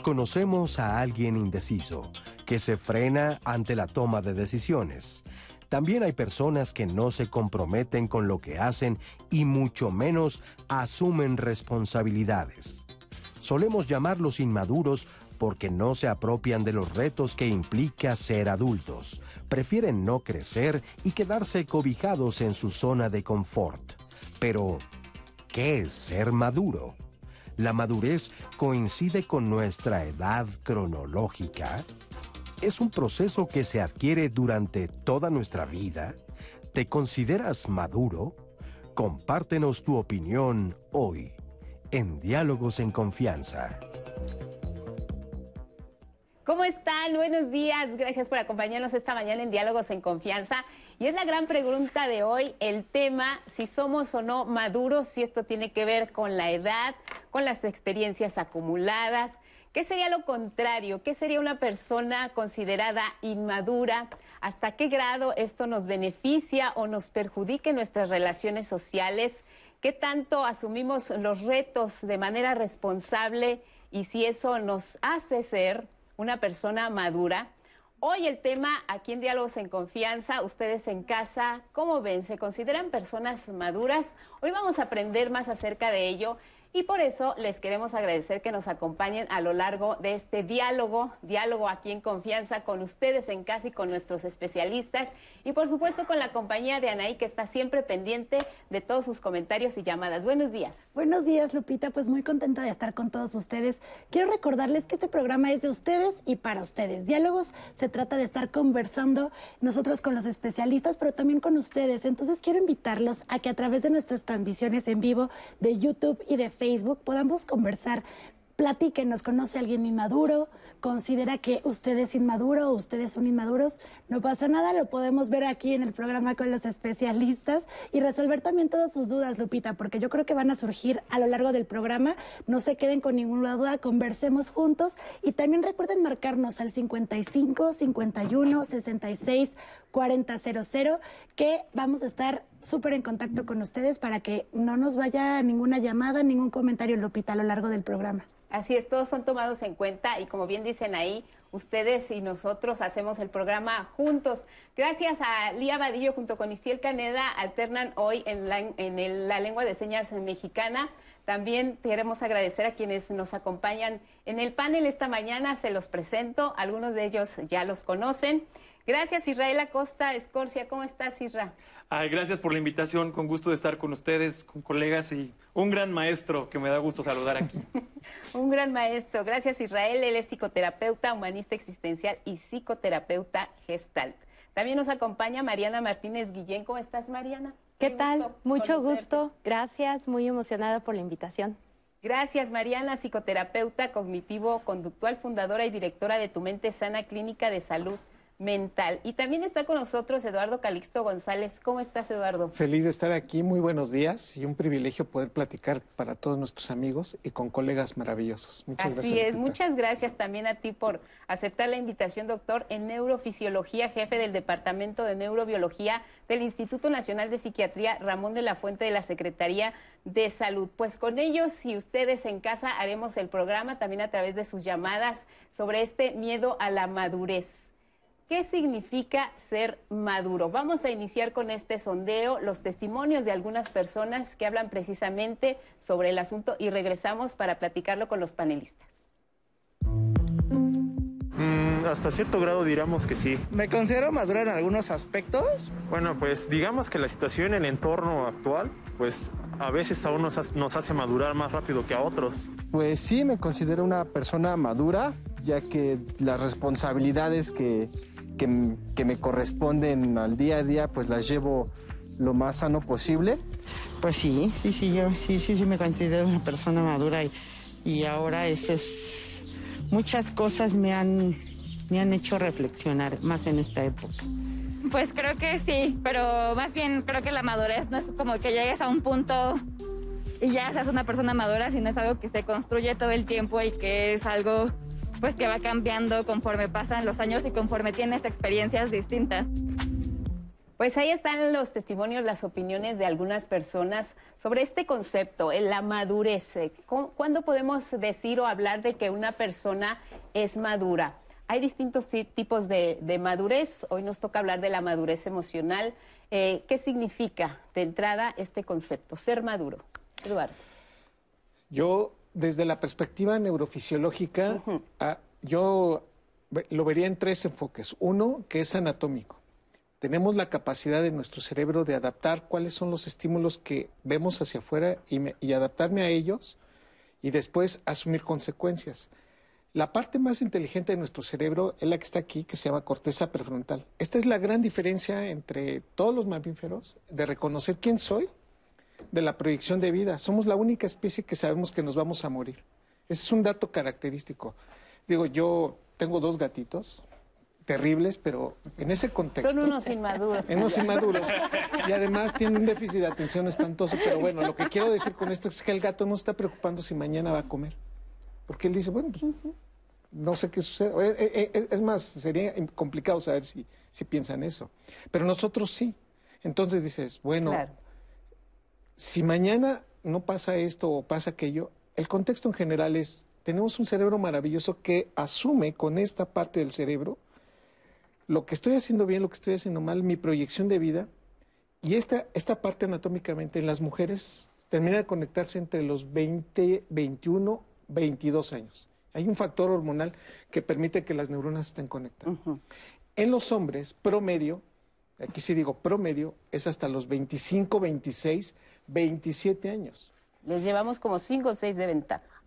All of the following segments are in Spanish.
Conocemos a alguien indeciso, que se frena ante la toma de decisiones. También hay personas que no se comprometen con lo que hacen y mucho menos asumen responsabilidades. Solemos llamarlos inmaduros porque no se apropian de los retos que implica ser adultos. Prefieren no crecer y quedarse cobijados en su zona de confort. Pero, ¿qué es ser maduro? ¿La madurez coincide con nuestra edad cronológica? ¿Es un proceso que se adquiere durante toda nuestra vida? ¿Te consideras maduro? Compártenos tu opinión hoy en Diálogos en Confianza. ¿Cómo están? Buenos días. Gracias por acompañarnos esta mañana en Diálogos en Confianza. Y es la gran pregunta de hoy, el tema, si somos o no maduros, si esto tiene que ver con la edad, con las experiencias acumuladas, ¿Qué sería lo contrario? ¿Qué sería una persona considerada inmadura? ¿Hasta qué grado esto nos beneficia o nos perjudica nuestras relaciones sociales? ¿Qué tanto asumimos los retos de manera responsable y si eso nos hace ser una persona madura? Hoy el tema aquí en Diálogos en Confianza, ustedes en casa, ¿cómo ven? ¿Se consideran personas maduras? Hoy vamos a aprender más acerca de ello y por eso les queremos agradecer que nos acompañen a lo largo de este diálogo, diálogo aquí en confianza con ustedes en casa y con nuestros especialistas. Y por supuesto con la compañía de Anaí que está siempre pendiente de todos sus comentarios y llamadas. Buenos días. Buenos días, Lupita. Pues muy contenta de estar con todos ustedes. Quiero recordarles que este programa es de ustedes y para ustedes. Diálogos se trata de estar conversando nosotros con los especialistas, pero también con ustedes. Entonces quiero invitarlos a que a través de nuestras transmisiones en vivo de YouTube y de Facebook, Facebook podamos conversar. Platíquenos, ¿conoce alguien inmaduro? ¿Considera que usted es inmaduro o ustedes son inmaduros? No pasa nada, lo podemos ver aquí en el programa con los especialistas y resolver también todas sus dudas, Lupita, porque yo creo que van a surgir a lo largo del programa. No se queden con ninguna duda, conversemos juntos y también recuerden marcarnos al 55 51 66 4000, que vamos a estar súper en contacto con ustedes para que no nos vaya ninguna llamada, ningún comentario, Lupita, a lo largo del programa. Así es, todos son tomados en cuenta y como bien dicen ahí, ustedes y nosotros hacemos el programa juntos. Gracias a Lía Vadillo junto con Istiel Caneda, alternan hoy en la, en la lengua de señas mexicana. También queremos agradecer a quienes nos acompañan en el panel esta mañana, se los presento, algunos de ellos ya los conocen. Gracias, Israel Acosta Escorcia. ¿Cómo estás, Isra? Ay, gracias por la invitación. Con gusto de estar con ustedes, con colegas y un gran maestro que me da gusto saludar aquí. un gran maestro. Gracias, Israel. Él es psicoterapeuta, humanista existencial y psicoterapeuta gestalt. También nos acompaña Mariana Martínez Guillén. ¿Cómo estás, Mariana? ¿Qué tal? Mucho gusto. Gracias. Muy emocionada por la invitación. Gracias, Mariana, psicoterapeuta cognitivo-conductual, fundadora y directora de Tu Mente Sana Clínica de Salud mental. Y también está con nosotros Eduardo Calixto González. ¿Cómo estás, Eduardo? Feliz de estar aquí, muy buenos días y un privilegio poder platicar para todos nuestros amigos y con colegas maravillosos. Muchas Así gracias. Así es, muchas gracias también a ti por aceptar la invitación, doctor, en neurofisiología, jefe del Departamento de Neurobiología del Instituto Nacional de Psiquiatría, Ramón de la Fuente de la Secretaría de Salud. Pues con ellos y ustedes en casa haremos el programa también a través de sus llamadas sobre este miedo a la madurez. ¿Qué significa ser maduro? Vamos a iniciar con este sondeo, los testimonios de algunas personas que hablan precisamente sobre el asunto y regresamos para platicarlo con los panelistas. Mm, hasta cierto grado diríamos que sí. Me considero maduro en algunos aspectos. Bueno, pues digamos que la situación en el entorno actual, pues a veces a unos nos hace madurar más rápido que a otros. Pues sí, me considero una persona madura, ya que las responsabilidades que que, me corresponden al día a día, pues las llevo lo más sano posible. Pues sí, sí, sí, yo sí, sí, sí me considero una persona madura y, y ahora eso es, muchas cosas me han, me han hecho reflexionar más en esta época. Pues creo que sí, pero más bien creo que la madurez no es como que llegues a un punto y ya seas una persona madura, sino es algo que se construye todo el tiempo y que es algo pues que va cambiando conforme pasan los años y conforme tienes experiencias distintas. Pues ahí están los testimonios, las opiniones de algunas personas sobre este concepto, la madurez. ¿Cuándo podemos decir o hablar de que una persona es madura? Hay distintos tipos de, madurez. Hoy nos toca hablar de la madurez emocional. Eh, ¿Qué significa de entrada este concepto, ser maduro? Eduardo. Yo, desde la perspectiva neurofisiológica, yo lo vería en tres enfoques. Uno, que es anatómico tenemos la capacidad de nuestro cerebro de adaptar cuáles son los estímulos que vemos hacia afuera y, adaptarme a ellos y después asumir consecuencias. La parte más inteligente de nuestro cerebro es la que está aquí, que se llama corteza prefrontal. Esta es la gran diferencia entre todos los mamíferos de reconocer quién soy de la proyección de vida. Somos la única especie que sabemos que nos vamos a morir. Ese es un dato característico. Digo, yo tengo dos gatitos, terribles, pero en ese contexto. Son unos inmaduros. unos inmaduros. Y además tienen un déficit de atención espantoso. Pero bueno, lo que quiero decir con esto es que el gato no está preocupando si mañana va a comer. Porque él dice, bueno, pues no sé qué sucede. Eh, eh, eh, es más, sería complicado saber si, si piensan eso. Pero nosotros sí. Entonces dices, bueno, si mañana no pasa esto o pasa aquello, el contexto en general es, tenemos un cerebro maravilloso que asume con esta parte del cerebro lo que estoy haciendo bien, lo que estoy haciendo mal, mi proyección de vida. Y esta, esta parte anatómicamente en las mujeres termina de conectarse entre los 20, 21, 22 años. Hay un factor hormonal que permite que las neuronas estén conectadas. En los hombres, promedio, aquí sí digo promedio, es hasta los 25, 26, 27 años. Les llevamos como 5 o 6 de ventaja.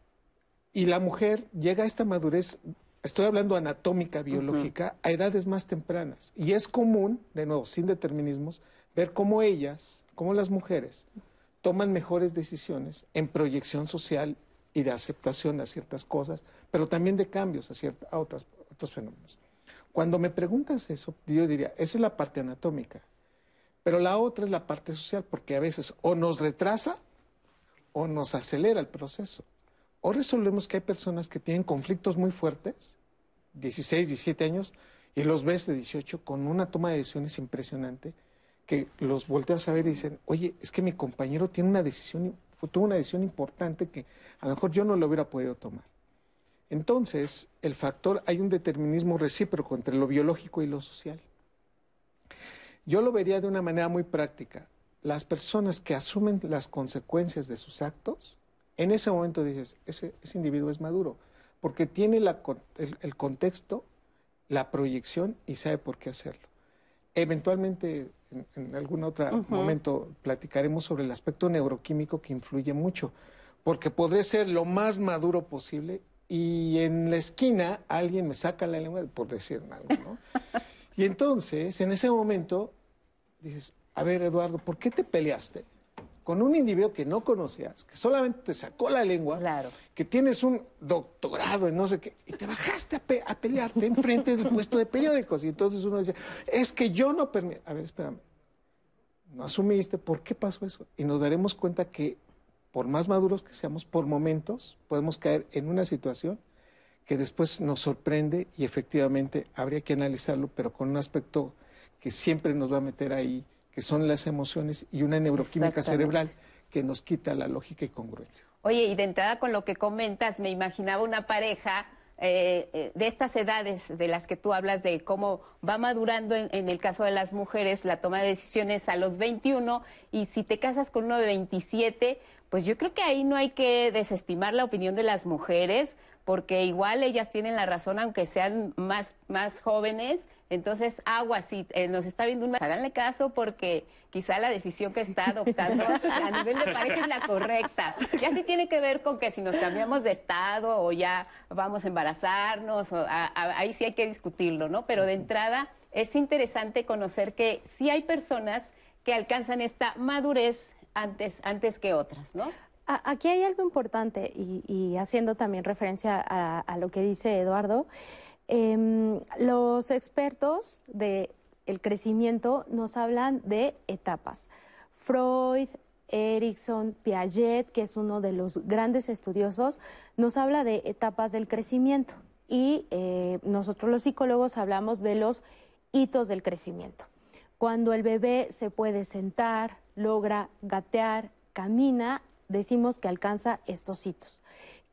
Y la mujer llega a esta madurez estoy hablando anatómica, biológica, a edades más tempranas. Y es común, de nuevo, sin determinismos, ver cómo ellas, cómo las mujeres, toman mejores decisiones en proyección social y de aceptación a ciertas cosas, pero también de cambios a, a otros fenómenos. Cuando me preguntas eso, yo diría, esa es la parte anatómica, pero la otra es la parte social, porque a veces o nos retrasa o nos acelera el proceso. O resolvemos que hay personas que tienen conflictos muy fuertes, 16, 17 años, y los ves de 18 con una toma de decisiones impresionante, que los volteas a ver y dicen, oye, es que mi compañero tiene una decisión, tuvo una decisión importante que a lo mejor yo no lo hubiera podido tomar. Entonces, el factor, hay un determinismo recíproco entre lo biológico y lo social. Yo lo vería de una manera muy práctica. Las personas que asumen las consecuencias de sus actos en ese momento dices, ese, individuo es maduro, porque tiene el, contexto, la proyección y sabe por qué hacerlo. Eventualmente, en, algún otro momento, platicaremos sobre el aspecto neuroquímico que influye mucho, porque podré ser lo más maduro posible y en la esquina alguien me saca la lengua por decir algo, ¿no? y entonces, en ese momento, dices, a ver, Eduardo, ¿por qué te peleaste? con un individuo que no conocías, que solamente te sacó la lengua, que tienes un doctorado en no sé qué, y te bajaste a, pelearte enfrente del puesto de periódicos. Y entonces uno dice, es que yo no permito. A ver, espérame. No asumiste, ¿por qué pasó eso? Y nos daremos cuenta que, por más maduros que seamos, por momentos podemos caer en una situación que después nos sorprende y efectivamente habría que analizarlo, pero con un aspecto que siempre nos va a meter ahí que son las emociones, y una neuroquímica cerebral que nos quita la lógica y congruencia. Oye, y de entrada con lo que comentas, me imaginaba una pareja eh, eh, de estas edades de las que tú hablas, de cómo va madurando en, en, el caso de las mujeres la toma de decisiones a los 21 y si te casas con uno de 27, pues yo creo que ahí no hay que desestimar la opinión de las mujeres, porque igual ellas tienen la razón aunque sean más, más jóvenes. Entonces, agua, si eh, nos está viendo un háganle caso porque quizá la decisión que está adoptando a nivel de pareja es la correcta. Ya sí tiene que ver con que si nos cambiamos de estado o ya vamos a embarazarnos, ahí sí hay que discutirlo, ¿no? Pero de entrada es interesante conocer que sí hay personas que alcanzan esta madurez antes, antes que otras, ¿no? Aquí hay algo importante y, haciendo también referencia a, lo que dice Eduardo, em, los expertos del crecimiento nos hablan de etapas. Freud, Erickson, Piaget, que es uno de los grandes estudiosos, nos habla de etapas del crecimiento y eh, nosotros los psicólogos hablamos de los hitos del crecimiento. Cuando el bebé se puede sentar, logra gatear, camina, decimos que alcanza estos hitos,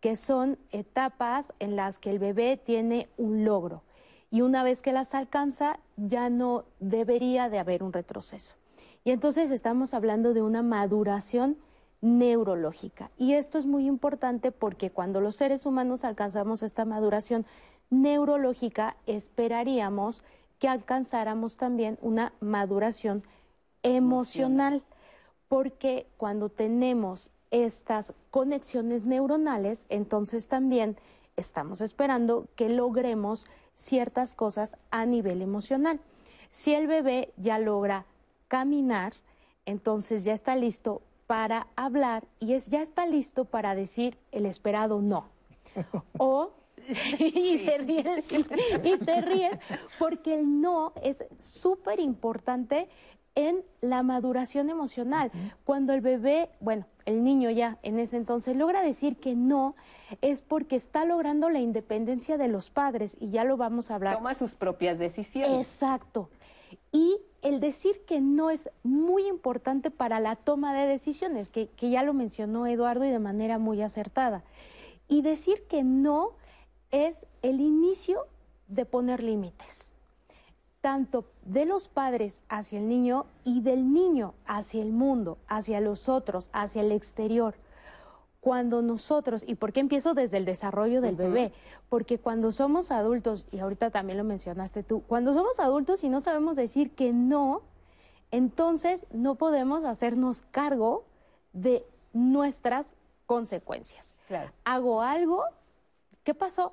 que son etapas en las que el bebé tiene un logro y una vez que las alcanza ya no debería de haber un retroceso. Y entonces estamos hablando de una maduración neurológica. Y esto es muy importante porque cuando los seres humanos alcanzamos esta maduración neurológica, esperaríamos que alcanzáramos también una maduración emocional, porque cuando tenemos estas conexiones neuronales, entonces también estamos esperando que logremos ciertas cosas a nivel emocional. Si el bebé ya logra caminar, entonces ya está listo para hablar y es, ya está listo para decir el esperado no. O y, y, te ríes porque el no es súper importante en la maduración emocional. Cuando el bebé, bueno, el niño ya en ese entonces logra decir que no, es porque está logrando la independencia de los padres y ya lo vamos a hablar. Toma sus propias decisiones. Exacto. Y el decir que no es muy importante para la toma de decisiones, que, que ya lo mencionó Eduardo y de manera muy acertada. Y decir que no es el inicio de poner límites tanto de los padres hacia el niño y del niño hacia el mundo, hacia los otros, hacia el exterior. Cuando nosotros, y por qué empiezo desde el desarrollo del bebé, porque cuando somos adultos, y ahorita también lo mencionaste tú, cuando somos adultos y no sabemos decir que no, entonces no podemos hacernos cargo de nuestras consecuencias. Hago algo, ¿qué pasó?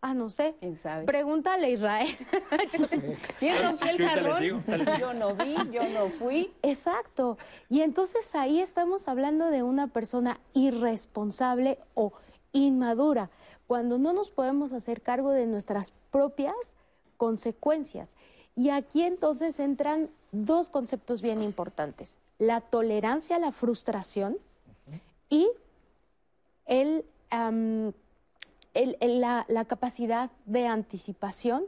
Ah, no sé. ¿Quién sabe? Pregúntale a Israel. ¿Quién rompió el jarrón? Yo no vi, yo no fui. Exacto. Y entonces ahí estamos hablando de una persona irresponsable o inmadura, cuando no nos podemos hacer cargo de nuestras propias consecuencias. Y aquí entonces entran dos conceptos bien importantes. La tolerancia a la frustración y el la, capacidad de anticipación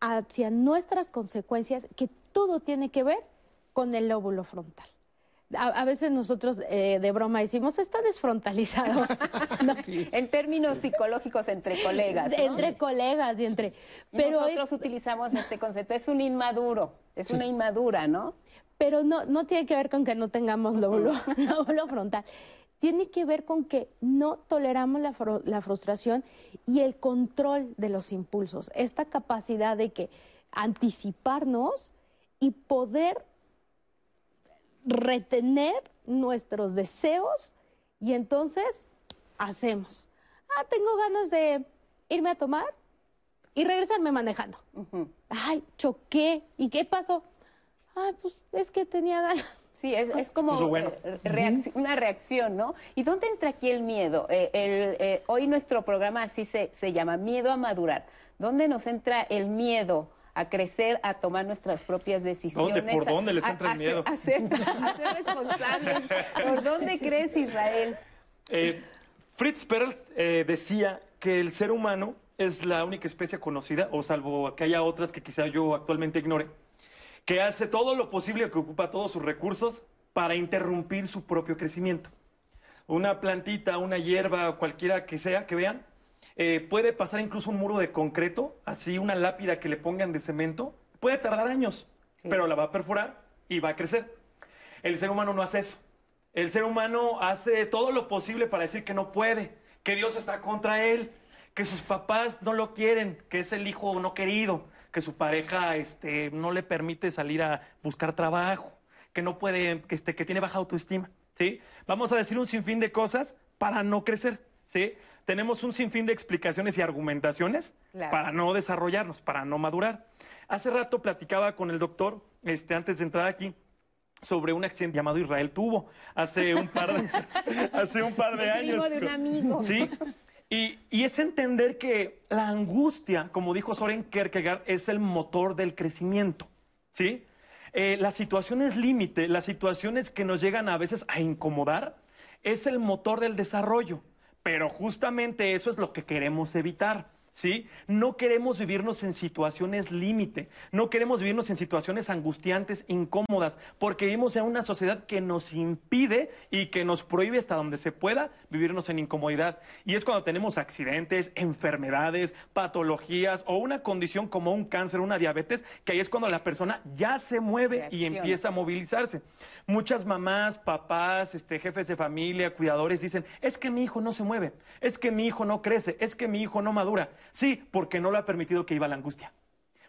hacia nuestras consecuencias, que todo tiene que ver con el lóbulo frontal. A, veces nosotros eh, de broma decimos, está desfrontalizado. En términos psicológicos entre colegas. Entre colegas y entre... Pero nosotros utilizamos este concepto, es un inmaduro, es una inmadura, ¿no? Pero no, no tiene que ver con que no tengamos lóbulo, lóbulo frontal tiene que ver con que no toleramos la, frustración y el control de los impulsos, esta capacidad de que anticiparnos y poder retener nuestros deseos y entonces hacemos. Ah, tengo ganas de irme a tomar y regresarme manejando. Ay, choqué. ¿Y qué pasó? Ah, pues es que tenía ganas Sí, es, como eh, una reacción, ¿no? ¿Y dónde entra aquí el miedo? Eh, eh, hoy nuestro programa así se, se llama, Miedo a Madurar. ¿Dónde nos entra el miedo? a crecer, a tomar nuestras propias decisiones. ¿Dónde, ¿Por dónde les entra el miedo? A, ser, responsables. ¿Por dónde crees, Israel? Fritz Perls decía que el ser humano es la única especie conocida, o salvo que haya otras que quizá yo actualmente ignore, que hace todo lo posible, que ocupa todos sus recursos para interrumpir su propio crecimiento. Una plantita, una hierba, cualquiera que sea que vean, eh, puede pasar incluso un muro de concreto, así una lápida que le pongan de cemento, puede tardar años, pero la va a perforar y va a crecer. El ser humano no hace eso. El ser humano hace todo lo posible para decir que no puede, que Dios está contra él, que sus papás no lo quieren, que es el hijo no querido, que su pareja este, no le permite salir a buscar trabajo, que no puede, que, este, que tiene baja autoestima, ¿sí? Vamos a decir un sinfín de cosas para no crecer, ¿sí? Tenemos un sinfín de explicaciones y argumentaciones para no desarrollarnos, para no madurar. Hace rato platicaba con el doctor, este, antes de entrar aquí, sobre un accidente llamado Israel tuvo hace un par de, hace un par de años. de un amigo. Sí, y, es entender que la angustia, como dijo Soren Kierkegaard, es el motor del crecimiento. ¿Sí? Eh, las situaciones límite, las situaciones que nos llegan a veces a incomodar, es el motor del desarrollo. Pero justamente eso es lo que queremos evitar. ¿Sí? No queremos vivirnos en situaciones límite, no queremos vivirnos en situaciones angustiantes, incómodas, porque vivimos en una sociedad que nos impide y que nos prohíbe hasta donde se pueda vivirnos en incomodidad. Y es cuando tenemos accidentes, enfermedades, patologías o una condición como un cáncer, una diabetes, que ahí es cuando la persona ya se mueve y empieza a movilizarse. Muchas mamás, papás, este, jefes de familia, cuidadores dicen, es que mi hijo no se mueve, es que mi hijo no crece, es que mi hijo no madura. Sí, porque no lo ha permitido que iba la angustia.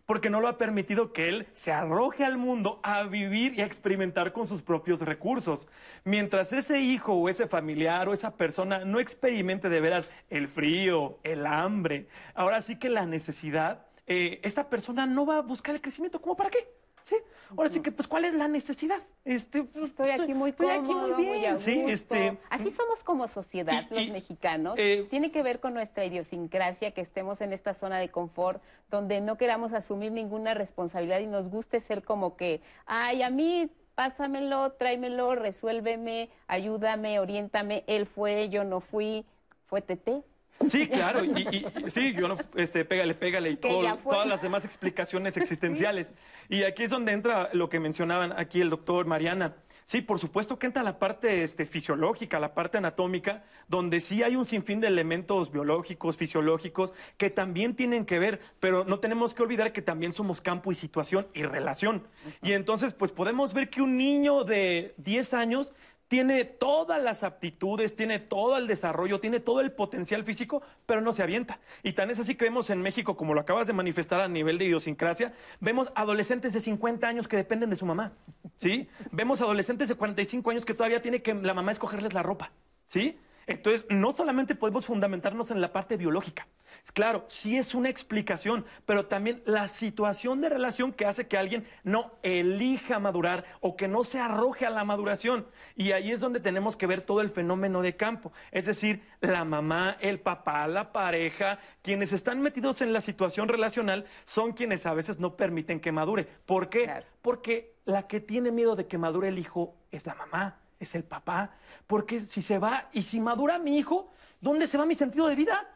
Porque no lo ha permitido que él se arroje al mundo a vivir y a experimentar con sus propios recursos. Mientras ese hijo o ese familiar o esa persona no experimente de veras el frío, el hambre, ahora sí que la necesidad, eh, esta persona no va a buscar el crecimiento. ¿Cómo para qué? ¿Sí? Ahora sí que, pues, ¿cuál es la necesidad? Este, pues, Estoy aquí muy estoy cómodo, aquí muy bien. a sí, gusto. este, Así somos como sociedad, Y- los y, mexicanos. eh, Tiene que ver con nuestra idiosincrasia, que estemos en esta zona de confort, donde no queramos asumir ninguna responsabilidad y nos guste ser como que, ay, a mí pásamelo, tráemelo, resuélveme, ayúdame, oriéntame, él fue, yo no fui, fue Tete. Sí, claro, y, y- y- sí, yo no, este, pégale, pégale y todo- todas las demás explicaciones existenciales. Y aquí es donde entra lo que mencionaban aquí el doctor Mariana. Sí, por supuesto que entra la parte este, fisiológica, la parte anatómica, donde sí hay un sinfín de elementos biológicos, fisiológicos, que también tienen que ver, pero no tenemos que olvidar que también somos campo y situación y relación. Y entonces, pues podemos ver que un niño de 10 años tiene todas las aptitudes, tiene todo el desarrollo, tiene todo el potencial físico, pero no se avienta. Y tan es así que vemos en México, como lo acabas de manifestar a nivel de idiosincrasia, vemos adolescentes de 50 años que dependen de su mamá, ¿sí? Vemos adolescentes de 45 años que todavía tiene que la mamá escogerles la ropa, ¿sí? Entonces, no solamente podemos fundamentarnos en la parte biológica. Claro, sí es una explicación, pero también la situación de relación que hace que alguien no elija madurar o que no se arroje a la maduración. Y ahí es donde tenemos que ver todo el fenómeno de campo. Es decir, la mamá, el papá, la pareja, quienes están metidos en la situación relacional son quienes a veces no permiten que madure. ¿Por qué? Claro. Porque la que tiene miedo de que madure el hijo es la mamá, es el papá. Porque si se va y si madura mi hijo, ¿dónde se va mi sentido de vida?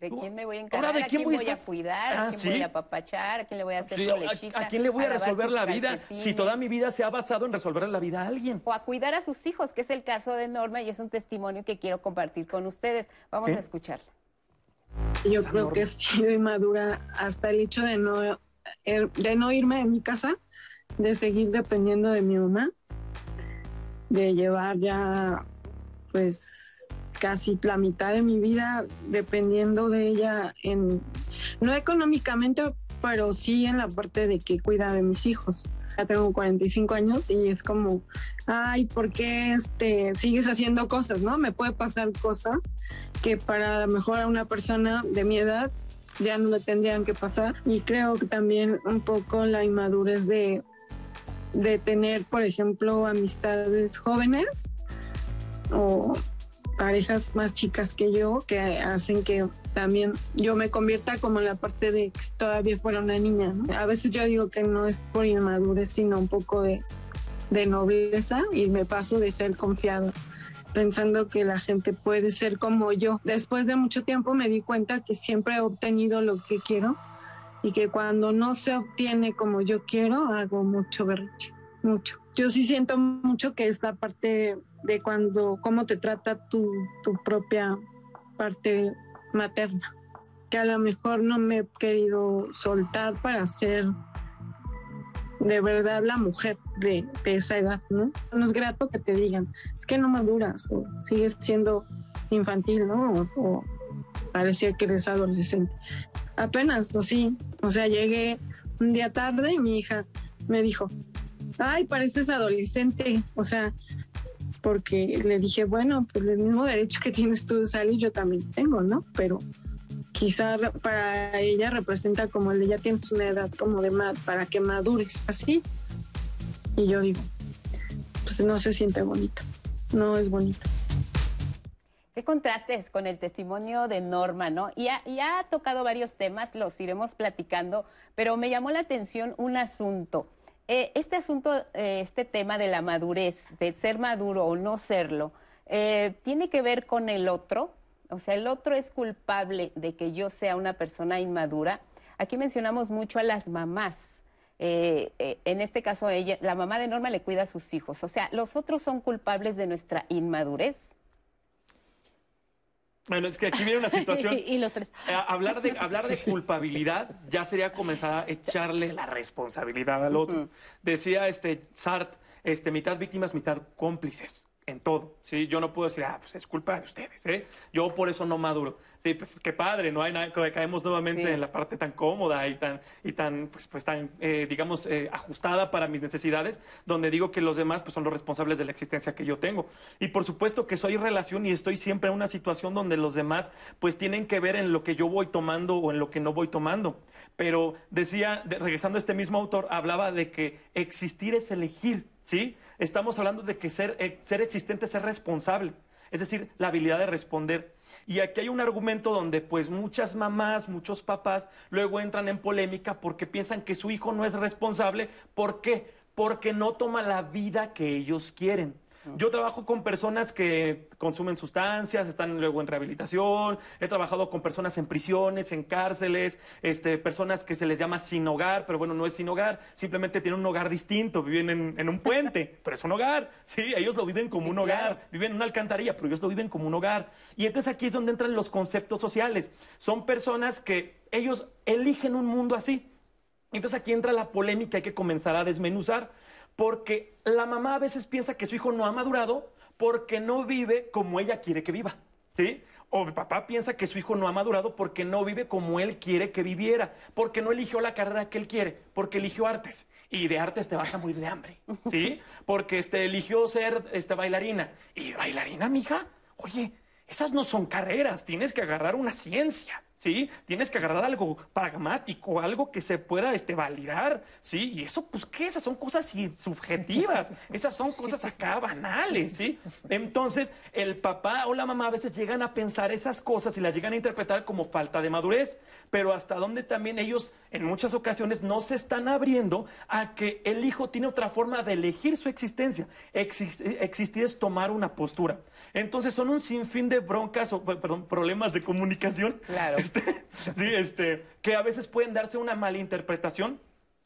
¿De quién me voy a Ahora, encargar? ¿de ¿A quién quién voy a voy a estar? cuidar? ¿A Ah, quién sí. voy a apapachar? ¿A quién le voy a hacer Sí, su ¿a- lechita? ¿A, quién le voy a, resolver la vida si toda mi vida se ha basado en resolver la vida a alguien? O a cuidar a sus hijos, que es el caso de Norma y es un testimonio que quiero compartir con ustedes. Vamos a escucharla. Yo Esa creo norma. que sí de madura hasta el hecho de no, eh, de no irme de mi casa, de seguir dependiendo de mi mamá, de llevar ya pues casi la mitad de mi vida dependiendo de ella en no económicamente pero sí en la parte de que cuida de mis hijos. Ya tengo 45 años y es como ay ¿por qué este sigues haciendo cosas no me puede pasar cosas que para a mejor a una persona de mi edad ya no le tendrían que pasar y creo que también un poco la inmadurez de de tener por ejemplo amistades jóvenes o parejas más chicas que yo que hacen que también yo me convierta como la parte de que todavía fuera una niña. A veces yo digo que no es por inmadurez, sino un poco de, de nobleza y me paso de ser confiado pensando que la gente puede ser como yo. Después de mucho tiempo me di cuenta que siempre he obtenido lo que quiero y que cuando no se obtiene como yo quiero, hago mucho berrinche, mucho. Yo sí siento mucho que es la parte de cuando, cómo te trata tu, tu propia parte materna, que a lo mejor no me he querido soltar para ser de verdad la mujer de, esa edad, ¿no? No es grato que te digan, es que no maduras o sigues siendo infantil, ¿no? O parecía que eres adolescente. Apenas así, o sea, llegué un día tarde y mi hija me dijo, ay, pareces adolescente, o sea, porque le dije, bueno, pues el mismo derecho que tienes tú de salir yo también tengo, ¿no? Pero quizá para ella representa como el de ya tienes una edad como de ma- para que madures así. Y yo digo, pues no se siente bonito, no es bonito. Qué contrastes con el testimonio de Norma, ¿no? Y ha, ha tocado varios temas, los iremos platicando, pero me llamó la atención un asunto. Eh, este asunto, eh, este tema de la madurez, de ser maduro o no serlo, eh, ¿tiene que ver con el otro? O sea, el otro es culpable de que yo sea una persona inmadura. Aquí mencionamos mucho a las mamás. En este caso, ella, la mamá de Norma le cuida a sus hijos. O sea, los otros son culpables de nuestra inmadurez. Bueno, es que aquí viene una situación. y los tres. Eh, hablar, de, hablar de culpabilidad ya sería comenzar a echarle la responsabilidad al otro. Decía este Sartre, este, mitad víctimas, mitad cómplices en todo, ¿sí? Yo no puedo decir, ah, pues es culpa de ustedes, ¿eh? Yo por eso no maduro. Sí, pues qué padre, ¿no? Hay nada, caemos nuevamente Sí. en la parte tan cómoda y tan, y tan pues, pues tan, eh, digamos, eh, ajustada para mis necesidades, donde digo que los demás pues son los responsables de la existencia que yo tengo. Y por supuesto que soy relación y estoy siempre en una situación donde los demás pues tienen que ver en lo que yo voy tomando o en lo que no voy tomando. Pero decía, de- regresando a este mismo autor, hablaba de que existir es elegir, ¿sí? Estamos hablando de que ser, eh, ser existente es ser responsable, es decir, la habilidad de responder. Y aquí hay un argumento donde pues muchas mamás, muchos papás luego entran en polémica porque piensan que su hijo no es responsable. ¿Por qué? Porque no toma la vida que ellos quieren. Yo trabajo con personas que consumen sustancias, están luego en rehabilitación, he trabajado con personas en prisiones, en cárceles, este, personas que se les llama sin hogar, pero bueno, no es sin hogar, simplemente tienen un hogar distinto, viven en, en un puente, pero es un hogar, sí, ellos lo viven como un hogar, viven en una alcantarilla, pero ellos lo viven como un hogar. Y entonces aquí es donde entran los conceptos sociales. Son personas que ellos eligen un mundo así. Entonces aquí entra la polémica, hay que comenzar a desmenuzar, porque la mamá a veces piensa que su hijo no ha madurado porque no vive como ella quiere que viva, ¿sí? O el papá piensa que su hijo no ha madurado porque no vive como él quiere que viviera, porque no eligió la carrera que él quiere, porque eligió artes. Y de artes te vas a morir de hambre, ¿sí? Porque este, eligió ser este, bailarina. ¿Y bailarina, mija? Oye, esas no son carreras, tienes que agarrar una ciencia, ¿sí? Tienes que agarrar algo pragmático, algo que se pueda este, validar, ¿sí? Y eso, pues, ¿qué? Esas son cosas subjetivas, esas son cosas acá banales, ¿sí? Entonces, el papá o la mamá a veces llegan a pensar esas cosas y las llegan a interpretar como falta de madurez, pero hasta donde también ellos, en muchas ocasiones, no se están abriendo a que el hijo tiene otra forma de elegir su existencia. Exis- existir es tomar una postura. Entonces, son un sinfín de broncas o, perdón, problemas de comunicación. Claro. Este, sí, este, que a veces pueden darse una mala interpretación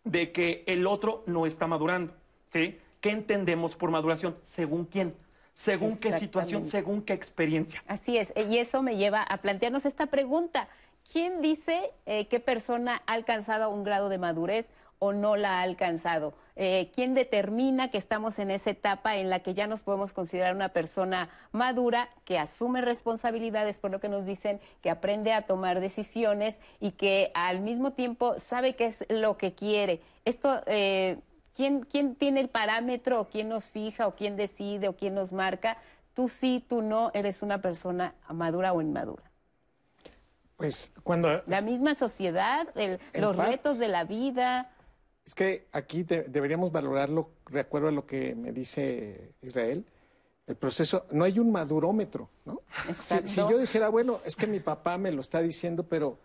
de que el otro no está madurando. ¿sí? ¿Qué entendemos por maduración? ¿Según quién? ¿Según qué situación? ¿Según qué experiencia? Así es, y eso me lleva a plantearnos esta pregunta. ¿Quién dice eh, qué persona ha alcanzado un grado de madurez o no la ha alcanzado? Eh, ¿Quién determina que estamos en esa etapa en la que ya nos podemos considerar una persona madura, que asume responsabilidades por lo que nos dicen, que aprende a tomar decisiones y que al mismo tiempo sabe qué es lo que quiere? Esto, eh, ¿quién, ¿quién tiene el parámetro o quién nos fija o quién decide o quién nos marca? Tú sí, tú no, eres una persona madura o inmadura. Pues cuando La misma sociedad, el- los parte. retos de la vida. Es que aquí de- deberíamos valorarlo, de acuerdo a lo que me dice Israel, el proceso, no hay un madurómetro, ¿no? Si, si yo dijera, bueno, es que mi papá me lo está diciendo, pero,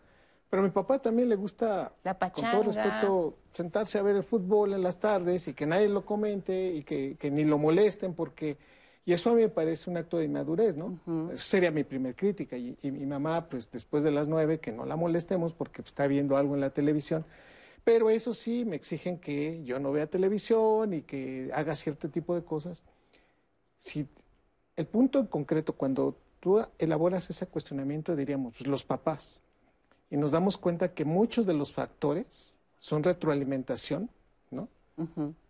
pero a mi papá también le gusta, La con todo respeto, sentarse a ver el fútbol en las tardes y que nadie lo comente y que, que ni lo molesten porque... Y eso a mí me parece un acto de inmadurez, ¿no? Esa sería mi primer crítica. Y, y mi mamá, pues después de las nueve, que no la molestemos porque pues, está viendo algo en la televisión. Pero eso sí, me exigen que yo no vea televisión y que haga cierto tipo de cosas. Si el punto en concreto, cuando tú elaboras ese cuestionamiento, diríamos, pues, los papás. Y nos damos cuenta que muchos de los factores son retroalimentación, ¿no?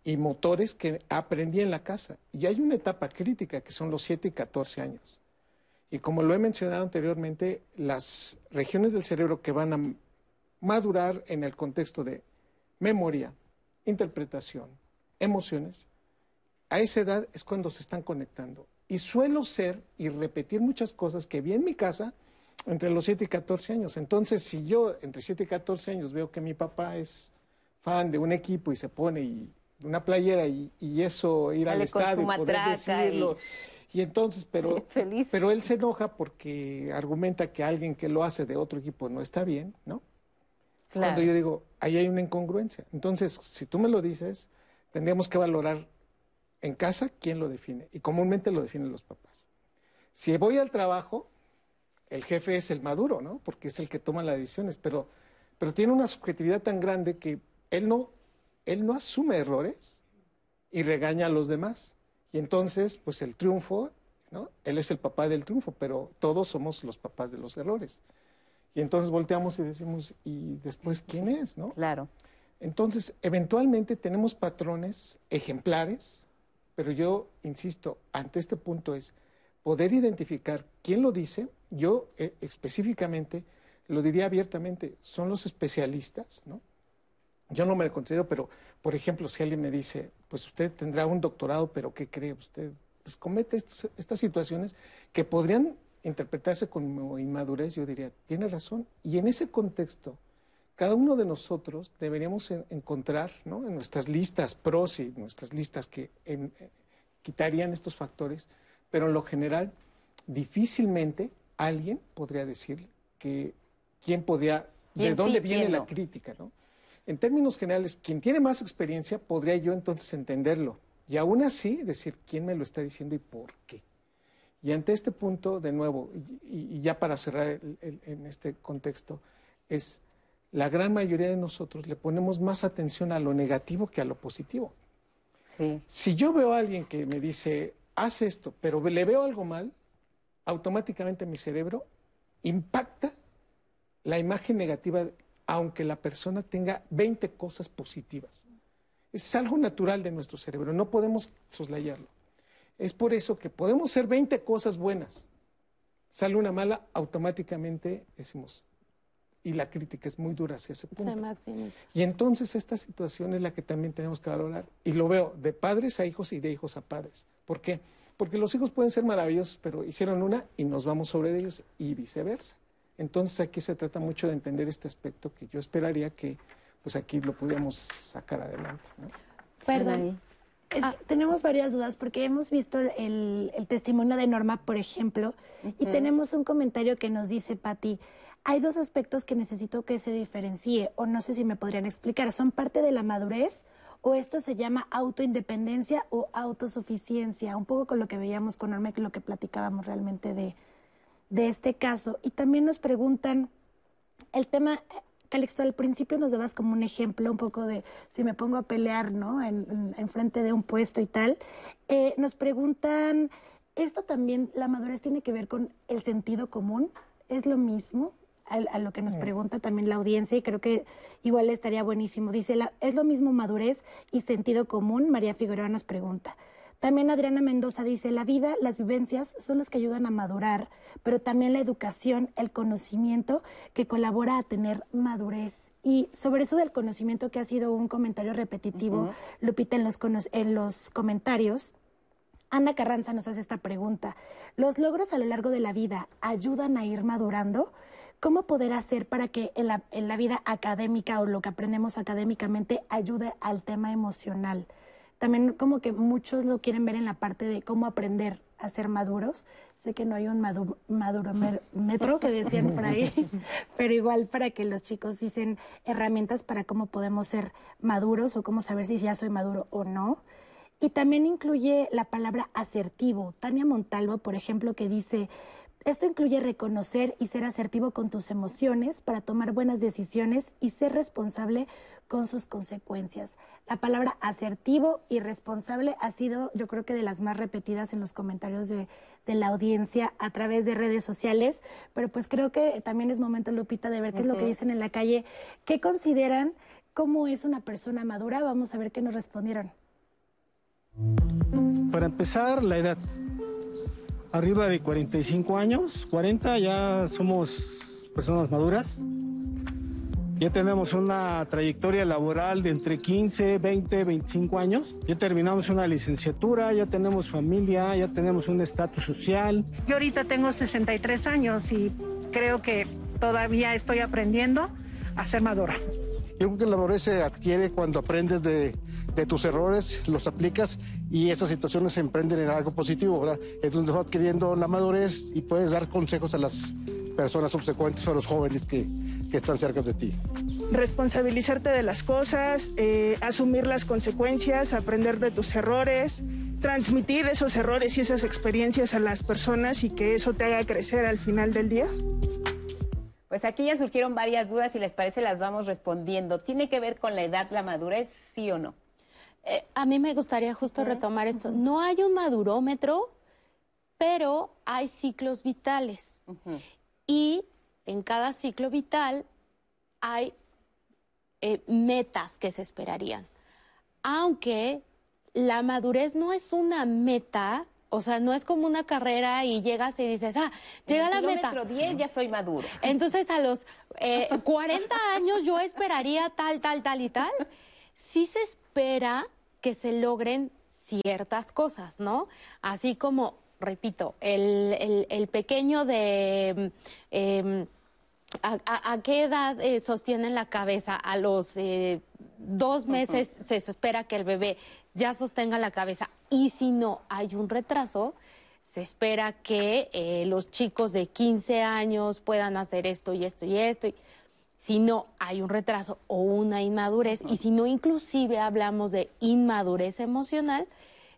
Y motores que aprendí en la casa. Y hay una etapa crítica que son los 7 y 14 años. Y como lo he mencionado anteriormente, las regiones del cerebro que van a madurar en el contexto de memoria, interpretación, emociones, a esa edad es cuando se están conectando. Y suelo ser y repetir muchas cosas que vi en mi casa entre los 7 y 14 años. Entonces, si yo entre 7 y 14 años veo que mi papá es fan de un equipo y se pone y, una playera y, y eso, ir al Sale estadio y poder matraca y- decirlo. Y entonces, pero, pero él se enoja porque argumenta que alguien que lo hace de otro equipo no está bien, ¿no? Claro. Cuando yo digo, ahí hay una incongruencia. Entonces, si tú me lo dices, tendríamos que valorar en casa quién lo define. Y comúnmente lo definen los papás. Si voy al trabajo, el jefe es el maduro, ¿no? Porque es el que toma las decisiones, pero, pero tiene una subjetividad tan grande que él no, él no asume errores y regaña a los demás. Y entonces, pues el triunfo, ¿no? Él es el papá del triunfo, pero todos somos los papás de los errores. Y entonces volteamos y decimos, ¿y después quién es, no? Claro. Entonces, eventualmente tenemos patrones ejemplares, pero yo insisto, ante este punto es poder identificar quién lo dice. Yo eh, específicamente lo diría abiertamente, son los especialistas, ¿no? Yo no me lo considero, pero, por ejemplo, si alguien me dice, pues usted tendrá un doctorado, pero ¿qué cree usted? Pues comete estos- estas situaciones que podrían interpretarse como inmadurez, yo diría, tiene razón. Y en ese contexto, cada uno de nosotros deberíamos en- encontrar, ¿no? En nuestras listas pros y nuestras listas que en- eh, quitarían estos factores, pero en lo general, difícilmente alguien podría decir que quién podría, de ¿Quién dónde sí, viene la no? crítica, ¿no? En términos generales, quien tiene más experiencia podría yo entonces entenderlo y aún así decir quién me lo está diciendo y por qué. Y ante este punto, de nuevo, y, ya para cerrar el- el- en este contexto, es la gran mayoría de nosotros le ponemos más atención a lo negativo que a lo positivo. Sí. Si yo veo a alguien que me dice, haz esto, pero le veo algo mal, automáticamente mi cerebro impacta la imagen negativa, aunque la persona tenga 20 cosas positivas. Es algo natural de nuestro cerebro, no podemos soslayarlo. Es por eso que podemos ser 20 cosas buenas. Sale una mala, automáticamente decimos, y la crítica es muy dura hacia ese punto. Se maximiza. Y entonces esta situación es la que también tenemos que valorar. Y lo veo de padres a hijos y de hijos a padres. ¿Por qué? Porque los hijos pueden ser maravillosos, pero hicieron una y nos vamos sobre ellos y viceversa. Entonces aquí se trata mucho de entender este aspecto que yo esperaría que pues aquí lo pudiéramos sacar adelante. ¿no? Perdón. Es que tenemos varias dudas porque hemos visto el, el testimonio de Norma, por ejemplo, y tenemos un comentario que nos dice, Patti, hay dos aspectos que necesito que se diferencie, o no sé si me podrían explicar, ¿son parte de la madurez o esto se llama autoindependencia o autosuficiencia? Un poco con lo que veíamos con Norma, lo que platicábamos realmente de, de este caso. Y también nos preguntan, el tema, Calixto, al principio nos dabas como un ejemplo un poco de si me pongo a pelear, ¿no? En, en- en frente de un puesto y tal. Eh, nos preguntan, ¿esto también, la madurez tiene que ver con el sentido común? ¿Es lo mismo? A, a lo que nos pregunta también la audiencia y creo que igual estaría buenísimo. Dice, la- ¿es lo mismo madurez y sentido común? María Figueroa nos pregunta. También Adriana Mendoza dice, la vida, las vivencias son las que ayudan a madurar, pero también la educación, el conocimiento que colabora a tener madurez. Y sobre eso del conocimiento, que ha sido un comentario repetitivo, Lupita, en los, en los comentarios, Ana Carranza nos hace esta pregunta. ¿Los logros a lo largo de la vida ayudan a ir madurando? ¿Cómo poder hacer para que en la, en la vida académica o lo que aprendemos académicamente ayude al tema emocional? También como que muchos lo quieren ver en la parte de cómo aprender a ser maduros. Sé que no hay un madu- madurometro que decían por ahí, pero igual para que los chicos dicen herramientas para cómo podemos ser maduros o cómo saber si ya soy maduro o no. Y también incluye la palabra asertivo. Tania Montalvo, por ejemplo, que dice, esto incluye reconocer y ser asertivo con tus emociones para tomar buenas decisiones y ser responsable con sus consecuencias. La palabra asertivo y responsable ha sido, yo creo que de las más repetidas en los comentarios de, de la audiencia a través de redes sociales, pero pues creo que también es momento, Lupita, de ver qué es lo que dicen en la calle. ¿Qué consideran? ¿Cómo es una persona madura? Vamos a ver qué nos respondieron. Para empezar, la edad. Arriba de 45 años, 40 ya somos personas maduras. Ya tenemos una trayectoria laboral de entre 15, 20, 25 años. Ya terminamos una licenciatura, ya tenemos familia, ya tenemos un estatus social. Yo ahorita tengo 63 años y creo que todavía estoy aprendiendo a ser madura. Yo creo que la madurez se adquiere cuando aprendes de, de tus errores, los aplicas y esas situaciones se emprenden en algo positivo, ¿verdad? Entonces vas adquiriendo la madurez y puedes dar consejos a las, personas subsecuentes o a los jóvenes que, que están cerca de ti. Responsabilizarte de las cosas, eh, asumir las consecuencias, aprender de tus errores, transmitir esos errores y esas experiencias a las personas y que eso te haga crecer al final del día. Pues aquí ya surgieron varias dudas, si les parece las vamos respondiendo. ¿Tiene que ver con la edad, la madurez, sí o no? Eh, a mí me gustaría justo retomar esto. No hay un madurómetro, pero hay ciclos vitales. Y en cada ciclo vital hay eh, metas que se esperarían. Aunque la madurez no es una meta, o sea, no es como una carrera y llegas y dices, ah, llega la meta. 10 ya soy maduro. Entonces a los 40 eh, años yo esperaría tal, tal, tal y tal. Sí se espera que se logren ciertas cosas, ¿no? Así como, repito, el, pequeño de... Em, a, qué edad eh, sostienen la cabeza? A los eh, dos meses se espera que el bebé ya sostenga la cabeza. Y si no hay un retraso, se espera que eh, los chicos de 15 años puedan hacer esto y esto y esto. Si no hay un retraso o una inmadurez, y si no inclusive hablamos de inmadurez emocional,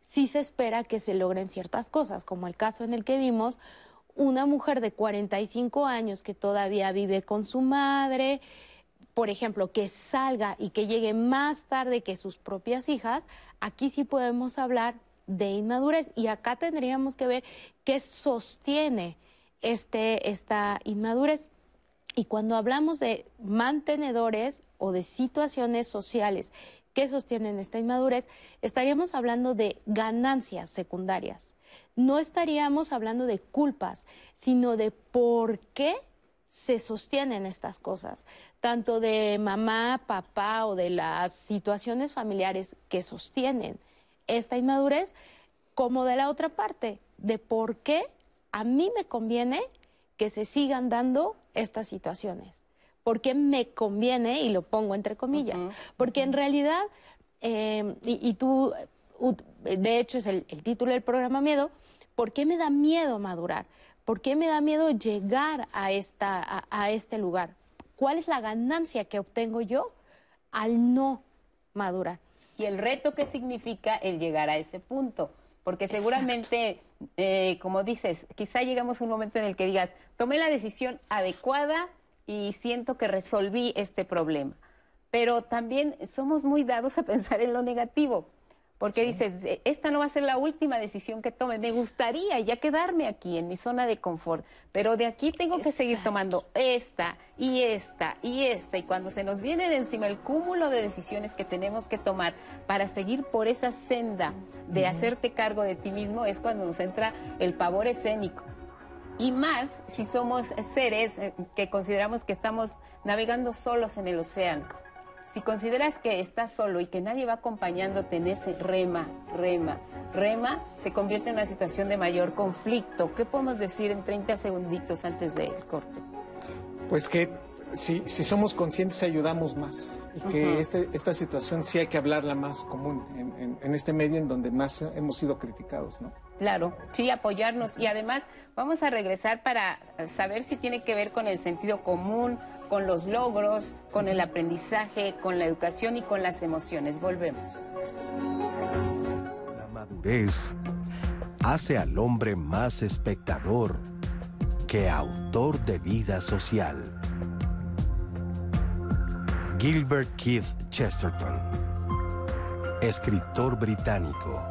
sí se espera que se logren ciertas cosas, como el caso en el que vimos una mujer de 45 años que todavía vive con su madre, por ejemplo, que salga y que llegue más tarde que sus propias hijas, aquí sí podemos hablar de inmadurez y acá tendríamos que ver qué sostiene este, esta inmadurez. Y cuando hablamos de mantenedores o de situaciones sociales que sostienen esta inmadurez, estaríamos hablando de ganancias secundarias. No estaríamos hablando de culpas, sino de por qué se sostienen estas cosas, tanto de mamá, papá o de las situaciones familiares que sostienen esta inmadurez, como de la otra parte, de por qué a mí me conviene que se sigan dando estas situaciones. ¿Por qué me conviene? Y lo pongo entre comillas. Porque en realidad, eh, y, tú, de hecho es el, título del programa Miedo, ¿por qué me da miedo madurar? ¿Por qué me da miedo llegar a, esta, a, este lugar? ¿Cuál es la ganancia que obtengo yo al no madurar? Y el reto que significa el llegar a ese punto. Porque seguramente, eh, como dices, quizá llegamos a un momento en el que digas, tomé la decisión adecuada y siento que resolví este problema. Pero también somos muy dados a pensar en lo negativo. Porque dices, esta no va a ser la última decisión que tome. Me gustaría ya quedarme aquí en mi zona de confort, pero de aquí tengo que seguir tomando esta y esta y esta. Y cuando se nos viene de encima el cúmulo de decisiones que tenemos que tomar para seguir por esa senda de hacerte cargo de ti mismo, es cuando nos entra el pavor escénico. Y más si somos seres eh, que consideramos que estamos navegando solos en el océano. Si consideras que estás solo y que nadie va acompañándote en ese rema, rema, rema, se convierte en una situación de mayor conflicto. ¿Qué podemos decir en 30 segunditos antes del corte? Pues que si, si somos conscientes ayudamos más y que este, esta situación sí hay que hablarla más común en, en, este medio en donde más hemos sido criticados, ¿no? Claro, sí, apoyarnos y además vamos a regresar para saber si tiene que ver con el sentido común, con los logros, con el aprendizaje, con la educación y con las emociones. Volvemos. La madurez hace al hombre más espectador que autor de vida social. Gilbert Keith Chesterton, escritor británico.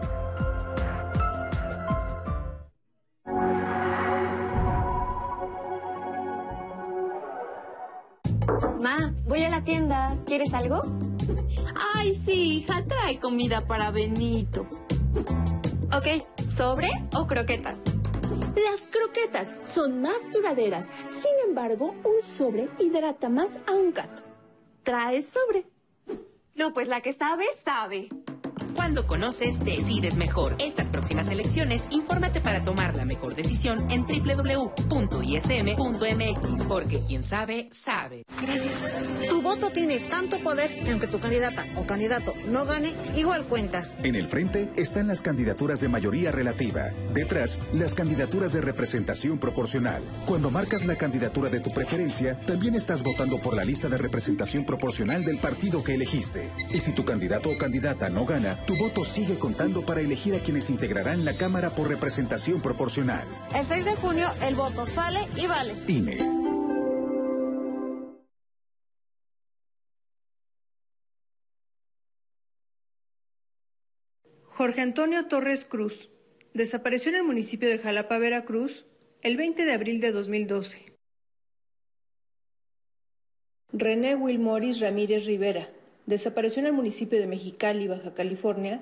Voy a la tienda. ¿Quieres algo? Ay, sí, hija, trae comida para Benito. Ok, ¿sobre o croquetas? Las croquetas son más duraderas. Sin embargo, un sobre hidrata más a un gato. Trae sobre. No, pues la que sabe, sabe. Cuando conoces, decides mejor. Estas próximas elecciones, infórmate para tomar la mejor decisión en www.ism.mx, porque quien sabe, sabe. Tu voto tiene tanto poder que aunque tu candidata o candidato no gane, igual cuenta. En el frente están las candidaturas de mayoría relativa. Detrás, las candidaturas de representación proporcional. Cuando marcas la candidatura de tu preferencia, también estás votando por la lista de representación proporcional del partido que elegiste. Y si tu candidato o candidata no gana, tu voto sigue contando para elegir a quienes integrarán la Cámara por representación proporcional. El 6 de junio el voto sale y vale. INE. Jorge Antonio Torres Cruz desapareció en el municipio de Jalapa, Veracruz, el 20 de abril de 2012. René Wilmoris Ramírez Rivera desapareció en el municipio de Mexicali, Baja California,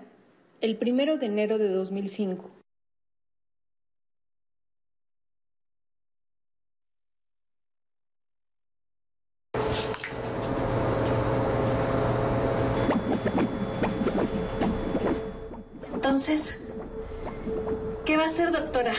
el 1 de enero de 2005. Entonces, ¿qué va a hacer, doctora?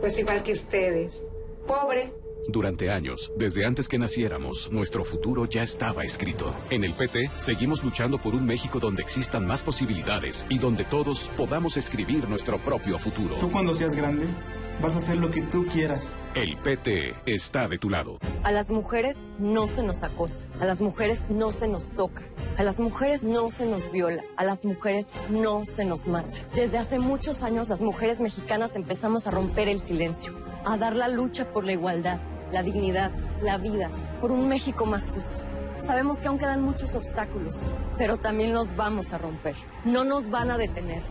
Pues igual que ustedes. Pobre. Durante años, desde antes que naciéramos, nuestro futuro ya estaba escrito. En el PT, seguimos luchando por un México donde existan más posibilidades y donde todos podamos escribir nuestro propio futuro. Tú cuando seas grande, vas a hacer lo que tú quieras. El PT está de tu lado. A las mujeres no se nos acosa, a las mujeres no se nos toca, a las mujeres no se nos viola, a las mujeres no se nos mata. Desde hace muchos años las mujeres mexicanas empezamos a romper el silencio, a dar la lucha por la igualdad, la dignidad, la vida, por un México más justo. Sabemos que aún quedan muchos obstáculos, pero también los vamos a romper. No nos van a detener.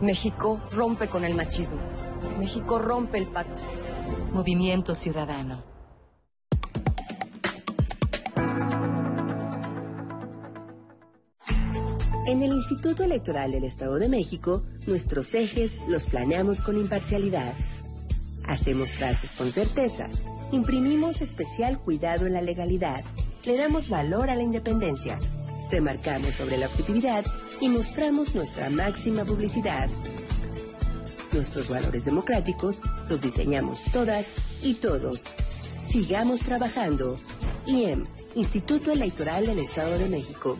México rompe con el machismo. México rompe el pacto. Movimiento Ciudadano. En el Instituto Electoral del Estado de México, nuestros ejes los planeamos con imparcialidad. Hacemos trazos con certeza. Imprimimos especial cuidado en la legalidad. Le damos valor a la independencia. Remarcamos sobre la objetividad y mostramos nuestra máxima publicidad. Nuestros valores democráticos los diseñamos todas y todos. Sigamos trabajando. IEM, Instituto Electoral del Estado de México.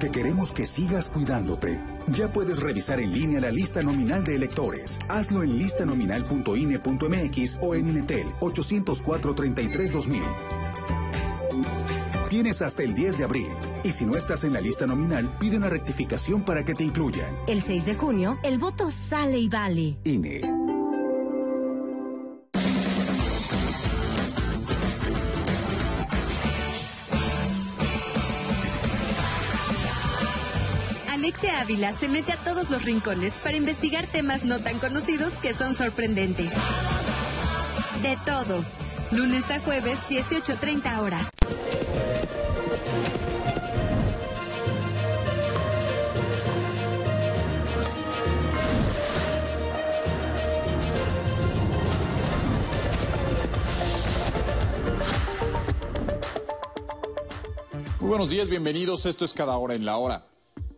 Porque queremos que sigas cuidándote. Ya puedes revisar en línea la lista nominal de electores. Hazlo en listanominal.ine.mx o en Inetel 804-33-2000. Tienes hasta el 10 de abril. Y si no estás en la lista nominal, pide una rectificación para que te incluyan. El 6 de junio, el voto sale y vale. INE. Alexia Ávila se mete a todos los rincones para investigar temas no tan conocidos que son sorprendentes. De todo. Lunes a jueves, 18.30 horas. Muy buenos días, bienvenidos. Esto es Cada Hora en la Hora.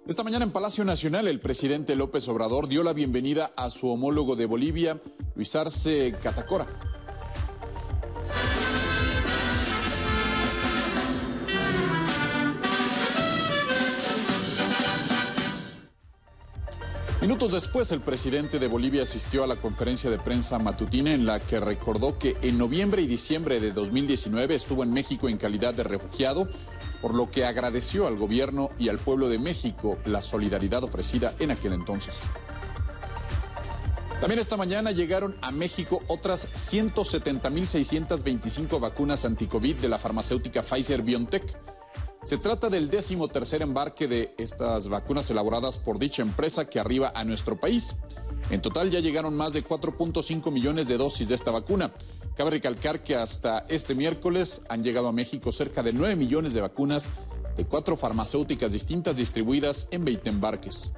Esta mañana en Palacio Nacional, el presidente López Obrador dio la bienvenida a su homólogo de Bolivia, Luis Arce Catacora. Minutos después, el presidente de Bolivia asistió a la conferencia de prensa matutina en la que recordó que en noviembre y diciembre de 2019 estuvo en México en calidad de refugiado, por lo que agradeció al gobierno y al pueblo de México la solidaridad ofrecida en aquel entonces. También esta mañana llegaron a México otras 170.625 vacunas anticovid de la farmacéutica Pfizer BioNTech. Se trata del décimo tercer embarque de estas vacunas elaboradas por dicha empresa que arriba a nuestro país. En total ya llegaron más de 4.5 millones de dosis de esta vacuna. Cabe recalcar que hasta este miércoles han llegado a México cerca de 9 millones de vacunas de cuatro farmacéuticas distintas distribuidas en 20 embarques.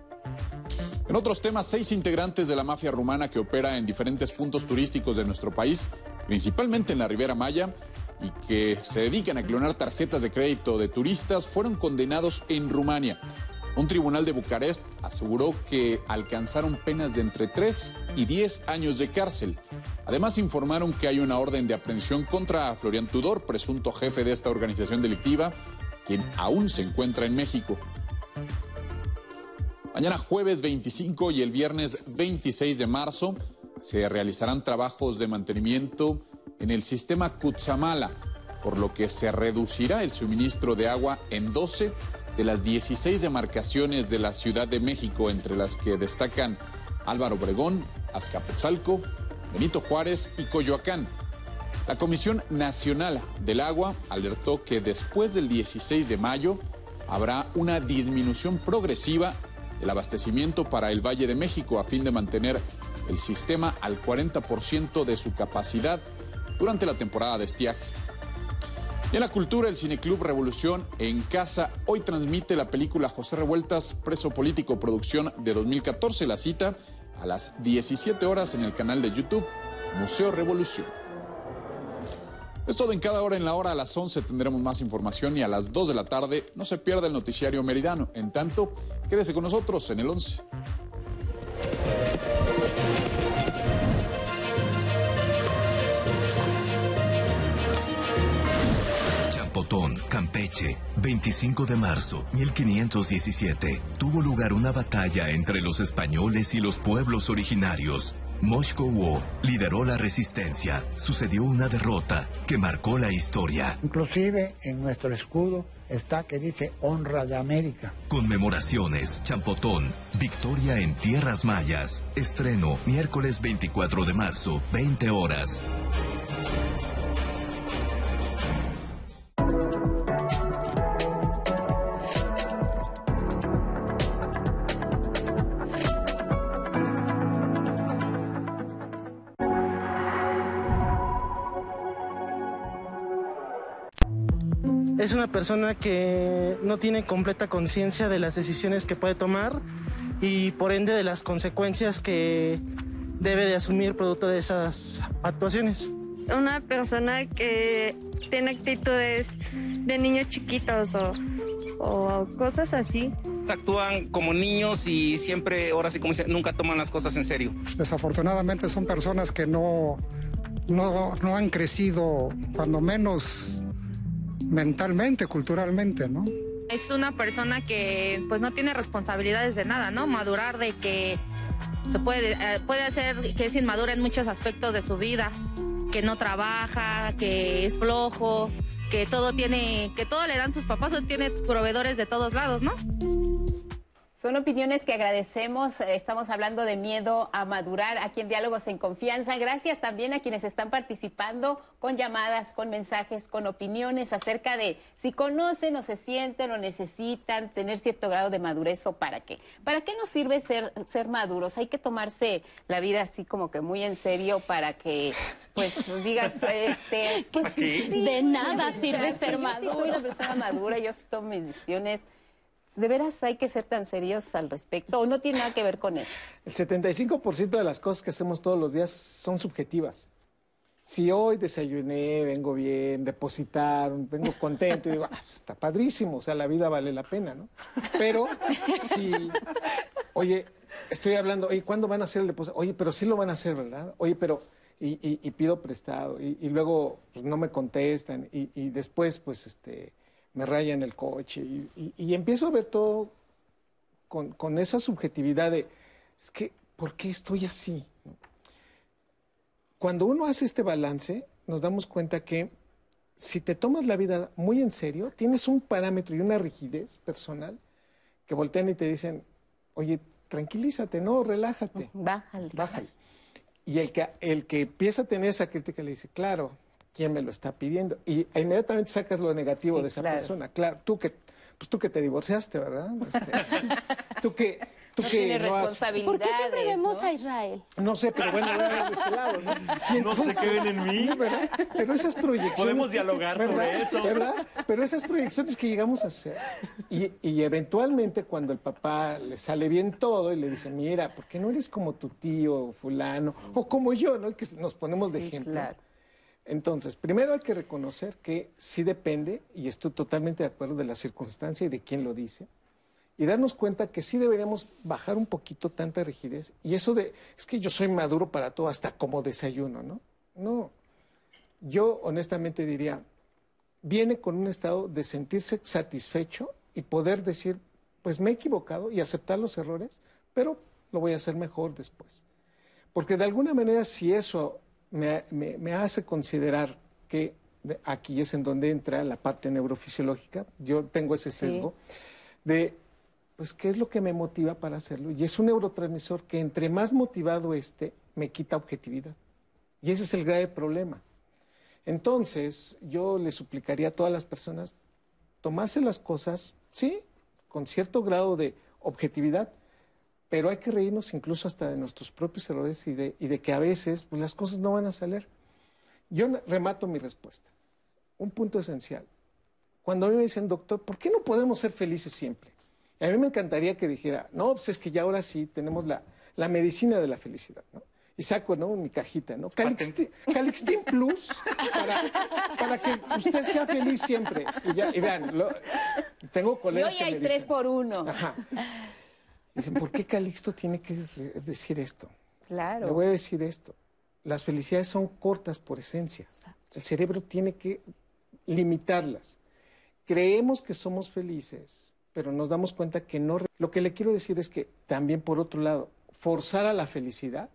En otros temas, seis integrantes de la mafia rumana que opera en diferentes puntos turísticos de nuestro país, principalmente en la Ribera Maya, y que se dedican a clonar tarjetas de crédito de turistas, fueron condenados en Rumania. Un tribunal de Bucarest aseguró que alcanzaron penas de entre 3 y 10 años de cárcel. Además, informaron que hay una orden de aprehensión contra Florian Tudor, presunto jefe de esta organización delictiva, quien aún se encuentra en México. Mañana jueves 25 y el viernes 26 de marzo se realizarán trabajos de mantenimiento en el sistema Cutzamala, por lo que se reducirá el suministro de agua en 12 de las 16 demarcaciones de la Ciudad de México, entre las que destacan Álvaro Obregón, Azcapotzalco, Benito Juárez y Coyoacán. La Comisión Nacional del Agua alertó que después del 16 de mayo habrá una disminución progresiva el abastecimiento para el Valle de México a fin de mantener el sistema al 40% de su capacidad durante la temporada de estiaje. En la cultura, el Cineclub Revolución en Casa hoy transmite la película José Revueltas, Preso Político, producción de 2014. La cita a las 17 horas en el canal de YouTube Museo Revolución. Es todo en cada hora. En la hora a las 11 tendremos más información y a las 2 de la tarde no se pierda el noticiario meridano. En tanto, quédese con nosotros en el 11. Champotón, Campeche, 25 de marzo 1517. Tuvo lugar una batalla entre los españoles y los pueblos originarios. Moscow lideró la resistencia. Sucedió una derrota que marcó la historia. Inclusive en nuestro escudo está que dice honra de América. Conmemoraciones, Champotón, victoria en tierras mayas. Estreno miércoles 24 de marzo, 20 horas. Es una persona que no tiene completa conciencia de las decisiones que puede tomar y por ende de las consecuencias que debe de asumir producto de esas actuaciones. Una persona que tiene actitudes de niños chiquitos o, o cosas así. Actúan como niños y siempre, ahora sí como nunca toman las cosas en serio. Desafortunadamente son personas que no, no, no han crecido, cuando menos mentalmente, culturalmente, ¿no? Es una persona que pues no tiene responsabilidades de nada, ¿no? Madurar de que se puede, eh, puede hacer que es inmadura en muchos aspectos de su vida, que no trabaja, que es flojo, que todo tiene, que todo le dan sus papás o tiene proveedores de todos lados, ¿no? Son opiniones que agradecemos. Estamos hablando de miedo a madurar aquí en Diálogos en Confianza. Gracias también a quienes están participando con llamadas, con mensajes, con opiniones acerca de si conocen o se sienten o necesitan tener cierto grado de madurez o para qué. ¿Para qué nos sirve ser, ser maduros? Hay que tomarse la vida así como que muy en serio para que, pues, digas, este, pues, sí, de nada sirve ser maduro. Yo sí soy una persona madura, yo sí tomo mis decisiones ¿De veras hay que ser tan serios al respecto o no tiene nada que ver con eso? El 75% de las cosas que hacemos todos los días son subjetivas. Si hoy desayuné, vengo bien, depositar, vengo contento y digo, ah, está padrísimo, o sea, la vida vale la pena, ¿no? Pero si, oye, estoy hablando, oye, ¿cuándo van a hacer el depósito? Oye, pero sí lo van a hacer, ¿verdad? Oye, pero, y, pido prestado, y, luego pues, no me contestan, y, y después, pues, este me rayan el coche y, empiezo a ver todo con, esa subjetividad de, es que, ¿por qué estoy así? Cuando uno hace este balance, nos damos cuenta que si te tomas la vida muy en serio, tienes un parámetro y una rigidez personal que voltean y te dicen, oye, tranquilízate, no, relájate. Bájale. Bájale. Y el que, el que empieza a tener esa crítica le dice, claro, quién me lo está pidiendo. Y inmediatamente sacas lo negativo de esa persona. Claro, tú que, pues tú que te divorciaste, ¿verdad? Este, tú que, Tú no que tiene no has- responsabilidades. ¿Por qué siempre vemos ¿no? a Israel? No sé, pero bueno, de este lado, ¿no? No sé qué ven en mí. ¿verdad? Pero esas proyecciones... Podemos dialogar sobre eso. ¿verdad? Pero esas proyecciones que llegamos a hacer. Y, y eventualmente cuando el papá le sale bien todo y le dice, mira, ¿por qué no eres como tu tío fulano? O como yo, ¿no? Que nos ponemos de ejemplo. claro. Entonces, primero hay que reconocer que sí depende, y estoy totalmente de acuerdo de la circunstancia y de quién lo dice, y darnos cuenta que sí deberíamos bajar un poquito tanta rigidez. Y eso de, es que yo soy maduro para todo, hasta como desayuno, ¿no? No. Yo honestamente diría, viene con un estado de sentirse satisfecho y poder decir, pues me he equivocado y aceptar los errores, pero lo voy a hacer mejor después. Porque de alguna manera, si eso me, me- me hace considerar que aquí es en donde entra la parte neurofisiológica, yo tengo ese sesgo, de, pues, ¿qué es lo que me motiva para hacerlo? Y es un neurotransmisor que entre más motivado esté, me quita objetividad. Y ese es el grave problema. Entonces, yo le suplicaría a todas las personas tomarse las cosas, sí, con cierto grado de objetividad, pero hay que reírnos incluso hasta de nuestros propios errores y de, y de que a veces pues, las cosas no van a salir. Yo remato mi respuesta. Un punto esencial. Cuando a mí me dicen, doctor, ¿por qué no podemos ser felices siempre? Y a mí me encantaría que dijera, no, pues es que ya ahora sí tenemos la, la medicina de la felicidad, ¿no? Y saco, ¿no? Mi cajita, ¿no? Calixti- Calixtin Plus para, para que usted sea feliz siempre. Y, ya, y vean, lo- tengo Y colegas hoy que hay me tres dicen, por uno. Ajá. Dicen, ¿por qué Calixto tiene que decir esto? Claro. Le voy a decir esto. Las felicidades son cortas por esencia. El cerebro tiene que limitarlas. Creemos que somos felices, pero nos damos cuenta que no. Lo que le quiero decir es que también, por otro lado, forzar a la felicidad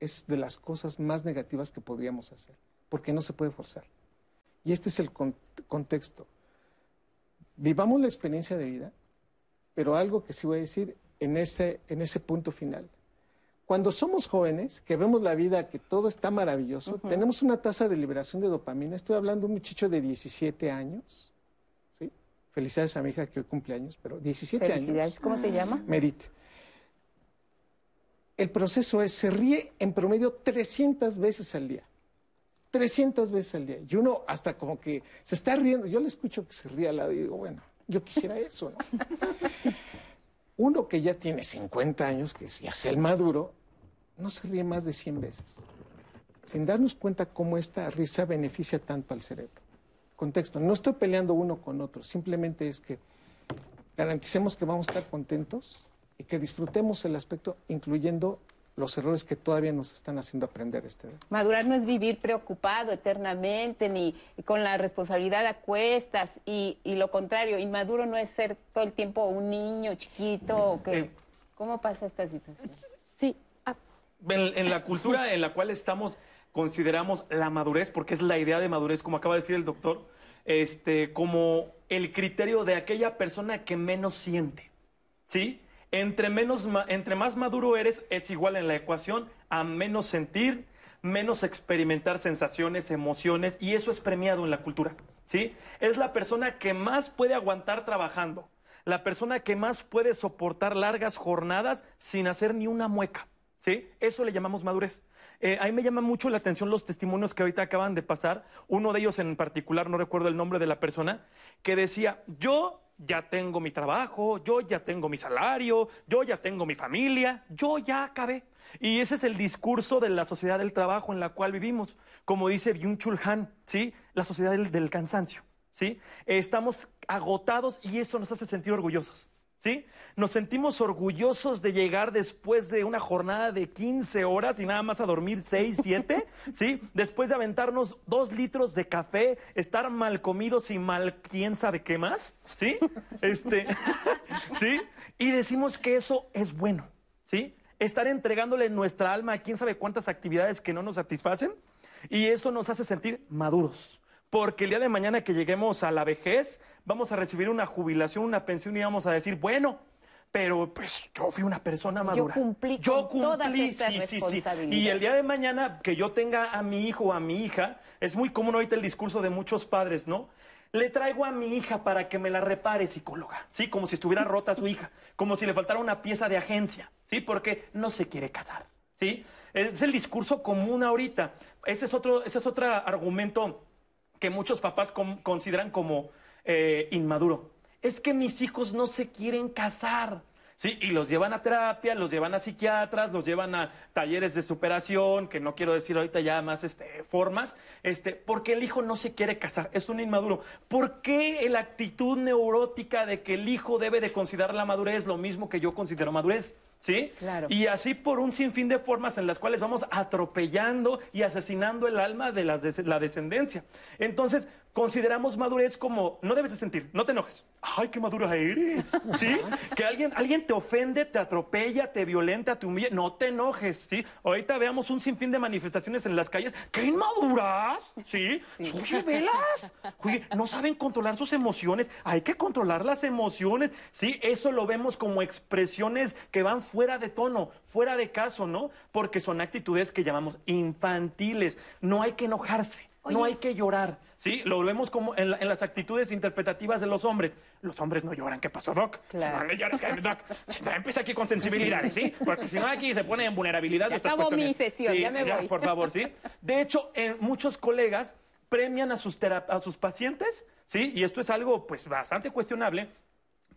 es de las cosas más negativas que podríamos hacer, porque no se puede forzar. Y este es el con- contexto. Vivamos la experiencia de vida, pero algo que sí voy a decir en ese, en ese punto final. Cuando somos jóvenes, que vemos la vida, que todo está maravilloso, tenemos una tasa de liberación de dopamina. Estoy hablando de un muchacho de 17 años. ¿sí? Felicidades a mi hija que hoy cumple años, pero 17 Felicidades. años. ¿Cómo se llama? Merit. El proceso es, se ríe en promedio 300 veces al día. 300 veces al día. Y uno hasta como que se está riendo. Yo le escucho que se ríe al lado y digo, bueno, yo quisiera eso, ¿no? Uno que ya tiene 50 años, que ya es el maduro, no se ríe más de 100 veces. Sin darnos cuenta cómo esta risa beneficia tanto al cerebro. Contexto, no estoy peleando uno con otro, simplemente es que garanticemos que vamos a estar contentos y que disfrutemos el aspecto, incluyendo los errores que todavía nos están haciendo aprender este Madurar no es vivir preocupado eternamente ni con la responsabilidad a cuestas y, y lo contrario, inmaduro no es ser todo el tiempo un niño chiquito o que... ¿Cómo pasa esta situación? Sí. En, en la cultura en la cual estamos, consideramos la madurez, porque es la idea de madurez, como acaba de decir el doctor, este, como el criterio de aquella persona que menos siente. ¿Sí? Entre, menos, entre más maduro eres, es igual en la ecuación a menos sentir, menos experimentar sensaciones, emociones, y eso es premiado en la cultura. ¿Sí? Es la persona que más puede aguantar trabajando, la persona que más puede soportar largas jornadas sin hacer ni una mueca. ¿Sí? Eso le llamamos madurez. Eh, a mí me llama mucho la atención los testimonios que ahorita acaban de pasar. Uno de ellos en particular, no recuerdo el nombre de la persona, que decía, yo ya tengo mi trabajo, yo ya tengo mi salario, yo ya tengo mi familia, yo ya acabé. Y ese es el discurso de la sociedad del trabajo en la cual vivimos. Como dice Byung-Chul Han, ¿sí? La sociedad del, del cansancio, ¿sí? Estamos agotados y eso nos hace sentir orgullosos. ¿Sí? Nos sentimos orgullosos de llegar después de una jornada de 15 horas y nada más a dormir 6, 7, ¿sí? Después de aventarnos dos litros de café, estar mal comidos y mal quién sabe qué más, ¿sí? Este, ¿sí? Y decimos que eso es bueno, ¿sí? Estar entregándole nuestra alma a quién sabe cuántas actividades que no nos satisfacen y eso nos hace sentir maduros. Porque el día de mañana que lleguemos a la vejez, vamos a recibir una jubilación, una pensión y vamos a decir, bueno, pero pues yo fui una persona madura. cumplí Yo con todas cumplí, estas sí, sí, sí. Y el día de mañana que yo tenga a mi hijo o a mi hija, es muy común ahorita el discurso de muchos padres, ¿no? Le traigo a mi hija para que me la repare psicóloga, ¿sí? Como si estuviera rota su hija, como si le faltara una pieza de agencia, ¿sí? Porque no se quiere casar, ¿sí? Es el discurso común ahorita. Ese es otro, ese es otro argumento que muchos papás consideran como eh, inmaduro. Es que mis hijos no se quieren casar. Sí, y los llevan a terapia, los llevan a psiquiatras, los llevan a talleres de superación, que no quiero decir ahorita ya más este, formas, este, porque el hijo no se quiere casar, es un inmaduro. ¿Por qué la actitud neurótica de que el hijo debe de considerar la madurez lo mismo que yo considero madurez? ¿Sí? Claro. Y así por un sinfín de formas en las cuales vamos atropellando y asesinando el alma de las des- la descendencia. Entonces, consideramos madurez como, no debes de sentir, no te enojes. Ay, qué madura eres. ¿Sí? Que alguien, alguien te ofende, te atropella, te violenta, te humilla, no te enojes. ¿Sí? Ahorita veamos un sinfín de manifestaciones en las calles. ¡Qué inmaduras! ¿Sí? Oye, velas. Oye, no saben controlar sus emociones. Hay que controlar las emociones. Sí, eso lo vemos como expresiones que van fuera de tono, fuera de caso, ¿no? Porque son actitudes que llamamos infantiles. No hay que enojarse. No hay que llorar, ¿sí? Lo vemos como en, la- en las actitudes interpretativas de los hombres. Los hombres no lloran. ¿Qué pasó, Doc? Claro. No le llores, Doc. Si empieza aquí con sensibilidades, ¿sí? Porque si no, aquí se pone en vulnerabilidad. Ya acabó mi sesión, Sí, ya me voy. por favor, ¿sí? De hecho, en muchos colegas premian a sus, a sus pacientes, ¿sí? Y esto es algo, pues, bastante cuestionable.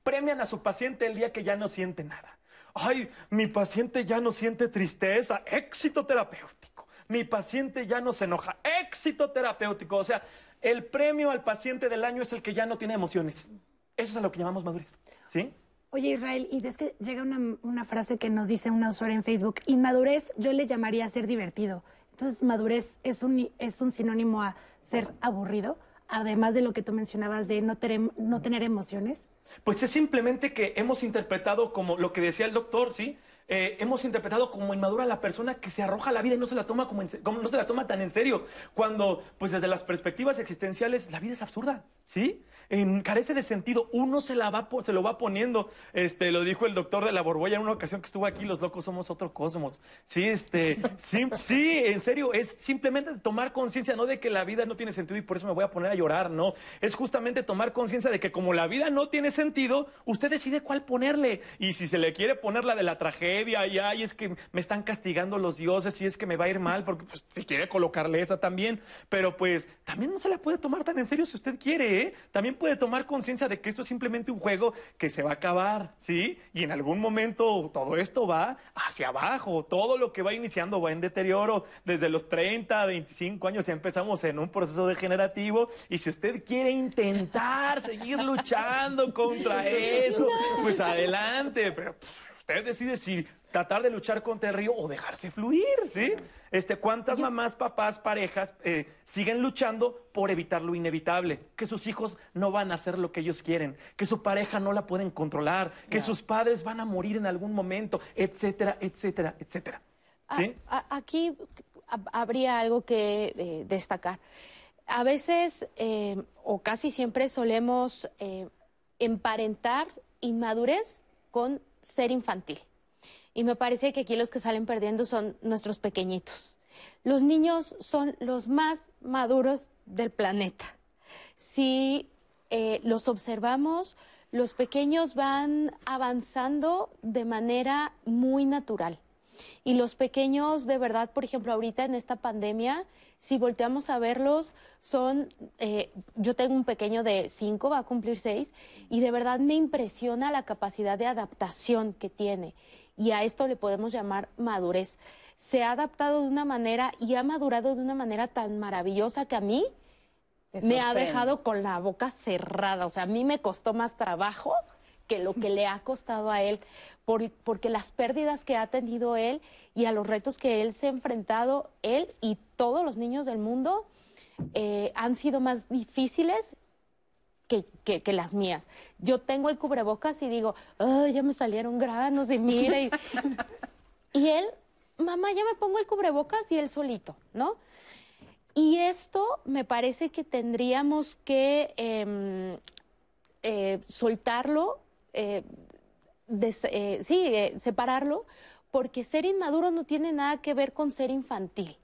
Premian a su paciente el día que ya no siente nada. Ay, mi paciente ya no siente tristeza. Éxito terapéutico. Mi paciente ya no se enoja. Éxito terapéutico. O sea, el premio al paciente del año es el que ya no tiene emociones. Eso es a lo que llamamos madurez. ¿Sí? Oye, Israel, y es que llega una, frase que nos dice una usuaria en Facebook, inmadurez yo le llamaría ser divertido. Entonces, madurez es un, es un sinónimo a ser aburrido, además de lo que tú mencionabas de no, tener- no tener emociones. Pues es simplemente que hemos interpretado como lo que decía el doctor, ¿sí? Eh, hemos interpretado como inmadura a la persona que se arroja a la vida y no se la toma como, en como- no se la toma tan en serio. Cuando, pues desde las perspectivas existenciales, la vida es absurda, ¿sí? Carece de sentido. Uno se la va se lo va poniendo. Este, lo dijo el doctor de la Borbolla en una ocasión que estuvo aquí. Los locos somos otro cosmos. Sí, este, sí, sí, en serio, es simplemente tomar conciencia, no de que la vida no tiene sentido y por eso me voy a poner a llorar, no. Es justamente tomar conciencia de que como la vida no tiene sentido, usted decide cuál ponerle. Y si se le quiere poner la de la tragedia, y ay, es que me están castigando los dioses y es que me va a ir mal, porque pues, si quiere colocarle esa también. Pero pues también no se la puede tomar tan en serio si usted quiere, ¿eh? También puede tomar conciencia de que esto es simplemente un juego que se va a acabar, ¿sí? Y en algún momento todo esto va hacia abajo, todo lo que va iniciando va en deterioro. Desde los 30, 25 años ya empezamos en un proceso degenerativo y si usted quiere intentar seguir luchando contra eso, pues adelante, pero pff, usted decide si tratar de luchar contra el río o dejarse fluir, ¿sí? Este, ¿Cuántas mamás, papás, parejas eh, siguen luchando por evitar lo inevitable? Que sus hijos no van a hacer lo que ellos quieren, que su pareja no la pueden controlar, que sus padres van a morir en algún momento, etcétera, etcétera, etcétera. ¿Sí? A- a- aquí hab- habría algo que eh, destacar. A veces, eh, o casi siempre, solemos emparentar inmadurez con ser infantil. Y me parece que aquí los que salen perdiendo son nuestros pequeñitos. Los niños son los más maduros del planeta. Si eh, los observamos, los pequeños van avanzando de manera muy natural. Y los pequeños, de verdad, por ejemplo, ahorita en esta pandemia, si volteamos a verlos, son, eh, yo tengo un pequeño de cinco, va a cumplir seis, y de verdad me impresiona la capacidad de adaptación que tiene. Y a esto le podemos llamar madurez. Se ha adaptado de una manera y ha madurado de una manera tan maravillosa que a mí me ha dejado con la boca cerrada. O sea, a mí me costó más trabajo que lo que le ha costado a él, por- porque las pérdidas que ha tenido él y a los retos que él se ha enfrentado, él y todos los niños del mundo, eh, han sido más difíciles que, que- que las mías. Yo tengo el cubrebocas y digo, ay, ya me salieron granos y mira. Y, y él, mamá, ya me pongo el cubrebocas y él solito, ¿no? Y esto me parece que tendríamos que em, eh, soltarlo, eh, des- eh, sí, eh, separarlo, porque ser inmaduro no tiene nada que ver con ser infantil.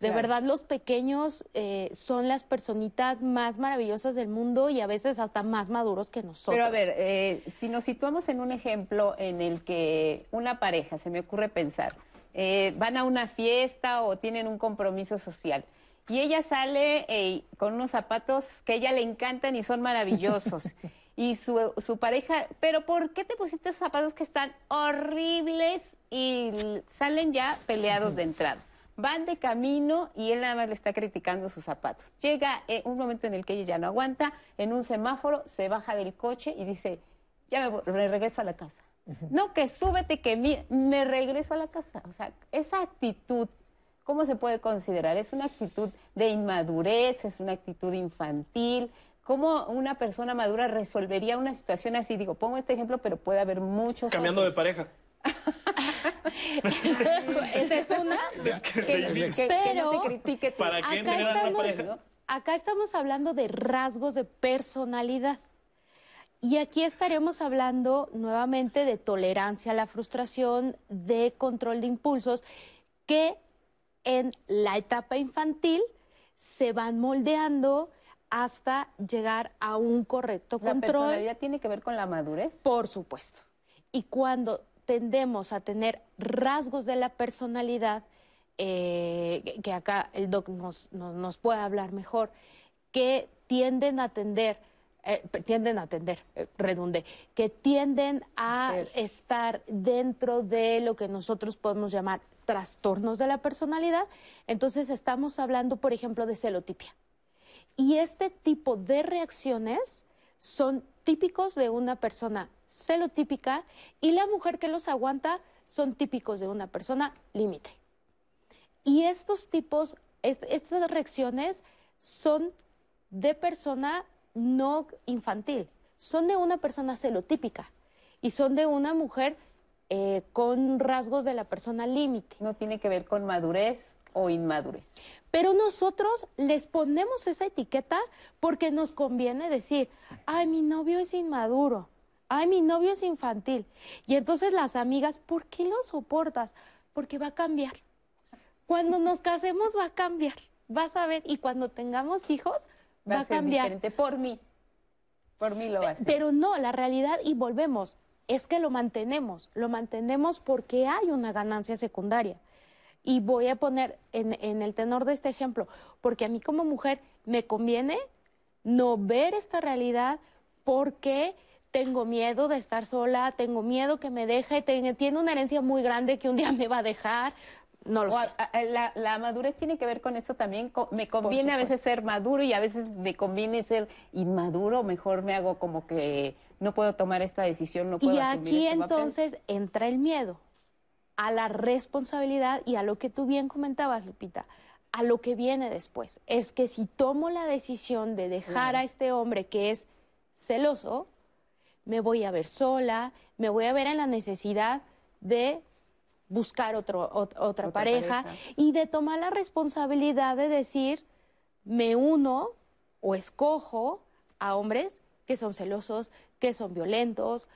De Claro. verdad, los pequeños eh, son las personitas más maravillosas del mundo y a veces hasta más maduros que nosotros. Pero a ver, eh, si nos situamos en un ejemplo en el que una pareja, se me ocurre pensar, eh, van a una fiesta o tienen un compromiso social y ella sale con unos zapatos que a ella le encantan y son maravillosos. Y su, su pareja, pero ¿por qué te pusiste esos zapatos que están horribles y salen ya peleados de entrada? Van de camino y él nada más le está criticando sus zapatos. Llega eh, un momento en el que ella ya no aguanta, en un semáforo se baja del coche y dice, ya me, me regreso a la casa. No, que súbete, que mi- me regreso a la casa. O sea, esa actitud, ¿cómo se puede considerar? ¿Es una actitud de inmadurez? ¿Es una actitud infantil? ¿Cómo una persona madura resolvería una situación así? Digo, pongo este ejemplo, pero puede haber muchos Cambiando de pareja. Esa es una. Es que Que- que- que no te critique ¿Para qué acá tener a otra estamos, pareja? acá estamos hablando de rasgos de personalidad. Y aquí estaremos hablando nuevamente de tolerancia a la frustración, de control de impulsos, que en la etapa infantil se van moldeando hasta llegar a un correcto ¿La control. personalidad tiene que ver con la madurez? Por supuesto. Y cuando tendemos a tener rasgos de la personalidad, eh, que- acá el doc nos, nos, nos puede hablar mejor, que tienden a atender, eh, tienden a atender, eh, redundé, que tienden a estar dentro de lo que nosotros podemos llamar trastornos de la personalidad, entonces estamos hablando, por ejemplo, de celotipia. Y este tipo de reacciones son típicos de una persona celotípica y la mujer que los aguanta son típicos de una persona límite. Y estos tipos, est- estas reacciones son de persona no infantil, son de una persona celotípica y son de una mujer eh, con rasgos de la persona límite. No tiene que ver con madurez o inmadurez. Pero nosotros les ponemos esa etiqueta porque nos conviene decir, ay, mi novio es inmaduro, ay, mi novio es infantil. Y entonces las amigas, ¿por qué lo soportas? Porque va a cambiar. Cuando nos casemos va a cambiar, vas a ver, y cuando tengamos hijos va, a ser cambiar. diferente por mí. Por mí lo va a hacer. Pero no, la realidad, y volvemos, es que lo mantenemos, lo mantenemos porque hay una ganancia secundaria. Y voy a poner en, en el tenor de este ejemplo, porque a mí como mujer me conviene no ver esta realidad porque tengo miedo de estar sola, tengo miedo que me deje, ten- tiene una herencia muy grande que un día me va a dejar, no lo O sé. a- a- la, la madurez tiene que ver con eso también. co- Me conviene a veces ser maduro y a veces me conviene ser inmaduro. Mejor me hago como que no puedo tomar esta decisión, no puedo Y asumir aquí este papel. entonces entra el miedo a la responsabilidad y a lo que tú bien comentabas, Lupita, a lo que viene después. Es que si tomo la decisión de dejar Claro. a este hombre que es celoso, me voy a ver sola, me voy a ver en la necesidad de buscar otro, ot- otra, Otra pareja, pareja. y de tomar la responsabilidad de decir, me uno o escojo a hombres que son celosos, que son violentos,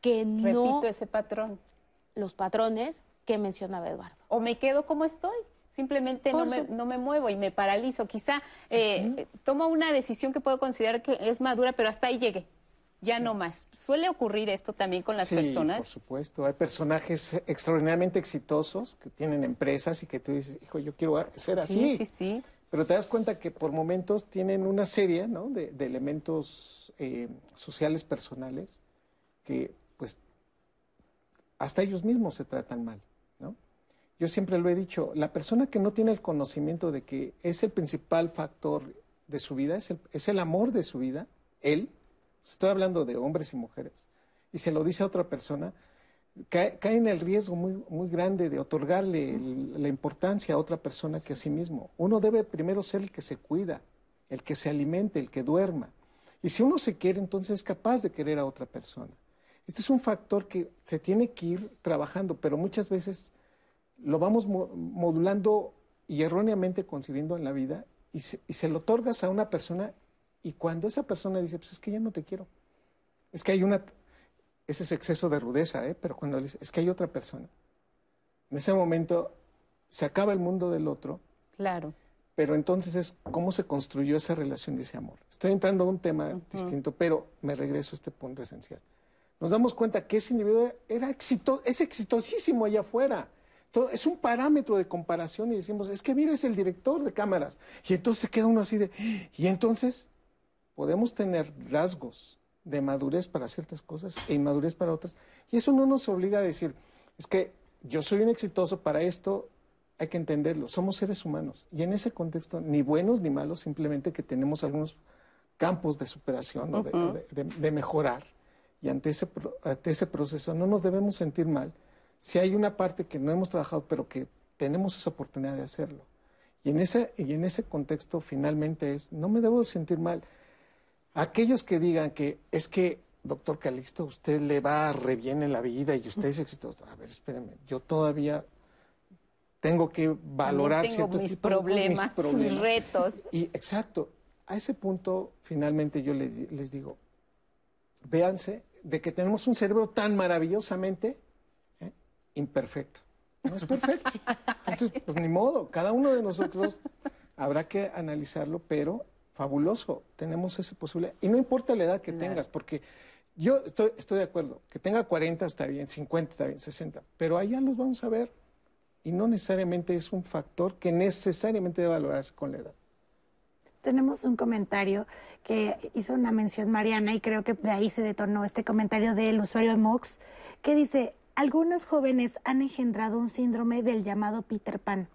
que no... Repito ese patrón. Los patrones que mencionaba Eduardo. O me quedo como estoy. Simplemente no Por me, no me muevo y me paralizo. Quizá eh, eh, tomo una decisión que puedo considerar que es madura, pero hasta ahí llegué. Ya no más. Suele ocurrir esto también con las sí, por personas. supuesto. Hay personajes extraordinariamente exitosos que tienen empresas y que tú dices, hijo, yo quiero ser así. Sí, sí, sí. Pero te das cuenta que por momentos tienen una serie ¿no? de, de elementos eh, sociales personales que pues hasta ellos mismos se tratan mal. Yo siempre lo he dicho, la persona que no tiene el conocimiento de que es el principal factor de su vida, es el, amor de su vida, él, estoy hablando de hombres y mujeres, y se lo dice a otra persona, cae, cae en el riesgo muy, muy grande de otorgarle la importancia a otra persona que a sí mismo. Uno debe primero ser el que se cuida, el que se alimente, el que duerma. Y si uno se quiere, entonces es capaz de querer a otra persona. Este es un factor que se tiene que ir trabajando, pero muchas veces lo vamos mo- modulando y erróneamente concibiendo en la vida y se, y se lo otorgas a una persona y cuando esa persona dice, pues es que ya no te quiero, es que hay una... ese es exceso de rudeza, ¿eh? pero cuando le dice, es que hay otra persona. En ese momento se acaba el mundo del otro, Claro. pero entonces es cómo se construyó esa relación de ese amor. Estoy entrando a un tema distinto, pero me regreso a este punto esencial. Nos damos cuenta que ese individuo era exito, es exitosísimo allá afuera. Todo, es un parámetro de comparación y decimos, es que mira, es el director de cámaras. Y entonces se queda uno así de... Y entonces podemos tener rasgos de madurez para ciertas cosas e inmadurez para otras. Y eso no nos obliga a decir, es que yo soy un exitoso para esto, hay que entenderlo, somos seres humanos. Y en ese contexto, ni buenos ni malos, simplemente que tenemos algunos campos de superación o de, Ujú. de- de- de mejorar. Y ante ese, ante ese proceso no nos debemos sentir mal si hay una parte que no hemos trabajado, pero que tenemos esa oportunidad de hacerlo. Y en ese, y en ese contexto finalmente es, no me debo de sentir mal. Aquellos que digan que es que, doctor Calixto, usted le va re bien en la vida y usted es exitoso. A ver, espérenme, yo todavía tengo que valorar tengo cierto mis tipo problemas, mis problemas. mis retos. Y exacto, a ese punto finalmente yo les, les digo, véanse de que tenemos un cerebro tan maravillosamente. Imperfecto. No es perfecto. Entonces, pues ni modo, cada uno de nosotros habrá que analizarlo, pero fabuloso, tenemos esa posibilidad. Y no importa la edad que tengas, porque yo estoy, estoy de acuerdo, que tenga 40 está bien, 50 está bien, 60, pero allá los vamos a ver. Y no necesariamente es un factor que necesariamente debe valorarse con la edad. Tenemos un comentario que hizo una mención Mariana y creo que de ahí se detonó este comentario del usuario de Mox que dice, algunos jóvenes han engendrado un síndrome del llamado Peter Pan.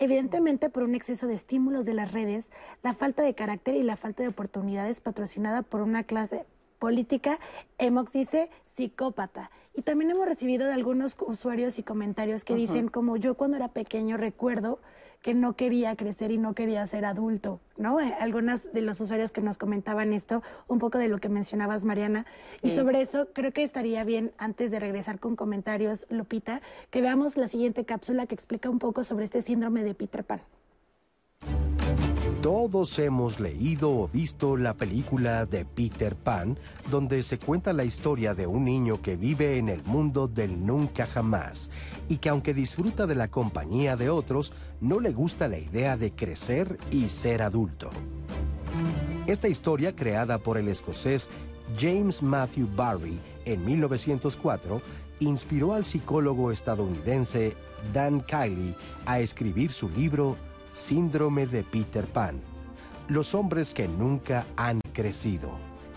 Evidentemente por un exceso de estímulos de las redes, la falta de carácter y la falta de oportunidades patrocinada por una clase política, Emox dice psicópata. Y también hemos recibido de algunos usuarios y comentarios que dicen como yo cuando era pequeño recuerdo que no quería crecer y no quería ser adulto, ¿no? Eh, Algunas de los usuarios que nos comentaban esto, un poco de lo que mencionabas, Mariana. Y sobre eso, creo que estaría bien, antes de regresar con comentarios, Lupita, que veamos la siguiente cápsula que explica un poco sobre este síndrome de Peter Pan. Todos hemos leído o visto la película de Peter Pan, donde se cuenta la historia de un niño que vive en el mundo del nunca jamás y que aunque disfruta de la compañía de otros, no le gusta la idea de crecer y ser adulto. Esta historia, creada por el escocés James Matthew Barry en 1904, inspiró al psicólogo estadounidense Dan Kiley a escribir su libro Síndrome de Peter Pan, Los hombres que nunca han crecido.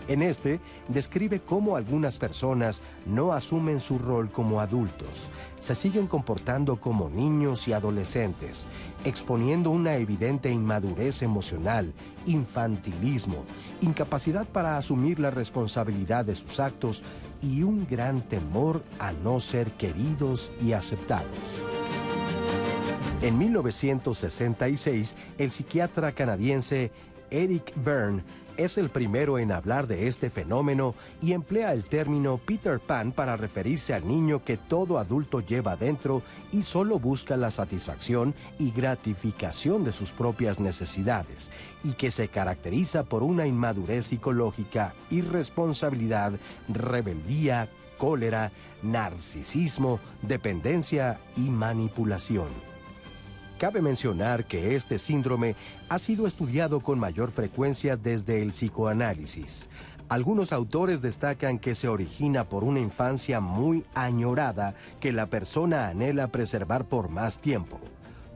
En este describe cómo algunas personas no asumen su rol como adultos, se siguen comportando como niños y adolescentes, exponiendo una evidente inmadurez emocional, infantilismo, incapacidad para asumir la responsabilidad de sus actos y un gran temor a no ser queridos y aceptados. En 1966, el psiquiatra canadiense Eric Byrne es el primero en hablar de este fenómeno y emplea el término Peter Pan para referirse al niño que todo adulto lleva dentro y solo busca la satisfacción y gratificación de sus propias necesidades y que se caracteriza por una inmadurez psicológica, irresponsabilidad, rebeldía, cólera, narcisismo, dependencia y manipulación. Cabe mencionar que este síndrome ha sido estudiado con mayor frecuencia desde el psicoanálisis. Algunos autores destacan que se origina por una infancia muy añorada que la persona anhela preservar por más tiempo.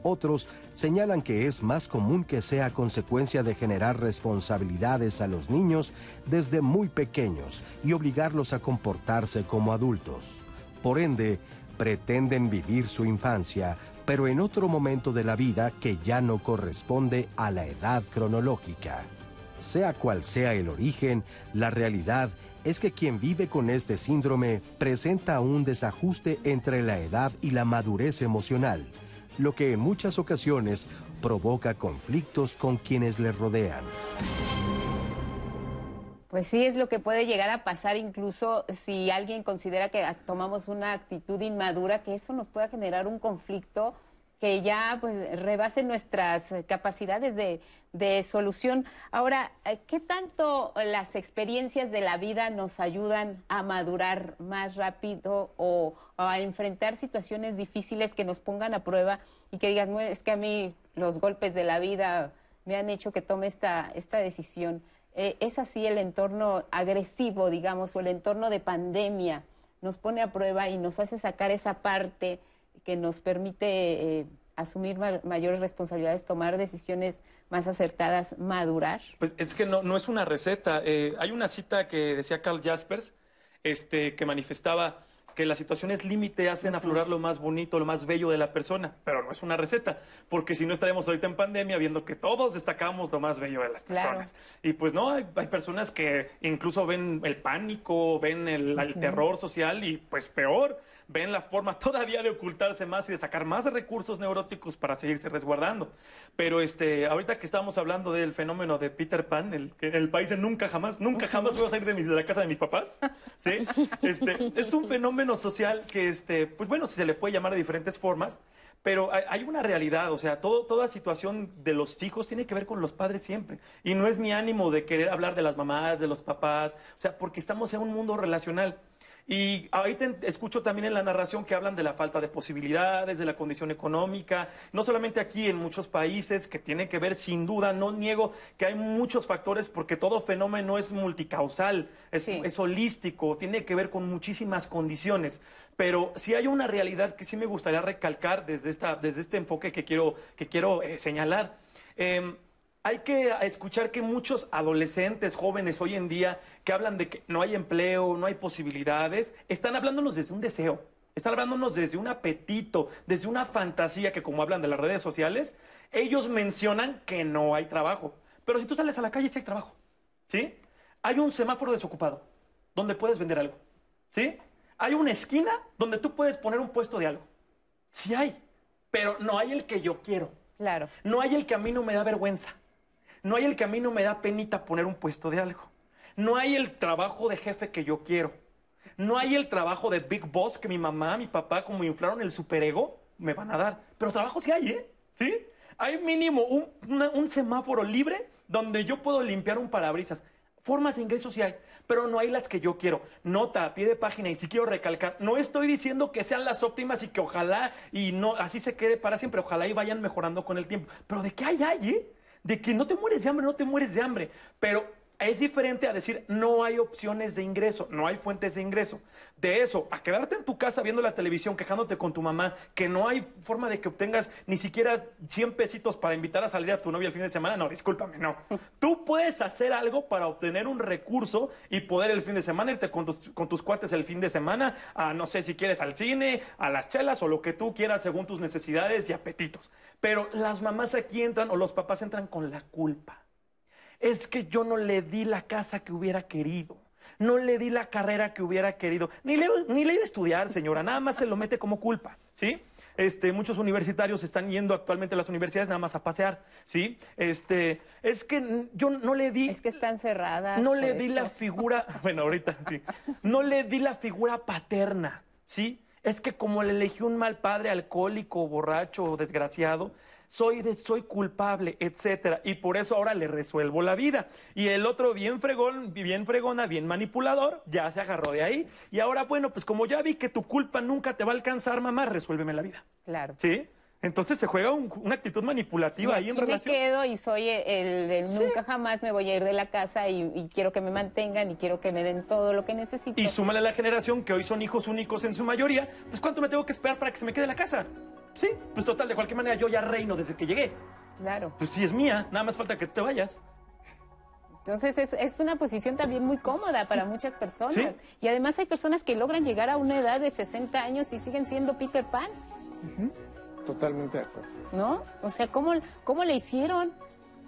Otros señalan que es más común que sea consecuencia de generar responsabilidades a los niños desde muy pequeños y obligarlos a comportarse como adultos. Por ende, pretenden vivir su infancia pero en otro momento de la vida que ya no corresponde a la edad cronológica. Sea cual sea el origen, la realidad es que quien vive con este síndrome presenta un desajuste entre la edad y la madurez emocional, lo que en muchas ocasiones provoca conflictos con quienes le rodean. Pues sí, es lo que puede llegar a pasar incluso si alguien considera que tomamos una actitud inmadura, que eso nos pueda generar un conflicto que ya pues rebasen nuestras capacidades de, de solución. Ahora, eh, ¿qué tanto las experiencias de la vida nos ayudan a madurar más rápido o, a enfrentar situaciones difíciles que nos pongan a prueba y que digan, "No, es que a mí los golpes de la vida me han hecho que tome esta, esta decisión? Eh, ¿Es así el entorno agresivo, digamos, o el entorno de pandemia? Nos pone a prueba y nos hace sacar esa parte que nos permite eh, asumir ma- mayores responsabilidades, tomar decisiones más acertadas, madurar. Pues es que no, no es una receta. Eh, hay una cita que decía Carl Jaspers, este, que manifestaba que las situaciones límite hacen aflorar lo más bonito, lo más bello de la persona, pero no es una receta, porque si no estaremos ahorita en pandemia viendo que todos destacamos lo más bello de las Claro. personas. Y pues no, hay, hay personas que incluso ven el pánico, ven el, terror social y pues peor, ven la forma todavía de ocultarse más y de sacar más recursos neuróticos para seguirse resguardando. Pero este, ahorita que estamos hablando del fenómeno de Peter Pan, el, el país de nunca jamás, nunca jamás voy a salir de, mis- de la casa de mis papás, ¿sí? Este, es un fenómeno social que, este, pues bueno, se le puede llamar de diferentes formas, pero hay, una realidad, o sea, todo, toda situación de los fijos tiene que ver con los padres siempre. Y no es mi ánimo de querer hablar de las mamás, de los papás, o sea, porque estamos en un mundo relacional. Y ahorita escucho también en la narración que hablan de la falta de posibilidades, de la condición económica, no solamente aquí, en muchos países, que tiene que ver sin duda, no niego que hay muchos factores porque todo fenómeno es multicausal, es, es holístico, tiene que ver con muchísimas condiciones. Pero sí hay una realidad que sí me gustaría recalcar desde, esta, desde este enfoque que quiero, que quiero eh, señalar. Em, hay que escuchar que muchos adolescentes, jóvenes hoy en día, que hablan de que no hay empleo, no hay posibilidades, están hablándonos desde un deseo, están hablándonos desde un apetito, desde una fantasía que como hablan de las redes sociales, ellos mencionan que no hay trabajo. Pero si tú sales a la calle, sí hay trabajo, ¿sí? Hay un semáforo desocupado donde puedes vender algo, ¿sí? Hay una esquina donde tú puedes poner un puesto de algo. Sí hay, pero no hay el que yo quiero. Claro. No hay el que a mí no me da vergüenza. No hay el que a mí no me da penita poner un puesto de algo. No hay el trabajo de jefe que yo quiero. No hay el trabajo de Big Boss que mi mamá, mi papá, como inflaron el superego, me van a dar. Pero trabajo sí hay, ¿eh? ¿Sí? Hay mínimo un, semáforo libre donde yo puedo limpiar un parabrisas. Formas de ingresos sí hay, pero no hay las que yo quiero. Nota, a pie de página, y si quiero recalcar, no estoy diciendo que sean las óptimas y que ojalá y no así se quede para siempre, ojalá y vayan mejorando con el tiempo. Pero de qué hay, hay, ¿eh? De que no te mueres de hambre, no te mueres de hambre. Pero es diferente a decir no hay opciones de ingreso, no hay fuentes de ingreso. De eso, a quedarte en tu casa viendo la televisión, quejándote con tu mamá, que no hay forma de que obtengas ni siquiera 100 pesitos para invitar a salir a tu novia el fin de semana, no, discúlpame, no. Tú puedes hacer algo para obtener un recurso y poder el fin de semana irte con tus, con tus cuates el fin de semana, a no sé si quieres al cine, a las chelas o lo que tú quieras según tus necesidades y apetitos. Pero las mamás aquí entran o los papás entran con la culpa es que yo no le di la casa que hubiera querido. No le di la carrera que hubiera querido. Ni le, ni le iba a estudiar, señora. Nada más se lo mete como culpa, ¿sí? Este, muchos universitarios están yendo actualmente a las universidades nada más a pasear, ¿sí? Este, es que yo no le di... Es que están cerradas. No le di eso. la figura, bueno, ahorita sí. No le di la figura paterna, ¿sí? Es que como le elegí un mal padre alcohólico, borracho o desgraciado, soy de, soy culpable, etcétera, y por eso ahora le resuelvo la vida. Y el otro bien fregón, bien fregona, bien manipulador, ya se agarró de ahí. Y ahora, bueno, pues como ya vi que tu culpa nunca te va a alcanzar, mamá, resuélveme la vida. Claro. ¿Sí? Entonces se juega un- una actitud manipulativa Y ahí en aquí me relación. quedo y soy el, del nunca jamás me voy a ir de la casa y, y quiero que me mantengan y quiero que me den todo lo que necesito. Y súmale a la generación que hoy son hijos únicos en su mayoría, pues ¿cuánto me tengo que esperar para que se me quede la casa? Sí, pues total, de cualquier manera yo ya reino desde que llegué. Claro. Pues si es mía, nada más falta que te vayas. Entonces es, es una posición también muy cómoda para muchas personas. Sí. Y además hay personas que logran llegar a una edad de 60 años y siguen siendo Peter Pan, Totalmente de acuerdo. ¿no? O sea, ¿cómo, cómo le hicieron?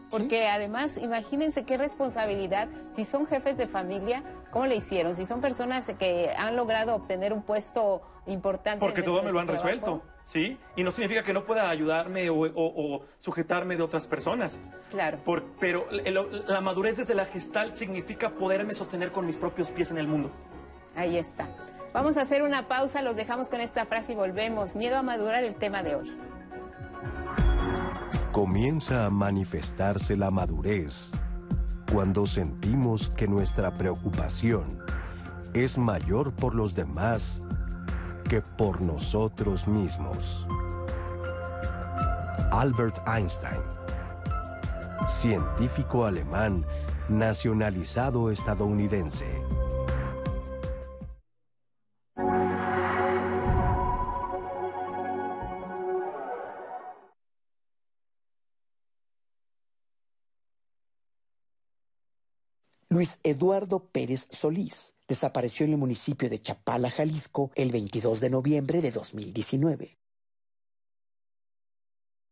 Porque además, imagínense qué responsabilidad. Si son jefes de familia, ¿cómo le hicieron? Si son personas que han logrado obtener un puesto importante. Porque todo me lo han trabajo. resuelto, ¿sí? Y no significa que no pueda ayudarme o, o- o sujetarme de otras personas. Claro. Por- pero el- la madurez desde la gestal significa poderme sostener con mis propios pies en el mundo. Ahí está. Vamos a hacer una pausa, los dejamos con esta frase y volvemos. Miedo a madurar el tema de hoy. Comienza a manifestarse la madurez cuando sentimos que nuestra preocupación es mayor por los demás que por nosotros mismos. Albert Einstein, científico alemán nacionalizado estadounidense. Luis Eduardo Pérez Solís desapareció en el municipio de Chapala, Jalisco, el 22 de noviembre de 2019.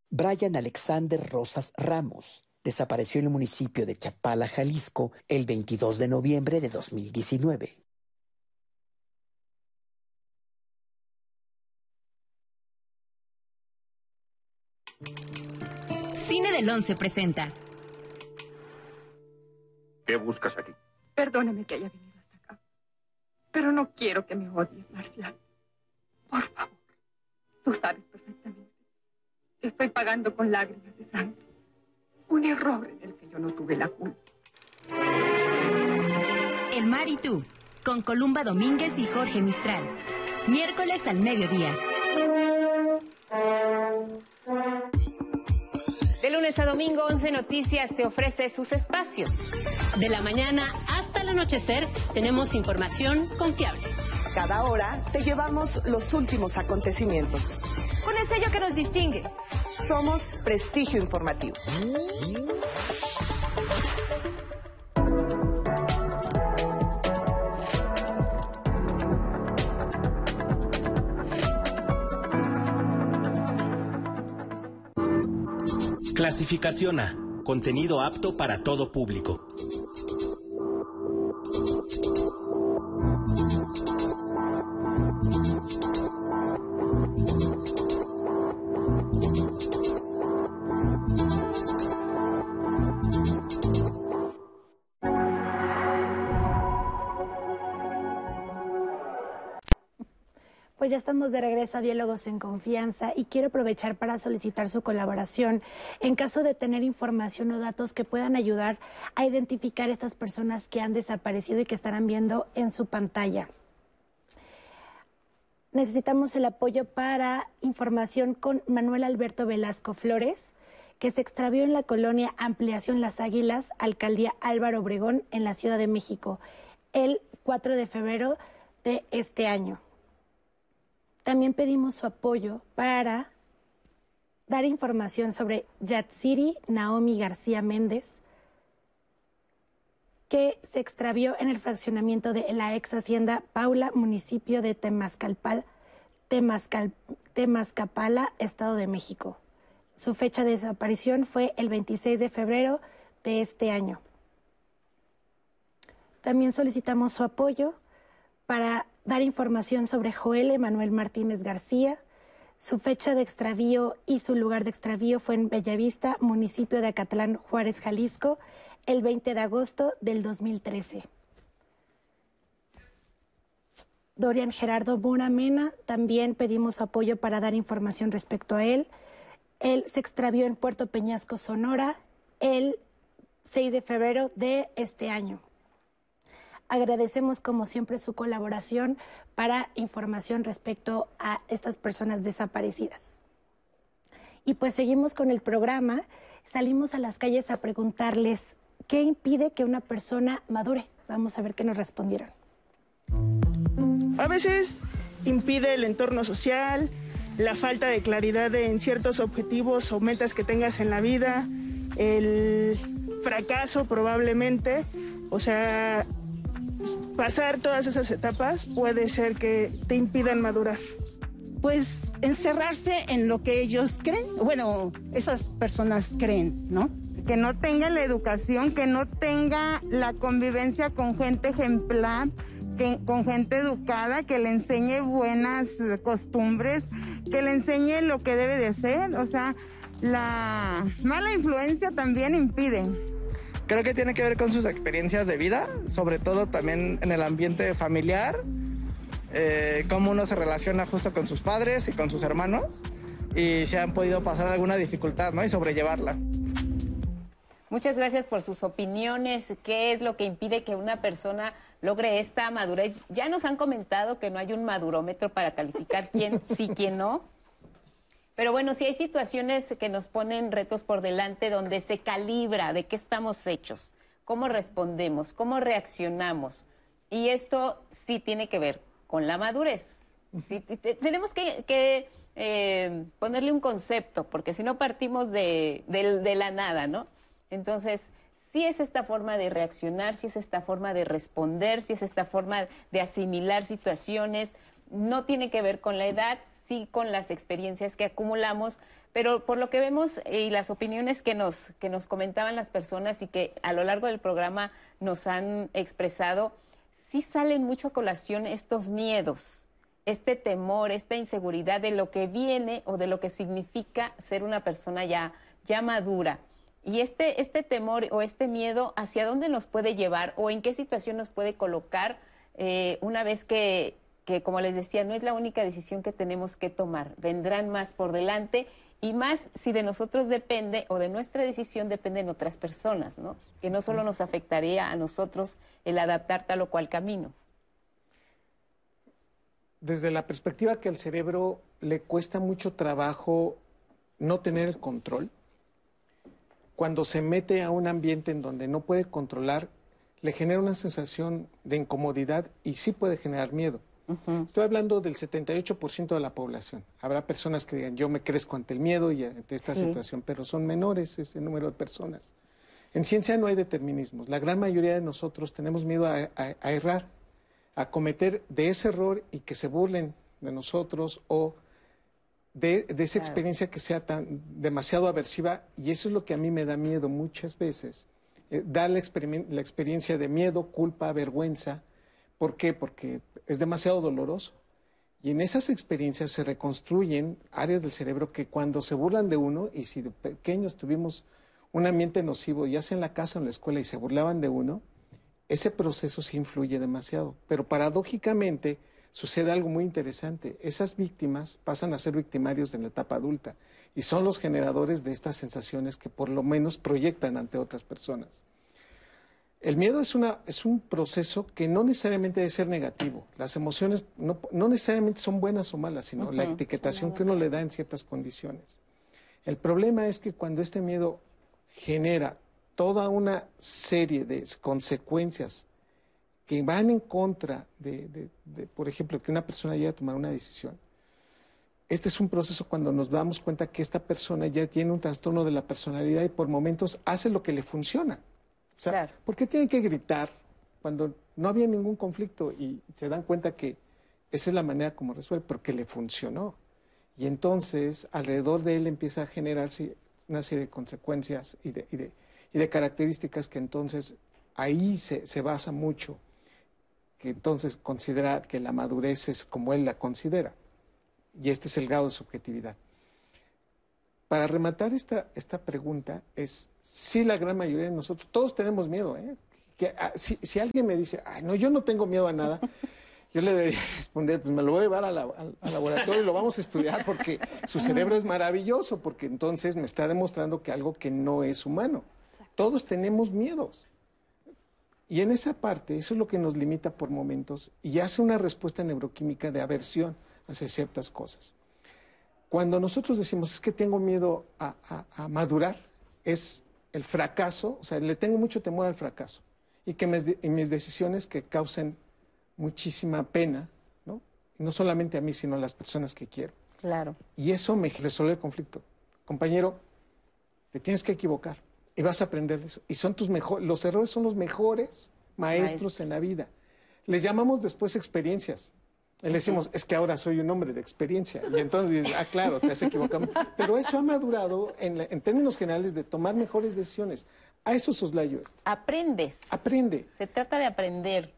Brian Alexander Rosas Ramos desapareció en el municipio de Chapala, Jalisco, el 22 de noviembre de 2019. Cine del 11 presenta. ¿Qué buscas aquí? Perdóname que haya venido hasta acá. Pero no quiero que me odies, Marcial. Por favor. Tú sabes perfectamente que estoy pagando con lágrimas de sangre un error en el que yo no tuve la culpa. El mar y tú, con Columba Domínguez y Jorge Mistral. Miércoles al mediodía. De lunes a domingo, 11 Noticias te ofrece sus espacios. De la mañana hasta el anochecer tenemos información confiable. Cada hora te llevamos los últimos acontecimientos. Con el sello que nos distingue. Somos Prestigio Informativo. Clasificación A. Contenido apto para todo público. Estamos de regreso a Diálogos en Confianza y quiero aprovechar para solicitar su colaboración en caso de tener información o datos que puedan ayudar a identificar estas personas que han desaparecido y que estarán viendo en su pantalla. Necesitamos el apoyo para información con Manuel Alberto Velasco Flores, que se extravió en la colonia Ampliación Las Águilas, Alcaldía Álvaro Obregón, en la Ciudad de México, el 4 de febrero de este año. También pedimos su apoyo para dar información sobre Yatsiri Naomi García Méndez, que se extravió en el fraccionamiento de la ex hacienda Paula, municipio de Temazcalpal, Temazcal, Temazcapala, Estado de México. Su fecha de desaparición fue el 26 de febrero de este año. También solicitamos su apoyo para dar información sobre Joel Emanuel Martínez García. Su fecha de extravío y su lugar de extravío fue en Bellavista, municipio de Acatlán, Juárez, Jalisco, el 20 de agosto del 2013. Dorian Gerardo Buramena, también pedimos apoyo para dar información respecto a él. Él se extravió en Puerto Peñasco, Sonora, el 6 de febrero de este año. Agradecemos como siempre su colaboración para información respecto a estas personas desaparecidas. Y pues seguimos con el programa. Salimos a las calles a preguntarles qué impide que una persona madure. Vamos a ver qué nos respondieron. A veces impide el entorno social, la falta de claridad en ciertos objetivos o metas que tengas en la vida, el fracaso probablemente, o sea, pasar todas esas etapas puede ser que te impidan madurar. Pues encerrarse en lo que ellos creen, bueno, esas personas creen, ¿no? Que no tenga la educación, que no tenga la convivencia con gente ejemplar, que, con gente educada, que le enseñe buenas costumbres, que le enseñe lo que debe de ser. O sea, la mala influencia también impide. Creo que tiene que ver con sus experiencias de vida, sobre todo también en el ambiente familiar, eh, cómo uno se relaciona justo con sus padres y con sus hermanos, y se han podido pasar alguna dificultad, ¿no? Y sobrellevarla. Muchas gracias por sus opiniones. ¿Qué es lo que impide que una persona logre esta madurez? Ya nos han comentado que no hay un madurómetro para calificar quién sí, quién no. Pero bueno, sí hay situaciones que nos ponen retos por delante donde se calibra de qué estamos hechos, cómo respondemos, cómo reaccionamos. Y esto sí tiene que ver con la madurez. Sí, te- tenemos que, que, eh, ponerle un concepto, porque si no partimos de, la nada, ¿no? Entonces, sí es esta forma de reaccionar, sí es esta forma de responder, sí es esta forma de asimilar situaciones. No tiene que ver con la edad, sí con las experiencias que acumulamos, pero por lo que vemos eh, y las opiniones que nos, que nos comentaban las personas y que a lo largo del programa nos han expresado, sí salen mucho a colación estos miedos, este temor, esta inseguridad de lo que viene o de lo que significa ser una persona ya, ya madura. Y este, este temor o este miedo, ¿hacia dónde nos puede llevar o en qué situación nos puede colocar eh, una vez que, que, como les decía, no es la única decisión que tenemos que tomar? Vendrán más por delante y más si de nosotros depende o de nuestra decisión dependen otras personas, ¿no? Que no solo nos afectaría a nosotros el adaptar tal o cual camino. Desde la perspectiva que al cerebro le cuesta mucho trabajo no tener el control, cuando se mete a un ambiente en donde no puede controlar, le genera una sensación de incomodidad y sí puede generar miedo. Estoy hablando del 78% de la población. Habrá personas que digan, yo me crezco ante el miedo y ante esta Sí. situación, pero son menores ese número de personas. En ciencia no hay determinismos. La gran mayoría de nosotros tenemos miedo a, a- a errar, a cometer de ese error y que se burlen de nosotros o de, de esa Claro. experiencia que sea tan demasiado aversiva. Y eso es lo que a mí me da miedo muchas veces. Eh, da la, experien- la experiencia de miedo, culpa, vergüenza. ¿Por qué? Porque es demasiado doloroso. Y en esas experiencias se reconstruyen áreas del cerebro que cuando se burlan de uno, y si de pequeños tuvimos un ambiente nocivo, ya sea la casa o en la escuela, y se burlaban de uno, ese proceso sí influye demasiado. Pero paradójicamente sucede algo muy interesante. Esas víctimas pasan a ser victimarios en la etapa adulta y son los generadores de estas sensaciones que por lo menos proyectan ante otras personas. El miedo es, una, es un proceso que no necesariamente debe ser negativo. Las emociones no, no necesariamente son buenas o malas, sino la etiquetación que uno le da en ciertas condiciones. El problema es que cuando este miedo genera toda una serie de consecuencias que van en contra de, de- de, por ejemplo, que una persona llegue a tomar una decisión, este es un proceso cuando nos damos cuenta que esta persona ya tiene un trastorno de la personalidad y por momentos hace lo que le funciona. O sea, ¿por qué tiene que gritar cuando no había ningún conflicto y se dan cuenta que esa es la manera como resuelve? Porque le funcionó. Y entonces alrededor de él empieza a generarse una serie de consecuencias y de, y de- y de características que entonces ahí se, se basa mucho, que entonces considera que la madurez es como él la considera. Y este es el grado de subjetividad. Para rematar esta, esta pregunta es, sí la gran mayoría de nosotros, todos tenemos miedo, ¿eh? Que, ah, si, si alguien me dice, ay, no, yo no tengo miedo a nada, yo le debería responder, pues me lo voy a llevar la- al laboratorio y lo vamos a estudiar porque su cerebro es maravilloso, porque entonces me está demostrando que algo que no es humano. Todos tenemos miedos. Y en esa parte, eso es lo que nos limita por momentos y hace una respuesta neuroquímica de aversión hacia ciertas cosas. Cuando nosotros decimos es que tengo miedo a, a- a madurar, es el fracaso, o sea, le tengo mucho temor al fracaso y que mis, y mis decisiones que causen muchísima pena, ¿no? Y no solamente a mí, sino a las personas que quiero. Claro. Y eso me resuelve el conflicto. Compañero, te tienes que equivocar y vas a aprender de eso. Y son tus mejores, los errores son los mejores maestros Maestro. en la vida. Les llamamos después experiencias. Le decimos, es que ahora soy un hombre de experiencia. Y entonces ah, claro, te has equivocado. Pero eso ha madurado en, la- en términos generales de tomar mejores decisiones. A eso soslayo esto. Aprendes. Aprende. Se trata de aprender.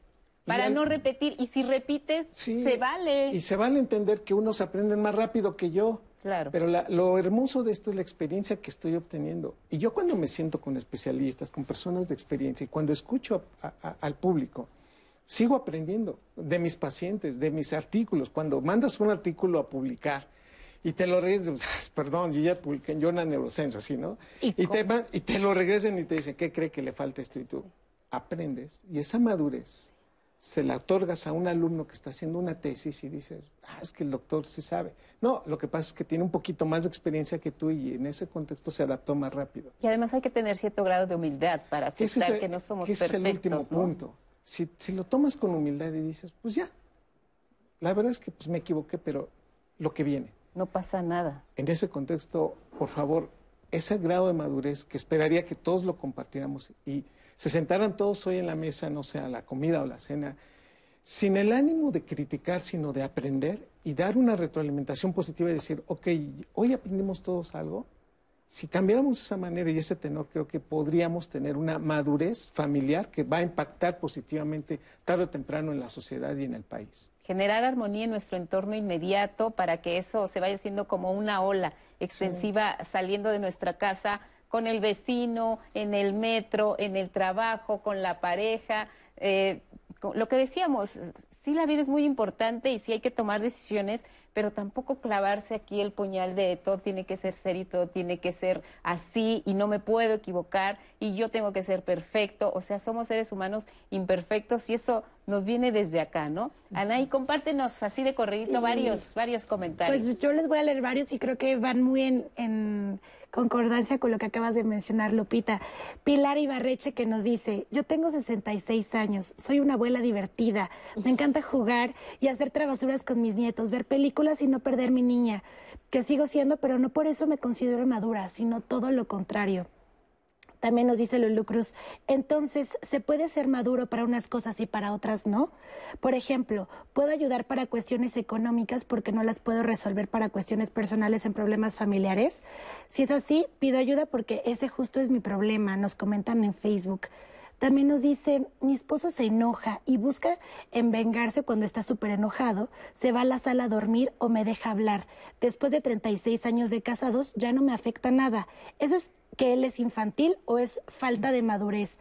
Para al- no repetir. Y si repites, se vale. Y se vale entender que unos aprenden más rápido que yo. Claro. Pero la- lo hermoso de esto es la experiencia que estoy obteniendo. Y yo cuando me siento con especialistas, con personas de experiencia, y cuando escucho a- a- al público, sigo aprendiendo de mis pacientes, de mis artículos. Cuando mandas un artículo a publicar y te lo regresen, pues, perdón, yo ya publiqué en Journal Neuroscience, así, ¿no? ¿Y Y, te, y te lo regresen y te dicen, ¿qué cree que le falta esto? Y tú aprendes. Y esa madurez se la otorgas a un alumno que está haciendo una tesis y dices, ah, es que el doctor sí sabe. No, lo que pasa es que tiene un poquito más de experiencia que tú y en ese contexto se adaptó más rápido. Y además hay que tener cierto grado de humildad para es aceptar el- que no somos que ese es el perfectos. último ¿no? punto. Si, si lo tomas con humildad y dices, pues ya, la verdad es que pues, me equivoqué, pero lo que viene. No pasa nada. En ese contexto, por favor, ese grado de madurez que esperaría que todos lo compartiéramos y se sentaran todos hoy en la mesa, no sea la comida o la cena, sin el ánimo de criticar, sino de aprender y dar una retroalimentación positiva y decir, ok, hoy aprendimos todos algo. Si cambiáramos esa manera y ese tenor, creo que podríamos tener una madurez familiar que va a impactar positivamente tarde o temprano en la sociedad y en el país. Generar armonía en nuestro entorno inmediato para que eso se vaya haciendo como una ola extensiva saliendo de nuestra casa con el vecino, en el metro, en el trabajo, con la pareja. eh, lo que decíamos, sí la vida es muy importante y sí hay que tomar decisiones, pero tampoco clavarse aquí el puñal de todo tiene que ser serio y todo tiene que ser así y no me puedo equivocar y yo tengo que ser perfecto. O sea, somos seres humanos imperfectos y eso nos viene desde acá, ¿no? Anaí, compártenos así de corridito Sí. varios, varios comentarios. Pues yo les voy a leer varios y creo que van muy en, en concordancia con lo que acabas de mencionar, Lupita. Pilar Ibarreche que nos dice, yo tengo 66 años, soy una abuela divertida, me encanta jugar y hacer travesuras con mis nietos, ver películas y no perder mi niña, que sigo siendo, pero no por eso me considero madura, sino todo lo contrario. También nos dice Lulu Cruz, entonces, ¿se puede ser maduro para unas cosas y para otras no? Por ejemplo, ¿puedo ayudar para cuestiones económicas porque no las puedo resolver para cuestiones personales en problemas familiares? Si es así, pido ayuda porque ese justo es mi problema, nos comentan en Facebook. También nos dice, mi esposo se enoja y busca en vengarse cuando está súper enojado, se va a la sala a dormir o me deja hablar. Después de 36 años de casados ya no me afecta nada. ¿Eso es que él es infantil o es falta de madurez?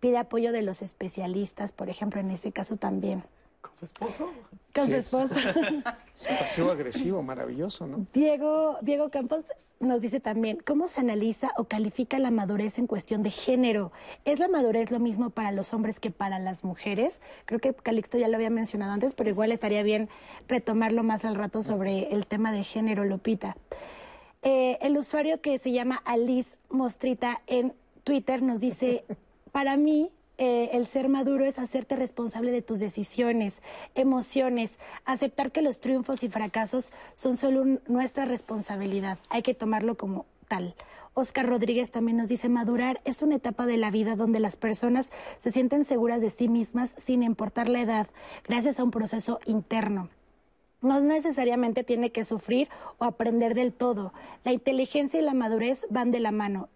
Pide apoyo de los especialistas, por ejemplo, en ese caso también. ¿Con su esposo? Con Sí, su es- esposo. Es un pasivo agresivo, maravilloso, ¿no? Diego, Diego Campos nos dice también, ¿cómo se analiza o califica la madurez en cuestión de género? ¿Es la madurez lo mismo para los hombres que para las mujeres? Creo que Calixto ya lo había mencionado antes, pero igual estaría bien retomarlo más al rato sobre el tema de género, Lupita. Eh, el usuario que se llama Alice Mostrita en Twitter nos dice, para mí eh, el ser maduro es hacerte responsable de tus decisiones, emociones, aceptar que los triunfos y fracasos son solo nuestra responsabilidad. Hay que tomarlo como tal. Oscar Rodríguez también nos dice, madurar es una etapa de la vida donde las personas se sienten seguras de sí mismas sin importar la edad, gracias a un proceso interno. No necesariamente tiene que sufrir o aprender del todo. La inteligencia y la madurez van de la mano.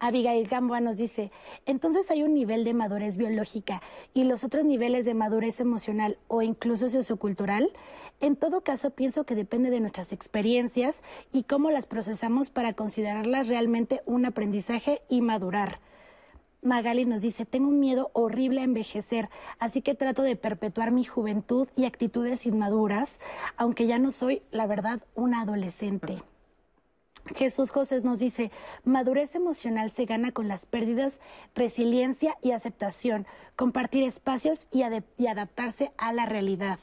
Abigail Gamboa nos dice, entonces hay un nivel de madurez biológica y los otros niveles de madurez emocional o incluso sociocultural. En todo caso, pienso que depende de nuestras experiencias y cómo las procesamos para considerarlas realmente un aprendizaje y madurar. Magali nos dice, tengo un miedo horrible a envejecer, así que trato de perpetuar mi juventud y actitudes inmaduras, aunque ya no soy, la verdad, una adolescente. Jesús José nos dice, madurez emocional se gana con las pérdidas, resiliencia y aceptación, compartir espacios y, adaptarse a la realidad.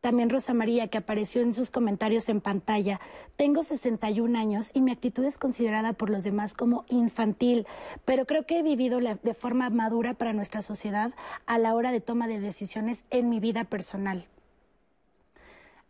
También Rosa María, que apareció en sus comentarios en pantalla. Tengo 61 años y mi actitud es considerada por los demás como infantil, pero creo que he vivido de forma madura para nuestra sociedad a la hora de toma de decisiones en mi vida personal.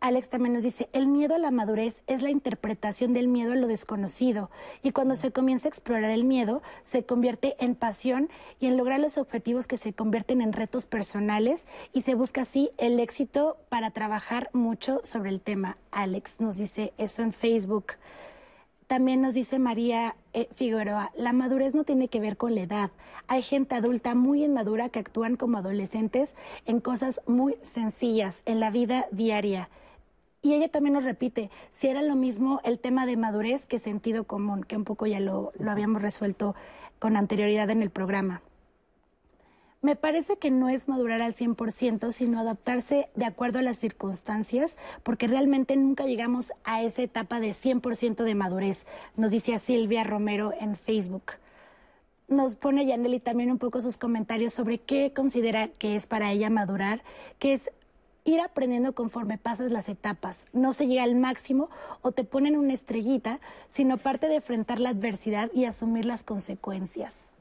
Alex también nos dice, el miedo a la madurez es la interpretación del miedo a lo desconocido y cuando se comienza a explorar el miedo se convierte en pasión y en lograr los objetivos que se convierten en retos personales y se busca así el éxito para trabajar mucho sobre el tema. Alex nos dice eso en Facebook. También nos dice María eh, Figueroa, la madurez no tiene que ver con la edad. Hay gente adulta muy inmadura que actúan como adolescentes en cosas muy sencillas en la vida diaria. Y ella también nos repite, si era lo mismo el tema de madurez que sentido común, que un poco ya lo, lo habíamos resuelto con anterioridad en el programa. Me parece que no es madurar al 100%, sino adaptarse de acuerdo a las circunstancias, porque realmente nunca llegamos a esa etapa de 100% de madurez, nos decía Silvia Romero en Facebook. Nos pone Yaneli también un poco sus comentarios sobre qué considera que es para ella madurar, que es ir aprendiendo conforme pasas las etapas. No se llega al máximo o te ponen una estrellita, sino parte de enfrentar la adversidad y asumir las consecuencias.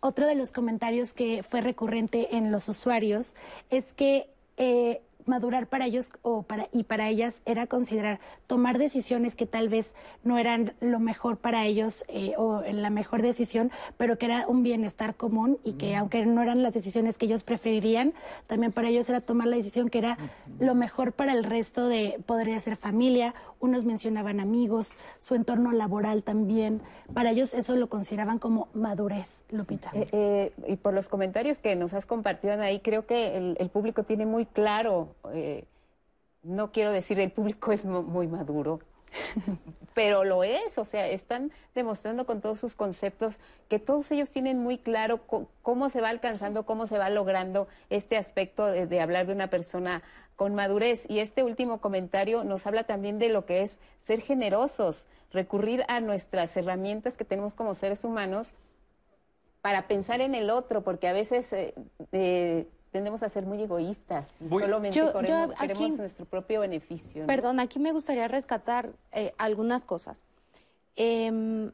Otro de los comentarios que fue recurrente en los usuarios es que eh, madurar para ellos o para, y para ellas era considerar tomar decisiones que tal vez no eran lo mejor para ellos eh, o la mejor decisión, pero que era un bienestar común y que aunque no eran las decisiones que ellos preferirían, también para ellos era tomar la decisión que era lo mejor para el resto de, podría ser familia, unos mencionaban amigos, su entorno laboral también, para ellos eso lo consideraban como madurez, Lupita. Eh, eh, y por los comentarios que nos has compartido ahí, creo que el, público tiene muy claro, eh, no quiero decir el público es mu- muy maduro, pero lo es, o sea, están demostrando con todos sus conceptos que todos ellos tienen muy claro cómo se va alcanzando, cómo se va logrando este aspecto de, de hablar de una persona con madurez. Y este último comentario nos habla también de lo que es ser generosos, recurrir a nuestras herramientas que tenemos como seres humanos para pensar en el otro, porque a veces eh, eh, tendemos a ser muy egoístas y solamente Yo- yo queremos, aquí- queremos nuestro propio beneficio. ¿no? Perdón, aquí me gustaría rescatar eh, algunas cosas. Em,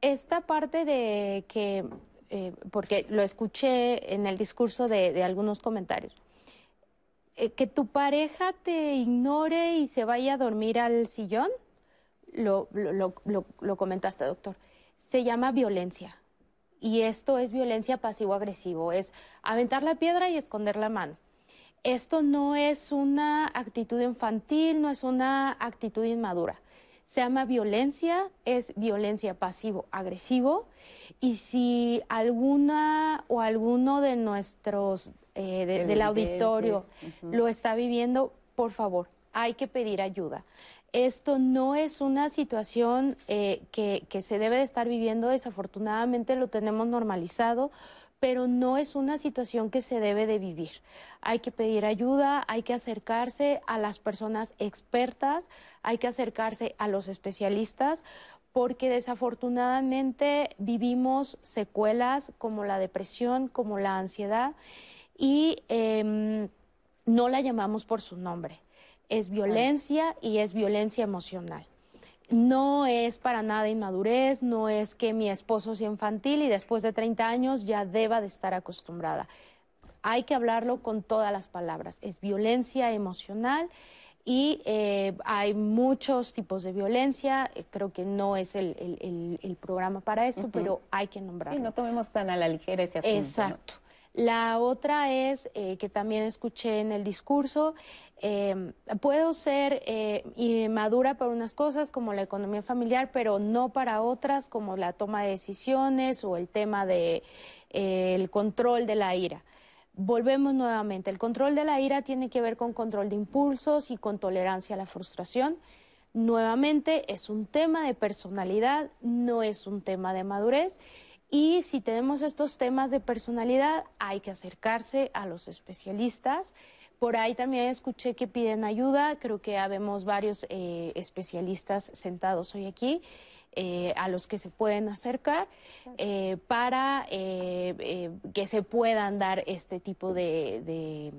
esta parte de que, eh, porque lo escuché en el discurso de, de algunos comentarios, eh, que tu pareja te ignore y se vaya a dormir al sillón, lo, comentaste, doctor, se llama violencia. Y esto es violencia pasivo-agresivo, es aventar la piedra y esconder la mano. Esto no es una actitud infantil, no es una actitud inmadura. Se llama violencia, es violencia pasivo-agresivo. Y si alguna o alguno de nuestros, eh, de- del auditorio lo está viviendo, por favor, hay que pedir ayuda. Esto no es una situación eh, que, que se debe de estar viviendo, desafortunadamente lo tenemos normalizado, pero no es una situación que se debe de vivir. Hay que pedir ayuda, hay que acercarse a las personas expertas, hay que acercarse a los especialistas, porque desafortunadamente vivimos secuelas como la depresión, como la ansiedad, y em, no la llamamos por su nombre. Es violencia y es violencia emocional. No es para nada inmadurez, no es que mi esposo sea infantil y después de 30 años ya deba de estar acostumbrada. Hay que hablarlo con todas las palabras. Es violencia emocional y eh, hay muchos tipos de violencia. Eh, Creo que no es el, el- el- el programa para esto, pero hay que nombrarlo. Sí, no tomemos tan a la ligera ese asunto. ¿no? La otra es, eh, que también escuché en el discurso, eh, puedo ser eh, inmadura para unas cosas como la economía familiar, pero no para otras como la toma de decisiones o el tema del de, el control de la ira. Volvemos nuevamente. El control de la ira tiene que ver con control de impulsos y con tolerancia a la frustración. Nuevamente es un tema de personalidad, no es un tema de madurez. Y si tenemos estos temas de personalidad, hay que acercarse a los especialistas. Por ahí también escuché que piden ayuda. Creo que habemos varios eh, especialistas sentados hoy aquí eh, a los que se pueden acercar eh, para que se puedan dar este tipo de,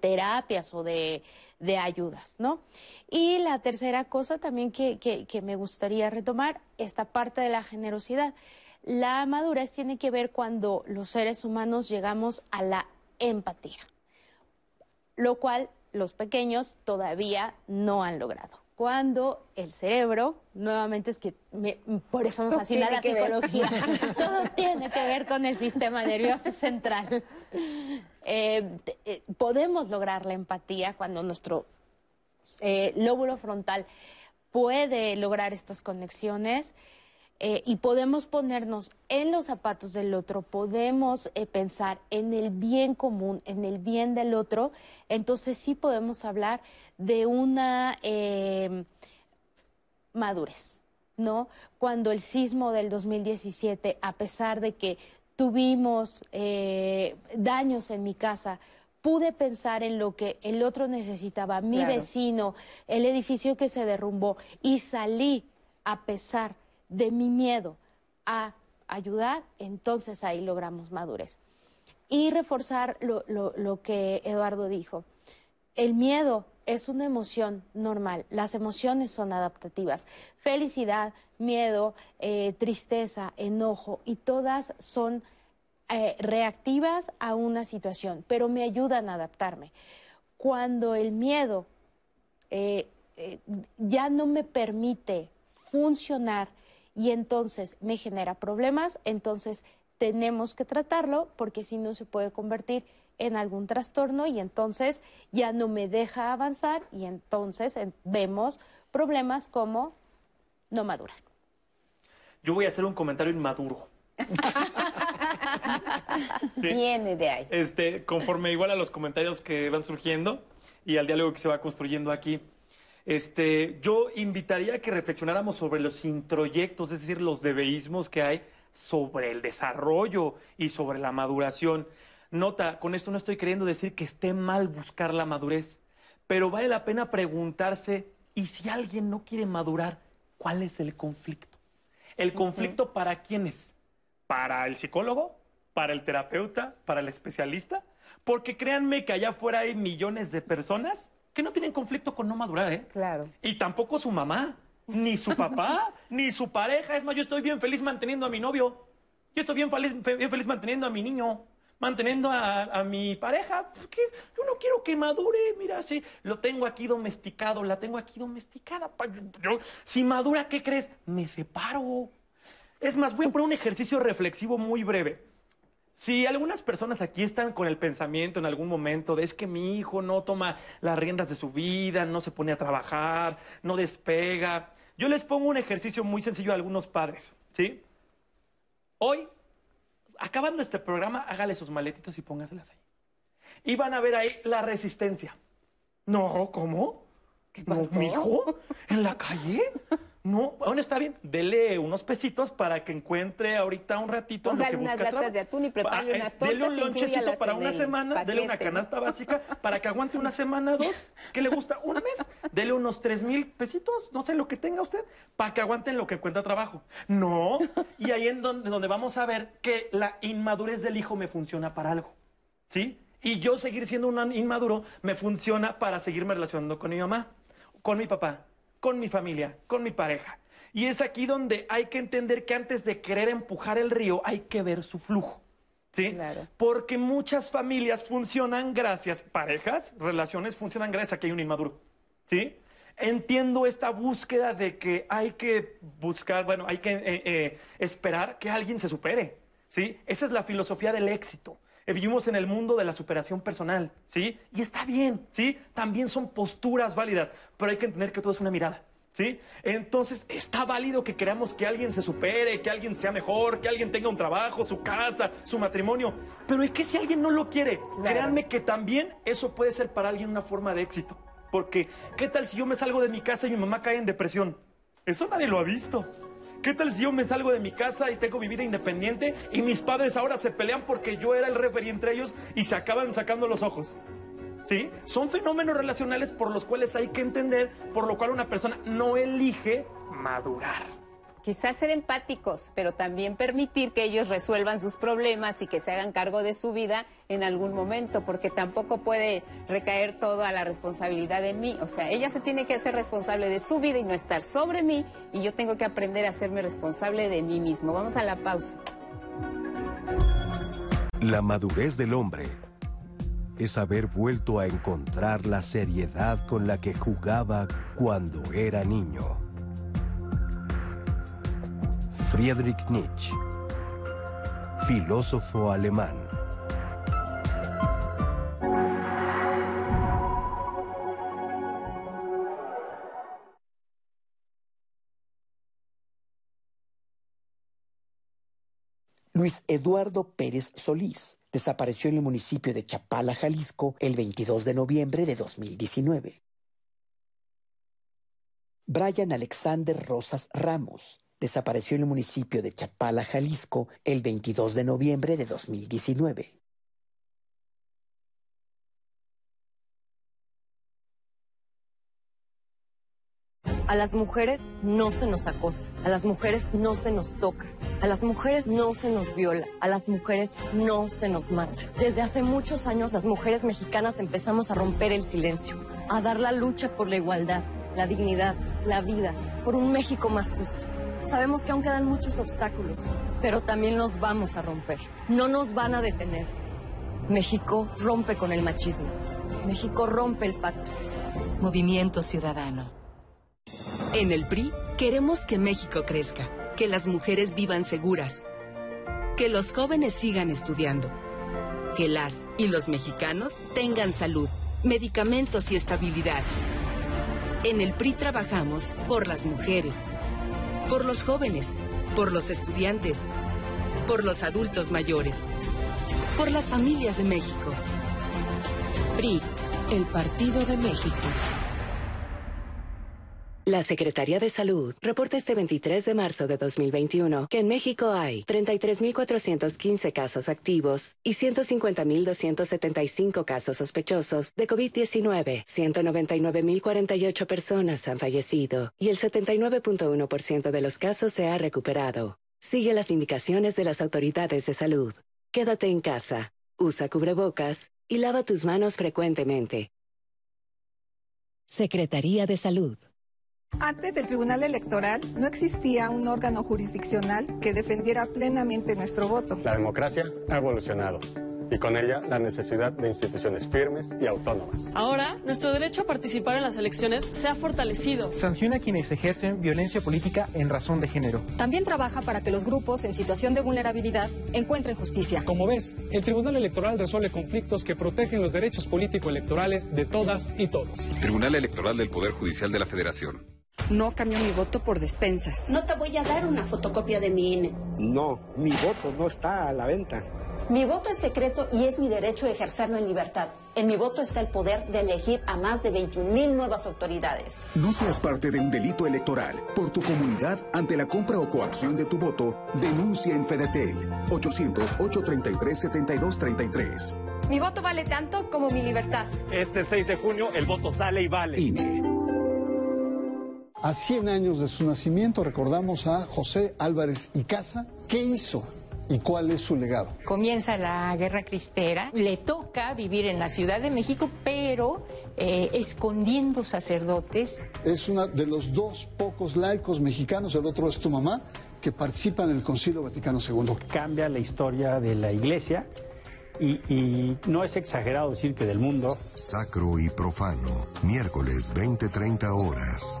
terapias o de, ayudas, ¿no? Y la tercera cosa también que- que me gustaría retomar, esta parte de la generosidad. La madurez tiene que ver cuando los seres humanos llegamos a la empatía, lo cual los pequeños todavía no han logrado. Cuando el cerebro, nuevamente es que me- por eso me fascina la psicología, todo tiene que ver con el sistema nervioso central. Eh, eh, podemos lograr la empatía cuando nuestro eh, lóbulo frontal puede lograr estas conexiones eh, y podemos ponernos en los zapatos del otro, podemos eh, pensar en el bien común, en el bien del otro, entonces sí podemos hablar de una eh, madurez, ¿no? Cuando el sismo del 2017, a pesar de que tuvimos eh, daños en mi casa, pude pensar en lo que el otro necesitaba, mi Claro. vecino, el edificio que se derrumbó, y salí a pesar de mi miedo a ayudar, entonces ahí logramos madurez. Y reforzar lo, lo- lo que Eduardo dijo. El miedo es una emoción normal, las emociones son adaptativas. Felicidad, miedo, eh, tristeza, enojo, y todas son eh, reactivas a una situación, pero me ayudan a adaptarme. Cuando el miedo eh, ya no me permite funcionar y entonces me genera problemas, entonces tenemos que tratarlo porque si no se puede convertir en algún trastorno y entonces ya no me deja avanzar y entonces en- vemos problemas como no madurar. Yo voy a hacer un comentario inmaduro. Viene de ahí. Este, conforme igual a los comentarios que van surgiendo y al diálogo que se va construyendo aquí. Este, yo invitaría a que reflexionáramos sobre los introyectos, es decir, los debeísmos que hay sobre el desarrollo y sobre la maduración. Nota, con esto no estoy queriendo decir que esté mal buscar la madurez, pero vale la pena preguntarse, ¿y si alguien no quiere madurar, cuál es el conflicto? ¿El conflicto para quién es? ¿Para el psicólogo? ¿Para el terapeuta? ¿Para el especialista? Porque créanme que allá afuera hay millones de personas que no tienen conflicto con no madurar, ¿eh? Claro. Y tampoco su mamá, ni su papá, ni su pareja. Es más, yo estoy bien feliz manteniendo a mi novio. Yo estoy bien feliz, fe- bien feliz manteniendo a mi niño, manteniendo a, a mi pareja. Porque yo no quiero que madure. Mira, si lo tengo aquí domesticado, la tengo aquí domesticada. yo- si madura, ¿qué crees? Me separo. Es más, voy a poner un ejercicio reflexivo muy breve. Si algunas personas aquí están con el pensamiento en algún momento de es que mi hijo no toma las riendas de su vida, no se pone a trabajar, no despega, yo les pongo un ejercicio muy sencillo a algunos padres, ¿sí? Hoy, acabando este programa, hágale sus maletitas y póngaselas ahí. Y van a ver ahí la resistencia. No, ¿cómo? No, ¿Mi hijo? ¿En la calle? No, aún está bien. Dele unos pesitos para que encuentre ahorita un ratito lo que unas busca latas trabajo. de atún y prepárale Ah, unas Dele un lonchecito para una semana, dele una canasta básica para que aguante una semana, dos. ¿Qué le gusta? ¿Un mes? Dele unos tres mil pesitos, no sé lo que tenga usted, para que aguanten lo que encuentra trabajo. No. Y ahí en donde, donde vamos a ver que la inmadurez del hijo me funciona para algo. ¿Sí? Y yo seguir siendo un inmaduro me funciona para seguirme relacionando con mi mamá, con mi papá, con mi familia, con mi pareja. Y es aquí donde hay que entender que antes de querer empujar el río hay que ver su flujo. ¿Sí? Porque muchas familias funcionan gracias, parejas, relaciones funcionan gracias a que hay un inmaduro. ¿Sí? Entiendo esta búsqueda de que hay que buscar, bueno, hay que eh, eh, esperar que alguien se supere. ¿Sí? Esa es la filosofía del éxito. Eh, Vivimos en el mundo de la superación personal, ¿sí? Y está bien, ¿sí? También son posturas válidas, pero hay que entender que todo es una mirada, ¿sí? Entonces, está válido que queramos que alguien se supere, que alguien sea mejor, que alguien tenga un trabajo, su casa, su matrimonio. Pero ¿y qué si alguien no lo quiere? Créanme que también eso puede ser para alguien una forma de éxito. Porque, ¿qué tal si yo me salgo de mi casa y mi mamá cae en depresión? Eso nadie lo ha visto. ¿Qué tal si yo me salgo de mi casa y tengo mi vida independiente y mis padres ahora se pelean porque yo era el referee entre ellos y se acaban sacando los ojos? ¿Sí? Son fenómenos relacionales por los cuales hay que entender, por lo cual una persona no elige madurar. Quizás ser empáticos, pero también permitir que ellos resuelvan sus problemas y que se hagan cargo de su vida en algún momento, porque tampoco puede recaer toda la responsabilidad en mí. O sea, ella se tiene que hacer responsable de su vida y no estar sobre mí, y yo tengo que aprender a hacerme responsable de mí mismo. Vamos a la pausa. La madurez del hombre es haber vuelto a encontrar la seriedad con la que jugaba cuando era niño. Friedrich Nietzsche, filósofo alemán. Luis Eduardo Pérez Solís desapareció en el municipio de Chapala, Jalisco, el 22 de noviembre de 2019. Brian Alexander Rosas Ramos desapareció en el municipio de Chapala, Jalisco, el 22 de noviembre de 2019. A las mujeres no se nos acosa, a las mujeres no se nos toca, a las mujeres no se nos viola, a las mujeres no se nos mata. Desde hace muchos años las mujeres mexicanas empezamos a romper el silencio, a dar la lucha por la igualdad, la dignidad, la vida, por un México más justo. Sabemos que aún quedan muchos obstáculos, pero también los vamos a romper. No nos van a detener. México rompe con el machismo. México rompe el pacto. Movimiento Ciudadano. En el PRI queremos que México crezca, que las mujeres vivan seguras, que los jóvenes sigan estudiando, que las y los mexicanos tengan salud, medicamentos y estabilidad. En el PRI trabajamos por las mujeres, por los jóvenes, por los estudiantes, por los adultos mayores, por las familias de México. PRI, el Partido de México. La Secretaría de Salud reporta este 23 de marzo de 2021 que en México hay 33.415 casos activos y 150.275 casos sospechosos de COVID-19. 199.048 personas han fallecido y el 79.1% de los casos se ha recuperado. Sigue las indicaciones de las autoridades de salud. Quédate en casa, usa cubrebocas y lava tus manos frecuentemente. Secretaría de Salud. Antes del Tribunal Electoral no existía un órgano jurisdiccional que defendiera plenamente nuestro voto. La democracia ha evolucionado y con ella la necesidad de instituciones firmes y autónomas. Ahora, nuestro derecho a participar en las elecciones se ha fortalecido. Sanciona a quienes ejercen violencia política en razón de género. También trabaja para que los grupos en situación de vulnerabilidad encuentren justicia. Como ves, el Tribunal Electoral resuelve conflictos que protegen los derechos político-electorales de todas y todos. Tribunal Electoral del Poder Judicial de la Federación. No cambio mi voto por despensas. No te voy a dar una fotocopia de mi INE. No, mi voto no está a la venta. Mi voto es secreto y es mi derecho a ejercerlo en libertad. En mi voto está el poder de elegir a más de 21.000 nuevas autoridades. No seas parte de un delito electoral. Por tu comunidad, ante la compra o coacción de tu voto, denuncia en Fedetel. 800-833-7233. Mi voto vale tanto como mi libertad. Este 6 de junio el voto sale y vale. INE. A 100 años de su nacimiento recordamos a José Álvarez y Casa. ¿Qué hizo? ¿Y cuál es su legado? Comienza la guerra cristera, le toca vivir en la Ciudad de México, pero eh, escondiendo sacerdotes. Es uno de los dos pocos laicos mexicanos, el otro es tu mamá, que participan en el Concilio Vaticano II. Cambia la historia de la iglesia y, y, no es exagerado decir que del mundo. Sacro y profano, miércoles 20-30 horas.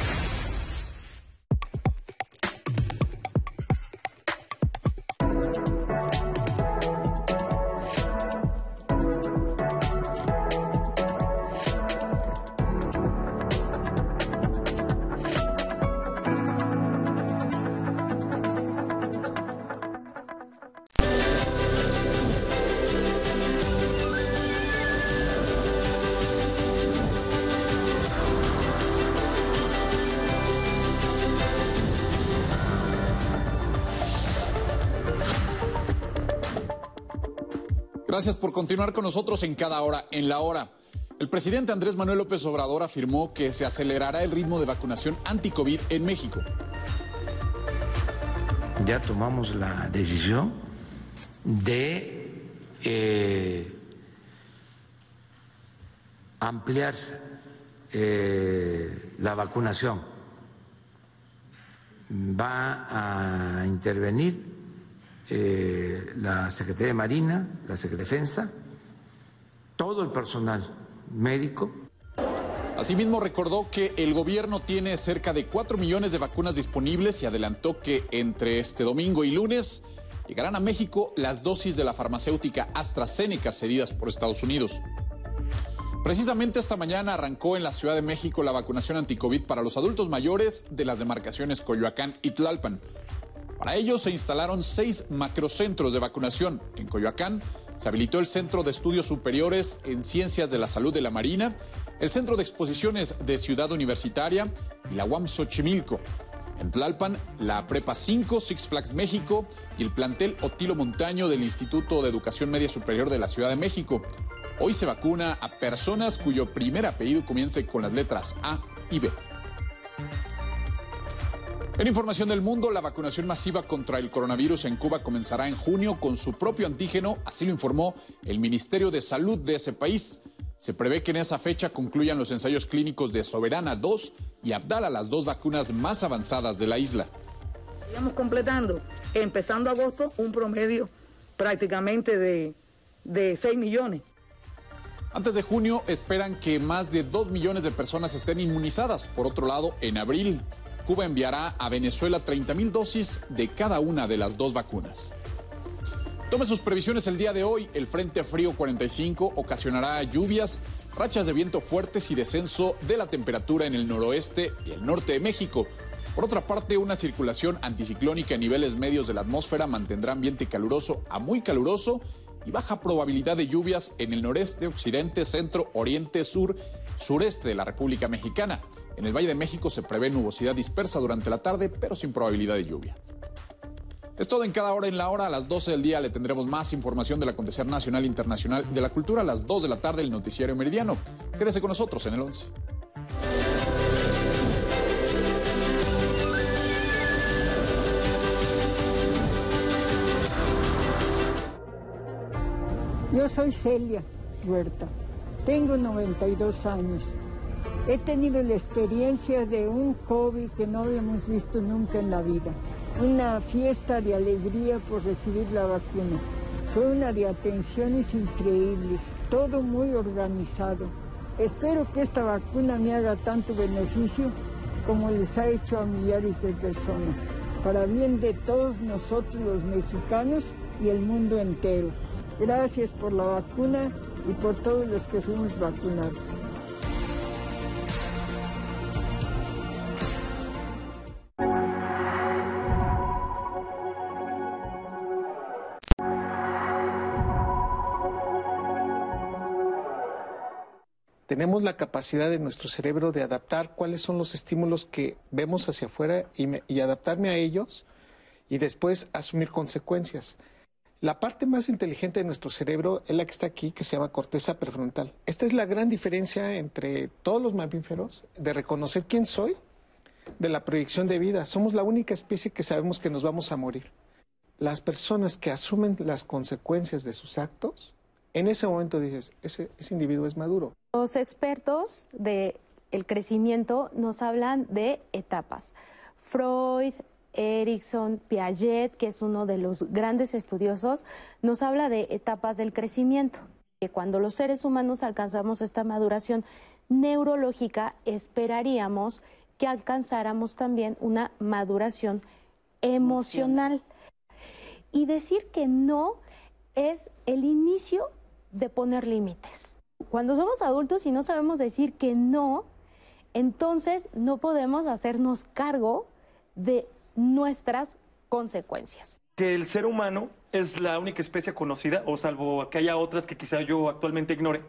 Gracias por continuar con nosotros en cada hora, en la hora. El presidente Andrés Manuel López Obrador afirmó que se acelerará el ritmo de vacunación anti-COVID en México. ya tomamos la decisión de eh, ampliar eh, la vacunación. Va a intervenir eh, la Secretaría de Marina, la Secretaría de Defensa, todo el personal médico. Asimismo, recordó que el gobierno tiene cerca de 4 millones de vacunas disponibles y adelantó que entre este domingo y lunes llegarán a México las dosis de la farmacéutica AstraZeneca cedidas por Estados Unidos. Precisamente esta mañana arrancó en la Ciudad de México la vacunación anticovid para los adultos mayores de las demarcaciones Coyoacán y Tlalpan. Para ello se instalaron seis macrocentros de vacunación. En Coyoacán se habilitó el Centro de Estudios Superiores en Ciencias de la Salud de la Marina, el Centro de Exposiciones de Ciudad Universitaria y la UAM Xochimilco. En Tlalpan, la Prepa 5, Six Flags México y el plantel Otilo Montaño del Instituto de Educación Media Superior de la Ciudad de México. Hoy se vacuna a personas cuyo primer apellido comience con las letras A y B. En información del mundo, la vacunación masiva contra el coronavirus en Cuba comenzará en junio con su propio antígeno, así lo informó el Ministerio de Salud de ese país. Se prevé que en esa fecha concluyan los ensayos clínicos de Soberana 2 y Abdala, las dos vacunas más avanzadas de la isla. Estamos completando, empezando agosto, un promedio prácticamente de, de 6 millones. Antes de junio esperan que más de 2 millones de personas estén inmunizadas. Por otro lado, en abril, Cuba enviará a Venezuela 30 mil dosis de cada una de las dos vacunas. Tome sus previsiones el día de hoy. El Frente Frío 45 ocasionará lluvias, rachas de viento fuertes y descenso de la temperatura en el noroeste y el norte de México. Por otra parte, una circulación anticiclónica en niveles medios de la atmósfera mantendrá ambiente caluroso a muy caluroso y baja probabilidad de lluvias en el noreste, occidente, centro, oriente, sur, sureste de la República Mexicana. En el Valle de México se prevé nubosidad dispersa durante la tarde, pero sin probabilidad de lluvia. Es todo en cada hora en la hora. A las 12 del día le tendremos más información del acontecer nacional e internacional de la cultura. A las 2 de la tarde el noticiario meridiano. Quédese con nosotros en el 11. Yo soy Celia Huerta, tengo 92 años. He tenido la experiencia de un COVID que no habíamos visto nunca en la vida. Una fiesta de alegría por recibir la vacuna. Fue una de atenciones increíbles, todo muy organizado. Espero que esta vacuna me haga tanto beneficio como les ha hecho a millares de personas, para bien de todos nosotros los mexicanos y el mundo entero. Gracias por la vacuna y por todos los que fuimos vacunados. tenemos la capacidad de nuestro cerebro de adaptar cuáles son los estímulos que vemos hacia afuera y, me, y, adaptarme a ellos y después asumir consecuencias. La parte más inteligente de nuestro cerebro es la que está aquí, que se llama corteza prefrontal. Esta es la gran diferencia entre todos los mamíferos de reconocer quién soy de la proyección de vida. Somos la única especie que sabemos que nos vamos a morir. Las personas que asumen las consecuencias de sus actos, en ese momento dices, ese, individuo es maduro. Los expertos del el crecimiento nos hablan de etapas. Freud, Erickson, Piaget, que es uno de los grandes estudiosos, nos habla de etapas del crecimiento. Que cuando los seres humanos alcanzamos esta maduración neurológica, esperaríamos que alcanzáramos también una maduración emocional. Y decir que no es el inicio de poner límites. Cuando somos adultos y no sabemos decir que no, entonces no podemos hacernos cargo de nuestras consecuencias. Que el ser humano es la única especie conocida, o salvo que haya otras que quizá yo actualmente ignore,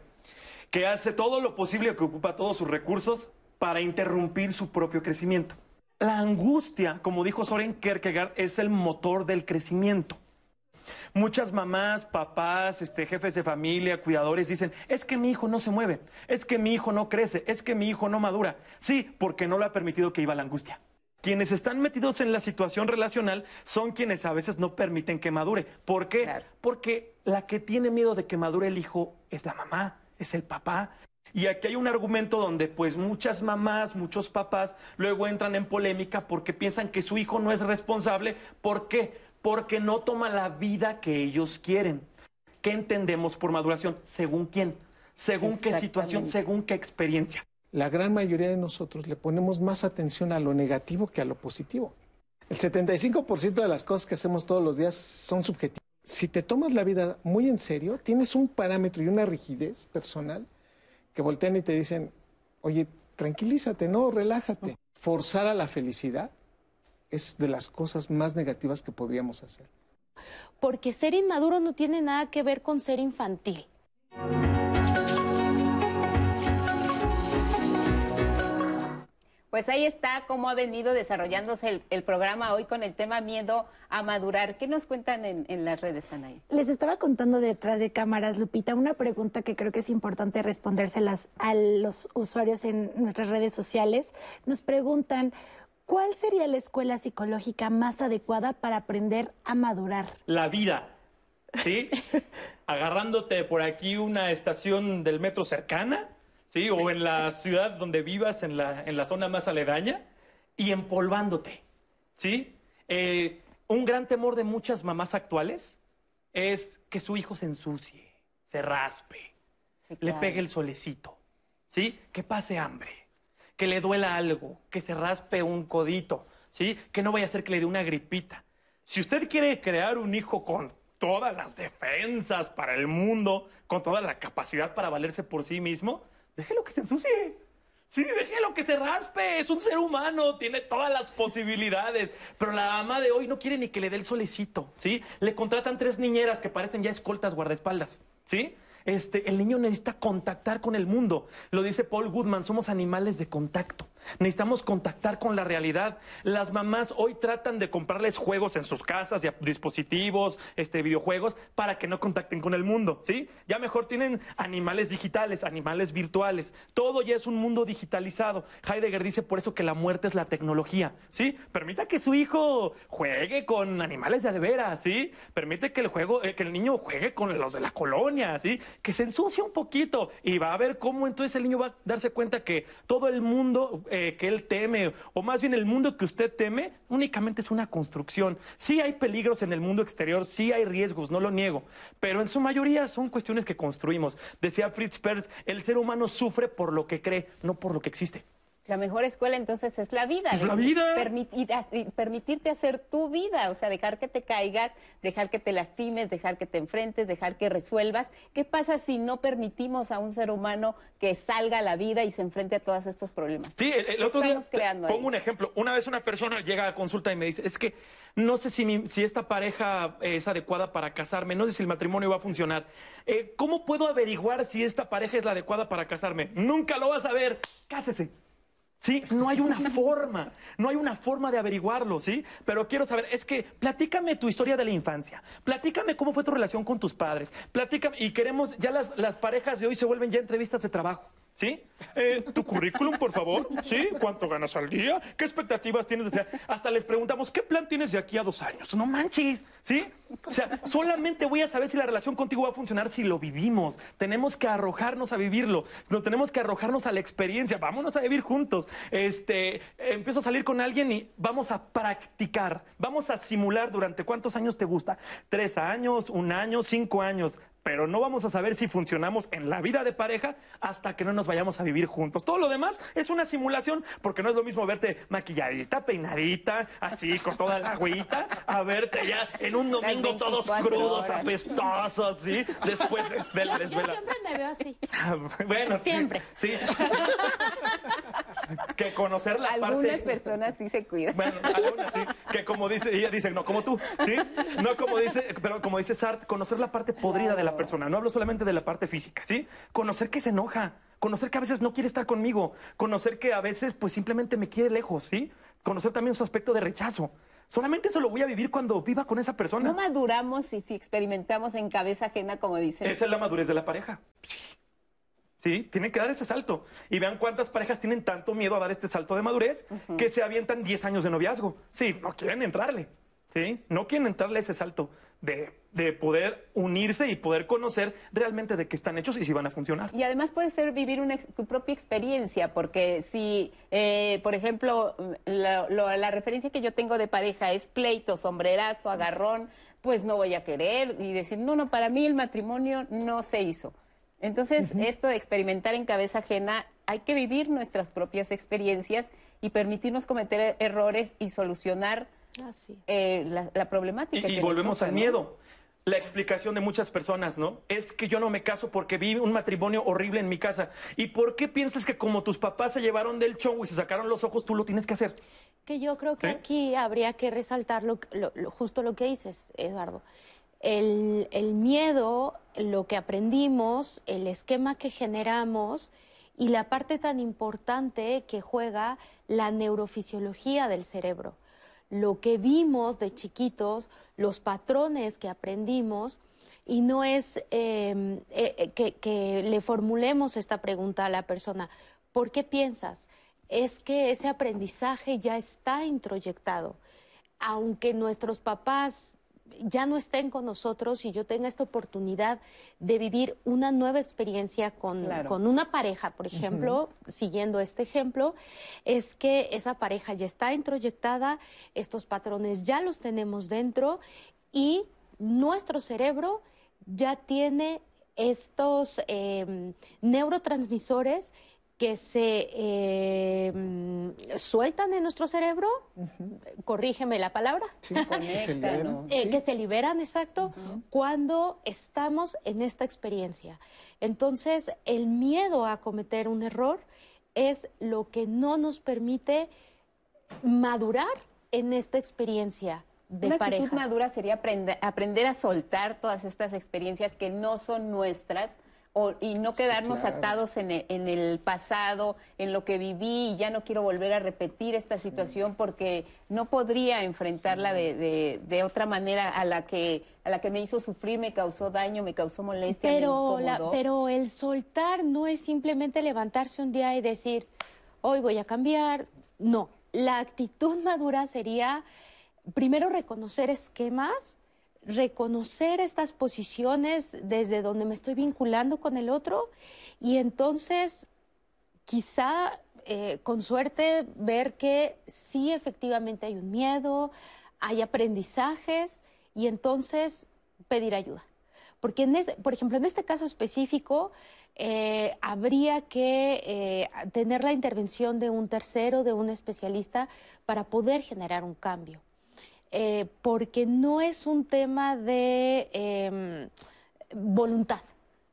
que hace todo lo posible, que ocupa todos sus recursos para interrumpir su propio crecimiento. La angustia, como dijo Soren Kierkegaard, es el motor del crecimiento. Muchas mamás, papás, este, jefes de familia, cuidadores dicen, es que mi hijo no se mueve, es que mi hijo no crece, es que mi hijo no madura. Sí, porque no lo ha permitido que iba la angustia. Quienes están metidos en la situación relacional son quienes a veces no permiten que madure. ¿Por qué? Porque la que tiene miedo de que madure el hijo es la mamá, es el papá. Y aquí hay un argumento donde pues muchas mamás, muchos papás luego entran en polémica porque piensan que su hijo no es responsable. ¿Por qué? Porque no toma la vida que ellos quieren. ¿Qué entendemos por maduración? ¿Según quién? ¿Según qué situación? ¿Según qué experiencia? La gran mayoría de nosotros le ponemos más atención a lo negativo que a lo positivo. El 75% de las cosas que hacemos todos los días son subjetivas. Si te tomas la vida muy en serio, tienes un parámetro y una rigidez personal que voltean y te dicen, oye, tranquilízate, no, relájate. Forzar a la felicidad es de las cosas más negativas que podríamos hacer. Porque ser inmaduro no tiene nada que ver con ser infantil. Pues ahí está cómo ha venido desarrollándose el, programa hoy con el tema miedo a madurar. ¿Qué nos cuentan en, las redes, Anaí? Les estaba contando detrás de cámaras, Lupita, una pregunta que creo que es importante respondérselas a los usuarios en nuestras redes sociales. Nos preguntan, ¿cuál sería la escuela psicológica más adecuada para aprender a madurar? La vida, ¿sí? Agarrándote por aquí una estación del metro cercana ¿sí? O en la ciudad donde vivas, en la, en la zona más aledaña, y empolvándote, ¿sí? Eh, un gran temor de muchas mamás actuales es que su hijo se ensucie, se raspe, le pegue el solecito, ¿sí? Que pase hambre, que le duela algo, que se raspe un codito, ¿sí? Que no vaya a ser que le dé una gripita. Si usted quiere crear un hijo con todas las defensas para el mundo, con toda la capacidad para valerse por sí mismo, déjelo que se ensucie. Sí, déjelo que se raspe, es un ser humano, tiene todas las posibilidades. Pero la ama de hoy no quiere ni que le dé el solecito, ¿sí? Le contratan tres niñeras que parecen ya escoltas guardaespaldas, ¿sí? Este, el niño necesita contactar con el mundo. Lo dice Paul Goodman, somos animales de contacto. Necesitamos contactar con la realidad. Las mamás hoy tratan de comprarles juegos en sus casas, dispositivos, este, videojuegos, para que no contacten con el mundo, ¿sí? Ya mejor tienen animales digitales, animales virtuales. Todo ya es un mundo digitalizado. Heidegger dice por eso que la muerte es la tecnología, ¿sí? Permita que su hijo juegue con animales de veras, ¿sí? Permite que el, juego, eh, que el niño juegue con los de la colonia, ¿sí? Que se ensucie un poquito y va a ver cómo entonces el niño va a darse cuenta que todo el mundo eh, que él teme, o más bien el mundo que usted teme, únicamente es una construcción. Sí hay peligros en el mundo exterior, sí hay riesgos, no lo niego, pero en su mayoría son cuestiones que construimos. Decía Fritz Perls, el ser humano sufre por lo que cree, no por lo que existe. La mejor escuela entonces es la vida. Es la vida. Permitir, permitirte hacer tu vida, o sea, dejar que te caigas, dejar que te lastimes, dejar que te enfrentes, dejar que resuelvas. ¿Qué pasa si no permitimos a un ser humano que salga a la vida y se enfrente a todos estos problemas? Sí, el, otro día pongo un ejemplo. Una vez una persona llega a consulta y me dice, es que no sé si, si esta pareja es adecuada para casarme, no sé si el matrimonio va a funcionar. Eh, ¿Cómo puedo averiguar si esta pareja es la adecuada para casarme? Nunca lo vas a ver. Cásese. ¿Sí? No hay una forma, no hay una forma de averiguarlo, ¿sí? Pero quiero saber, es que platícame tu historia de la infancia, platícame cómo fue tu relación con tus padres, platícame, y queremos, ya las, las parejas de hoy se vuelven ya entrevistas de trabajo. ¿Sí? Eh, ¿Tu currículum, por favor? ¿Sí? ¿Cuánto ganas al día? ¿Qué expectativas tienes? De... Hasta les preguntamos, ¿qué plan tienes de aquí a dos años? No manches, ¿sí? O sea, solamente voy a saber si la relación contigo va a funcionar si lo vivimos. Tenemos que arrojarnos a vivirlo. No tenemos que arrojarnos a la experiencia. Vámonos a vivir juntos. Este, empiezo a salir con alguien y vamos a practicar. Vamos a simular durante cuántos años te gusta. Tres años, un año, cinco años pero no vamos a saber si funcionamos en la vida de pareja hasta que no nos vayamos a vivir juntos. Todo lo demás es una simulación, porque no es lo mismo verte maquilladita, peinadita, así con toda la agüita, a verte ya en un domingo todos crudos, apestosos, ¿sí? Después de la desvela. Yo siempre me veo así. bueno, siempre. Sí. que conocer la parte. Algunas personas sí se cuidan. Bueno, algunas sí. Que como dice, ella dice, no como tú, ¿sí? No como dice, pero como dice Sart, conocer la parte podrida de la persona. No hablo solamente de la parte física, ¿sí? Conocer que se enoja, conocer que a veces no quiere estar conmigo, conocer que a veces pues simplemente me quiere lejos, ¿sí? Conocer también su aspecto de rechazo. Solamente eso lo voy a vivir cuando viva con esa persona. No maduramos y si experimentamos en cabeza ajena, como dicen. Esa es la madurez de la pareja. ¿sí? Tienen que dar ese salto. Y vean cuántas parejas tienen tanto miedo a dar este salto de madurez que se avientan 10 años de noviazgo. Sí, no quieren entrarle, ¿sí? No quieren entrarle ese salto de, de, poder unirse y poder conocer realmente de qué están hechos y si van a funcionar. Y además puede ser vivir una, tu propia experiencia, porque si, eh, por ejemplo, la, la referencia que yo tengo de pareja es pleito, sombrerazo, agarrón, pues no voy a querer y decir, no, no, para mí el matrimonio no se hizo. Entonces, esto de experimentar en cabeza ajena, hay que vivir nuestras propias experiencias y permitirnos cometer errores y solucionar eh, la, problemática. Y, volvemos al miedo. La explicación de muchas personas, ¿no? Es que yo no me caso porque vi un matrimonio horrible en mi casa. ¿Y por qué piensas que como tus papás se llevaron del show y se sacaron los ojos, tú lo tienes que hacer? Que yo creo que aquí habría que resaltar justo lo que dices, Eduardo el, miedo, lo que aprendimos, el esquema que generamos y la parte tan importante que juega la neurofisiología del cerebro. Lo que vimos de chiquitos, los patrones que aprendimos, y no es em, eh, eh, que, que le formulemos esta pregunta a la persona, ¿por qué piensas? Es que ese aprendizaje ya está introyectado. Aunque nuestros papás ya no estén con nosotros y yo tenga esta oportunidad de vivir una nueva experiencia con, una pareja, por ejemplo, siguiendo este ejemplo, es que esa pareja ya está introyectada, estos patrones ya los tenemos dentro y nuestro cerebro ya tiene estos em, neurotransmisores que se eh, sueltan en nuestro cerebro, corrígeme la palabra, eh, que se liberan, exacto, cuando estamos en esta experiencia. Entonces, el miedo a cometer un error es lo que no nos permite madurar en esta experiencia de Una pareja. actitud madura sería aprender a soltar todas estas experiencias que no son nuestras, y no quedarnos atados en el, pasado, en lo que viví y ya no quiero volver a repetir esta situación porque no podría enfrentarla de, otra manera a la que a la que me hizo sufrir, me causó daño, me causó molestia. Pero, pero el soltar no es simplemente levantarse un día y decir, hoy voy a cambiar. No, la actitud madura sería primero reconocer esquemas reconocer estas posiciones desde donde me estoy vinculando con el otro y entonces quizá eh, con suerte ver que sí efectivamente hay un miedo, hay aprendizajes y entonces pedir ayuda. Porque, por ejemplo, en este caso específico, eh, habría que eh, tener la intervención de un tercero, de un especialista, para poder generar un cambio. Eh, porque no es un tema de em, voluntad,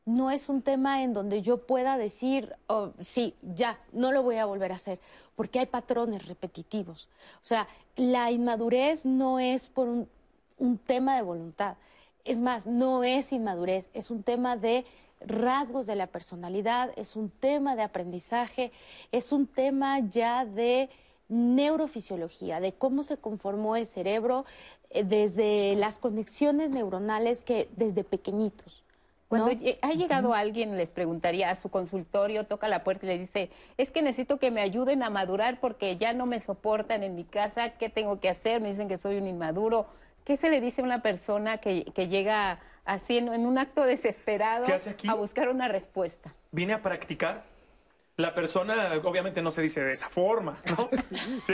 no es un tema en donde yo pueda decir, oh, sí, ya, no lo voy a volver a hacer, porque hay patrones repetitivos. O sea, la inmadurez no es por un, un tema de voluntad, es más, no es inmadurez, es un tema de rasgos de la personalidad, es un tema de aprendizaje, es un tema ya de neurofisiología, de cómo se conformó el cerebro eh, desde las conexiones neuronales que desde pequeñitos. Cuando ha llegado alguien, les preguntaría a su consultorio, toca la puerta y le dice, es que necesito que me ayuden a madurar porque ya no me soportan en mi casa, ¿qué tengo que hacer? Me dicen que soy un inmaduro. ¿Qué se le dice a una persona que, llega así en, un acto desesperado a buscar una respuesta? Vine a practicar la persona obviamente no se dice de esa forma, ¿no? ¿Sí?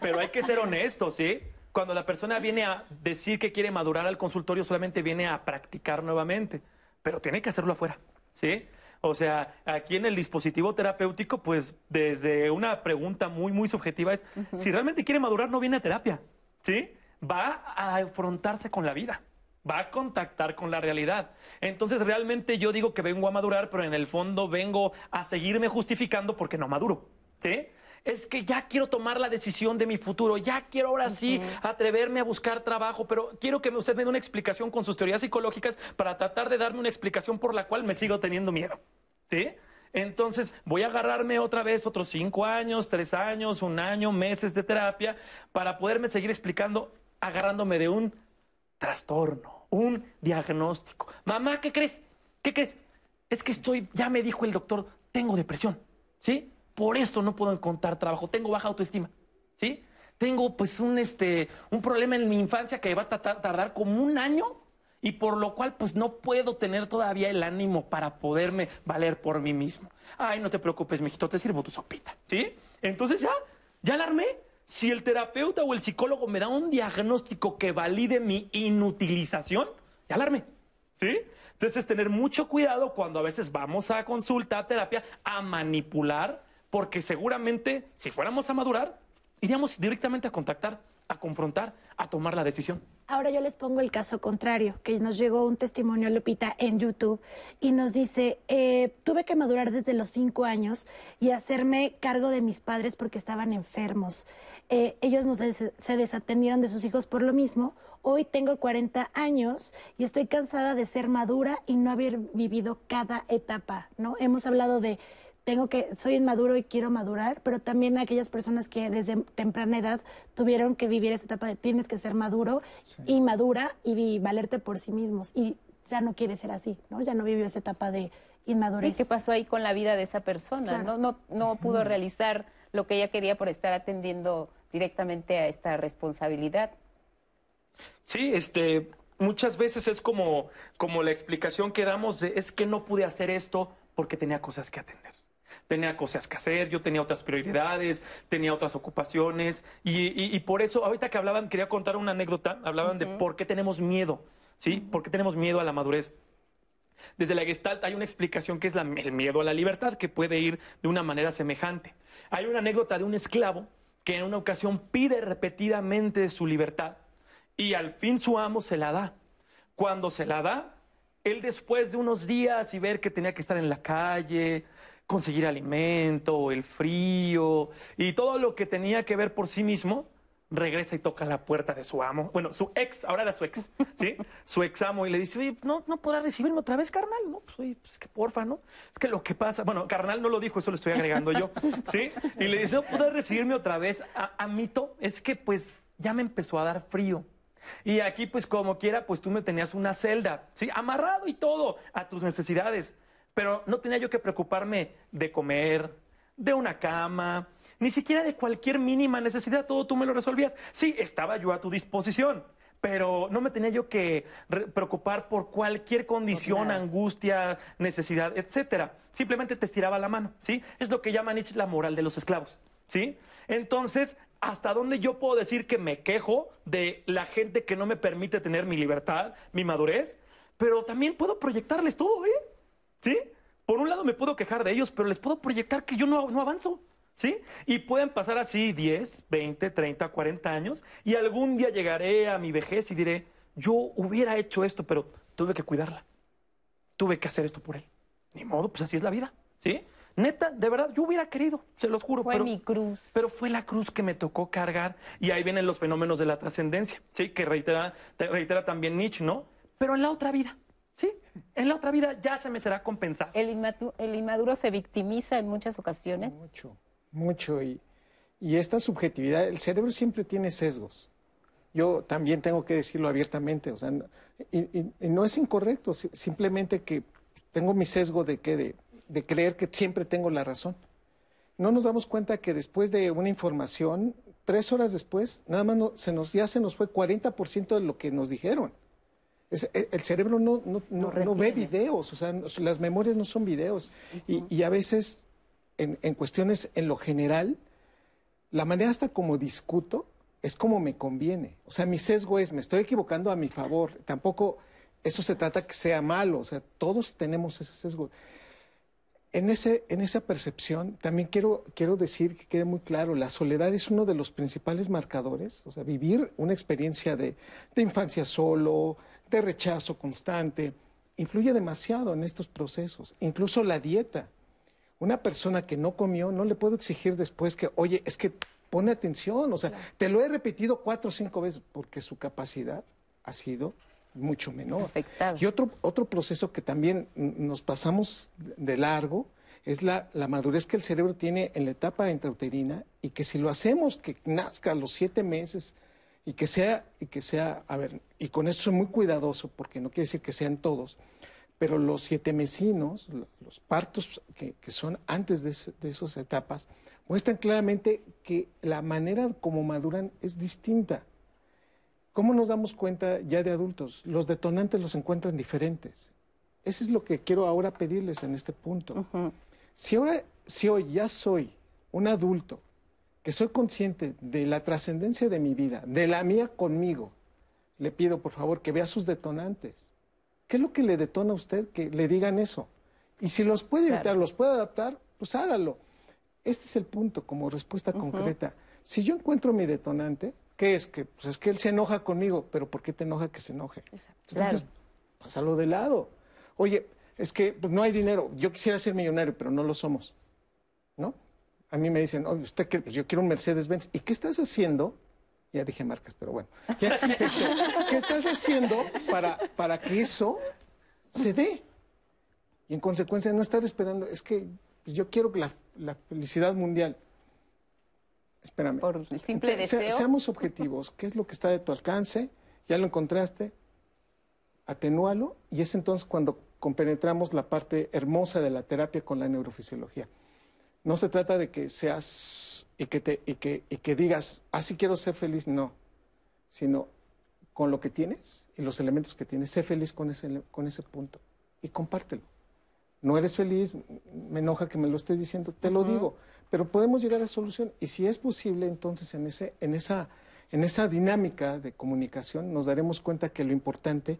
Pero hay que ser honesto, ¿sí? Cuando la persona viene a decir que quiere madurar al consultorio, solamente viene a practicar nuevamente, pero tiene que hacerlo afuera, ¿sí? O sea, aquí en el dispositivo terapéutico, pues desde una pregunta muy, muy subjetiva es, si realmente quiere madurar, no viene a terapia, ¿sí? Va a afrontarse con la vida va a contactar con la realidad. Entonces realmente yo digo que vengo a madurar, pero en el fondo vengo a seguirme justificando porque no maduro. ¿Sí? Es que ya quiero tomar la decisión de mi futuro, ya quiero ahora sí atreverme a buscar trabajo, pero quiero que usted me dé una explicación con sus teorías psicológicas para tratar de darme una explicación por la cual me sigo teniendo miedo. ¿Sí? Entonces voy a agarrarme otra vez otros cinco años, tres años, un año, meses de terapia para poderme seguir explicando agarrándome de un trastorno, un diagnóstico. Mamá, ¿qué crees? ¿Qué crees? es que estoy, ya me dijo el doctor, tengo depresión, ¿sí? Por eso no puedo encontrar trabajo, tengo baja autoestima, ¿sí? Tengo pues un, este, un problema en mi infancia que va a tardar como un año y por lo cual pues no puedo tener todavía el ánimo para poderme valer por mí mismo. Ay, no te preocupes, mijito, te sirvo tu sopita, ¿sí? Entonces ya, ya la armé. Si el terapeuta o el psicólogo me da un diagnóstico que valide mi inutilización, ya la armé, ¿sí? Entonces, tener mucho cuidado cuando a veces vamos a consulta, a terapia, a manipular, porque seguramente si fuéramos a madurar, iríamos directamente a contactar, a confrontar, a tomar la decisión. Ahora yo les pongo el caso contrario, que nos llegó un testimonio, Lupita, en YouTube y nos dice, eh, tuve que madurar desde los cinco años y hacerme cargo de mis padres porque estaban enfermos. Eh, ellos no se, se desatendieron de sus hijos por lo mismo. Hoy tengo 40 años y estoy cansada de ser madura y no haber vivido cada etapa, ¿no? Hemos hablado de tengo que, soy inmaduro y quiero madurar, pero también aquellas personas que desde temprana edad tuvieron que vivir esa etapa de tienes que ser maduro y madura y valerte por sí mismos. Y ya no quiere ser así, ¿no? Ya no vivió esa etapa de inmadurez. ¿qué pasó ahí con la vida de esa persona? ¿no? No, no pudo realizar lo que ella quería por estar atendiendo directamente a esta responsabilidad. Sí, este, muchas veces es como, como la explicación que damos de es que no pude hacer esto porque tenía cosas que atender tenía cosas que hacer, yo tenía otras prioridades, tenía otras ocupaciones y, por eso ahorita que hablaban, quería contar una anécdota, hablaban de por qué tenemos miedo, ¿sí? ¿Por qué tenemos miedo a la madurez? Desde la Gestalt hay una explicación que es el miedo a la libertad, que puede ir de una manera semejante. Hay una anécdota de un esclavo que en una ocasión pide repetidamente su libertad y al fin su amo se la da. Cuando se la da, él después de unos días y ver que tenía que estar en la calle, conseguir alimento, el frío y todo lo que tenía que ver por sí mismo, regresa y toca la puerta de su amo. Bueno, su ex, ahora era su ex, ¿sí? su ex amo y le dice, oye, ¿no, no podrás recibirme otra vez, carnal? No, pues, oye, pues que porfa, ¿no? Es que lo que pasa, bueno, carnal no lo dijo, eso lo estoy agregando yo, ¿sí? Y le dice, ¿no podrás recibirme otra vez? A, Amito, es que pues ya me empezó a dar frío. Y aquí, pues como quiera, pues tú me tenías una celda, ¿sí? Amarrado y todo a tus necesidades. Pero no tenía yo que preocuparme de comer, de una cama, ni siquiera de cualquier mínima necesidad, todo tú me lo resolvías. Sí, estaba yo a tu disposición, pero no me tenía yo que preocupar por cualquier condición, angustia, necesidad, etcétera. Simplemente te estiraba la mano, ¿sí? Es lo que llama Nietzsche la moral de los esclavos, ¿sí? Entonces, ¿hasta dónde yo puedo decir que me quejo de la gente que no me permite tener mi libertad, mi madurez? Pero también puedo proyectarles todo, ¿eh? ¿Sí? Por un lado me puedo quejar de ellos, pero les puedo proyectar que yo no, no avanzo. ¿Sí? Y pueden pasar así 10, 20, 30, 40 años y algún día llegaré a mi vejez y diré, yo hubiera hecho esto, pero tuve que cuidarla. Tuve que hacer esto por él. Ni modo, pues así es la vida. ¿Sí? Neta, de verdad, yo hubiera querido, se los juro. Fue mi cruz. Pero fue la cruz que me tocó cargar. Y ahí vienen los fenómenos de la trascendencia, ¿sí? Que reitera, reitera también Nietzsche, ¿no? Pero en la otra vida, Sí, en la otra vida ya se me será compensado. ¿El, inmaduro, se victimiza en muchas ocasiones? Mucho, mucho. Y, y esta subjetividad, el cerebro siempre tiene sesgos. Yo también tengo que decirlo abiertamente, o sea, y, no es incorrecto, simplemente que tengo mi sesgo de, que, de, de creer que siempre tengo la razón. No nos damos cuenta que después de una información, tres horas después, nada más se nos, ya se nos fue 40% de lo que nos dijeron. E, el cerebro no, no, no, ve videos, o sea, las memorias no son videos. y, a veces, en, cuestiones en lo general, la manera hasta como discuto es como me conviene. O sea, mi sesgo es, me estoy equivocando a mi favor. Tampoco eso se trata que sea malo, o sea, todos tenemos ese sesgo. En, ese, en esa percepción, también quiero, quiero decir que quede muy claro, la soledad es uno de los principales marcadores, o sea, vivir una experiencia de, de infancia solo, de rechazo constante, influye demasiado en estos procesos. Incluso la dieta. Una persona que no comió, no le puedo exigir después que, oye, es que pone atención, o sea, te lo he repetido cuatro o cinco veces porque su capacidad ha sido mucho menor. Y otro, otro proceso que también nos pasamos de largo es la, la, madurez que el cerebro tiene en la etapa intrauterina y que si lo hacemos que nazca a los siete meses, y que sea, y que sea, a ver, y con eso soy muy cuidadoso porque no quiere decir que sean todos, pero los siete mesinos, los partos que, son antes de, de esas etapas, muestran claramente que la manera como maduran es distinta. ¿Cómo nos damos cuenta ya de adultos? Los detonantes los encuentran diferentes. Eso es lo que quiero ahora pedirles en este punto. Si ahora, si hoy ya soy un adulto, que soy consciente de la trascendencia de mi vida, de la mía conmigo, le pido por favor que vea sus detonantes. ¿Qué es lo que le detona a usted que le digan eso? Y si los puede evitar, los puede adaptar, pues hágalo. Este es el punto como respuesta concreta. Si yo encuentro mi detonante, ¿qué es? Que pues es que él se enoja conmigo, pero ¿por qué te enoja que se enoje? Entonces, pásalo de lado. Oye, es que pues, no hay dinero. Yo quisiera ser millonario, pero no lo somos. ¿No? A mí me dicen, oye, usted que pues, yo quiero un Mercedes-Benz. ¿Y qué estás haciendo? Ya dije marcas, pero bueno. ¿Qué, estás haciendo para, para que eso se dé? Y en consecuencia no estar esperando, es que pues, yo quiero la, la felicidad mundial. Espérame. Por el simple deseo. seamos objetivos. ¿Qué es lo que está de tu alcance? ¿Ya lo encontraste? Atenúalo y es entonces cuando compenetramos la parte hermosa de la terapia con la neurofisiología. No se trata de que seas y que, te, y que, y que digas, así ah, quiero ser feliz, no, sino con lo que tienes y los elementos que tienes, sé feliz con ese, con ese punto y compártelo. No eres feliz, me enoja que me lo estés diciendo, te lo digo, pero podemos llegar a solución y si es posible, entonces en, ese, en, esa, en esa dinámica de comunicación nos daremos cuenta que lo importante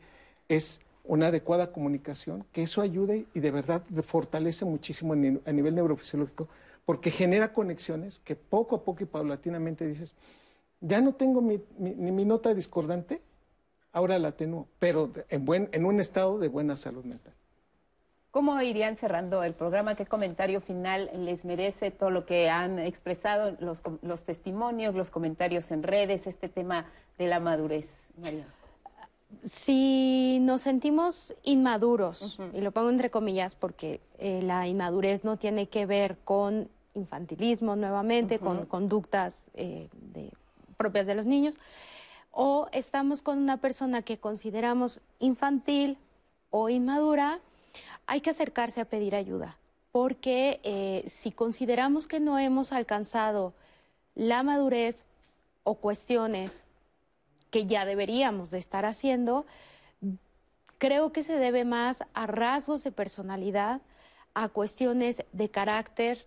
es una adecuada comunicación, que eso ayude y de verdad fortalece muchísimo a nivel neurofisiológico, porque genera conexiones que poco a poco y paulatinamente dices, ya no tengo mi, mi, nota discordante, ahora la tengo, pero en, buen, en un estado de buena salud mental. ¿Cómo irían cerrando el programa? ¿Qué comentario final les merece todo lo que han expresado, los, los testimonios, los comentarios en redes, este tema de la madurez, María? Si nos sentimos inmaduros, y lo pongo entre comillas porque eh, la inmadurez no tiene que ver con infantilismo nuevamente, con conductas eh, propias de los niños, o estamos con una persona que consideramos infantil o inmadura, hay que acercarse a pedir ayuda, porque eh, si consideramos que no hemos alcanzado la madurez o cuestiones que ya deberíamos de estar haciendo, creo que se debe más a rasgos de personalidad, a cuestiones de carácter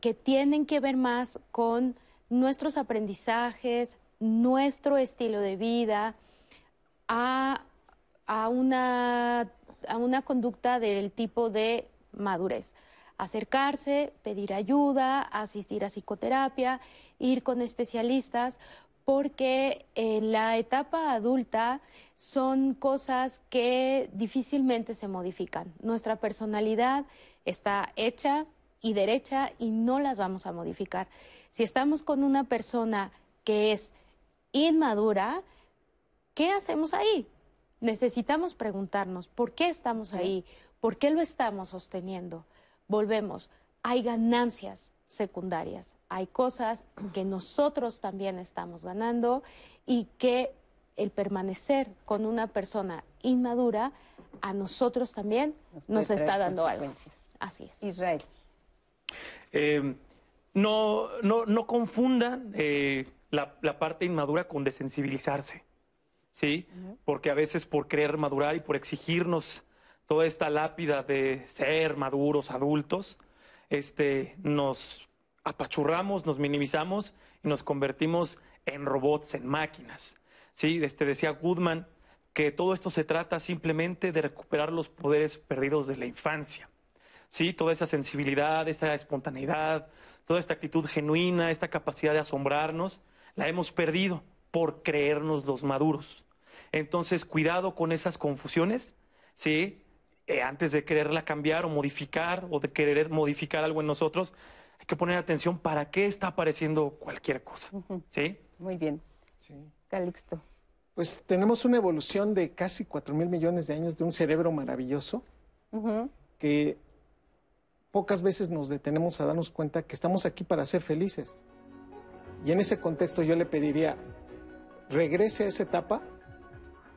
que tienen que ver más con nuestros aprendizajes, nuestro estilo de vida, a, una, a una conducta del tipo de madurez. Acercarse, pedir ayuda, asistir a psicoterapia, ir con especialistas, porque en la etapa adulta son cosas que difícilmente se modifican. Nuestra personalidad está hecha y derecha y no las vamos a modificar. Si estamos con una persona que es inmadura, ¿qué hacemos ahí? Necesitamos preguntarnos por qué estamos ahí, por qué lo estamos sosteniendo. Volvemos, hay ganancias secundarias. Hay cosas que nosotros también estamos ganando y que el permanecer con una persona inmadura a nosotros también nos, está dando algo. Así es. Israel. Eh, no, no, no, confundan eh, la, parte inmadura con desensibilizarse, ¿sí? Porque a veces por querer madurar y por exigirnos toda esta lápida de ser maduros, adultos, este, nos apachurramos, nos minimizamos y nos convertimos en robots, en máquinas. ¿Sí? Este, decía Goodman que todo esto se trata simplemente de recuperar los poderes perdidos de la infancia. ¿Sí? Toda esa sensibilidad, esa espontaneidad, toda esta actitud genuina, esta capacidad de asombrarnos, la hemos perdido por creernos los maduros. Entonces, cuidado con esas confusiones, ¿sí? Eh, antes de quererla cambiar o modificar o de querer modificar algo en nosotros, hay que poner atención para qué está apareciendo cualquier cosa. ¿Sí? Muy bien. Sí. Calixto. Pues tenemos una evolución de casi 4 mil millones de años de un cerebro maravilloso que pocas veces nos detenemos a darnos cuenta que estamos aquí para ser felices. Y en ese contexto yo le pediría, regrese a esa etapa,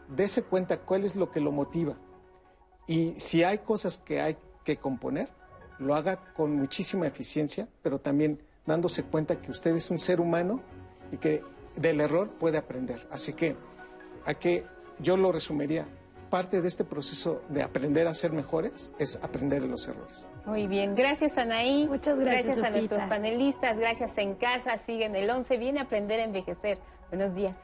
dése cuenta cuál es lo que lo motiva y si hay cosas que hay que componer, lo haga con muchísima eficiencia, pero también dándose cuenta que usted es un ser humano y que del error puede aprender. Así que a que yo lo resumiría, parte de este proceso de aprender a ser mejores es aprender de los errores. Muy bien, gracias Anaí. Muchas gracias. Gracias a nuestros panelistas, gracias en casa, siguen el 11, viene a aprender a envejecer. Buenos días.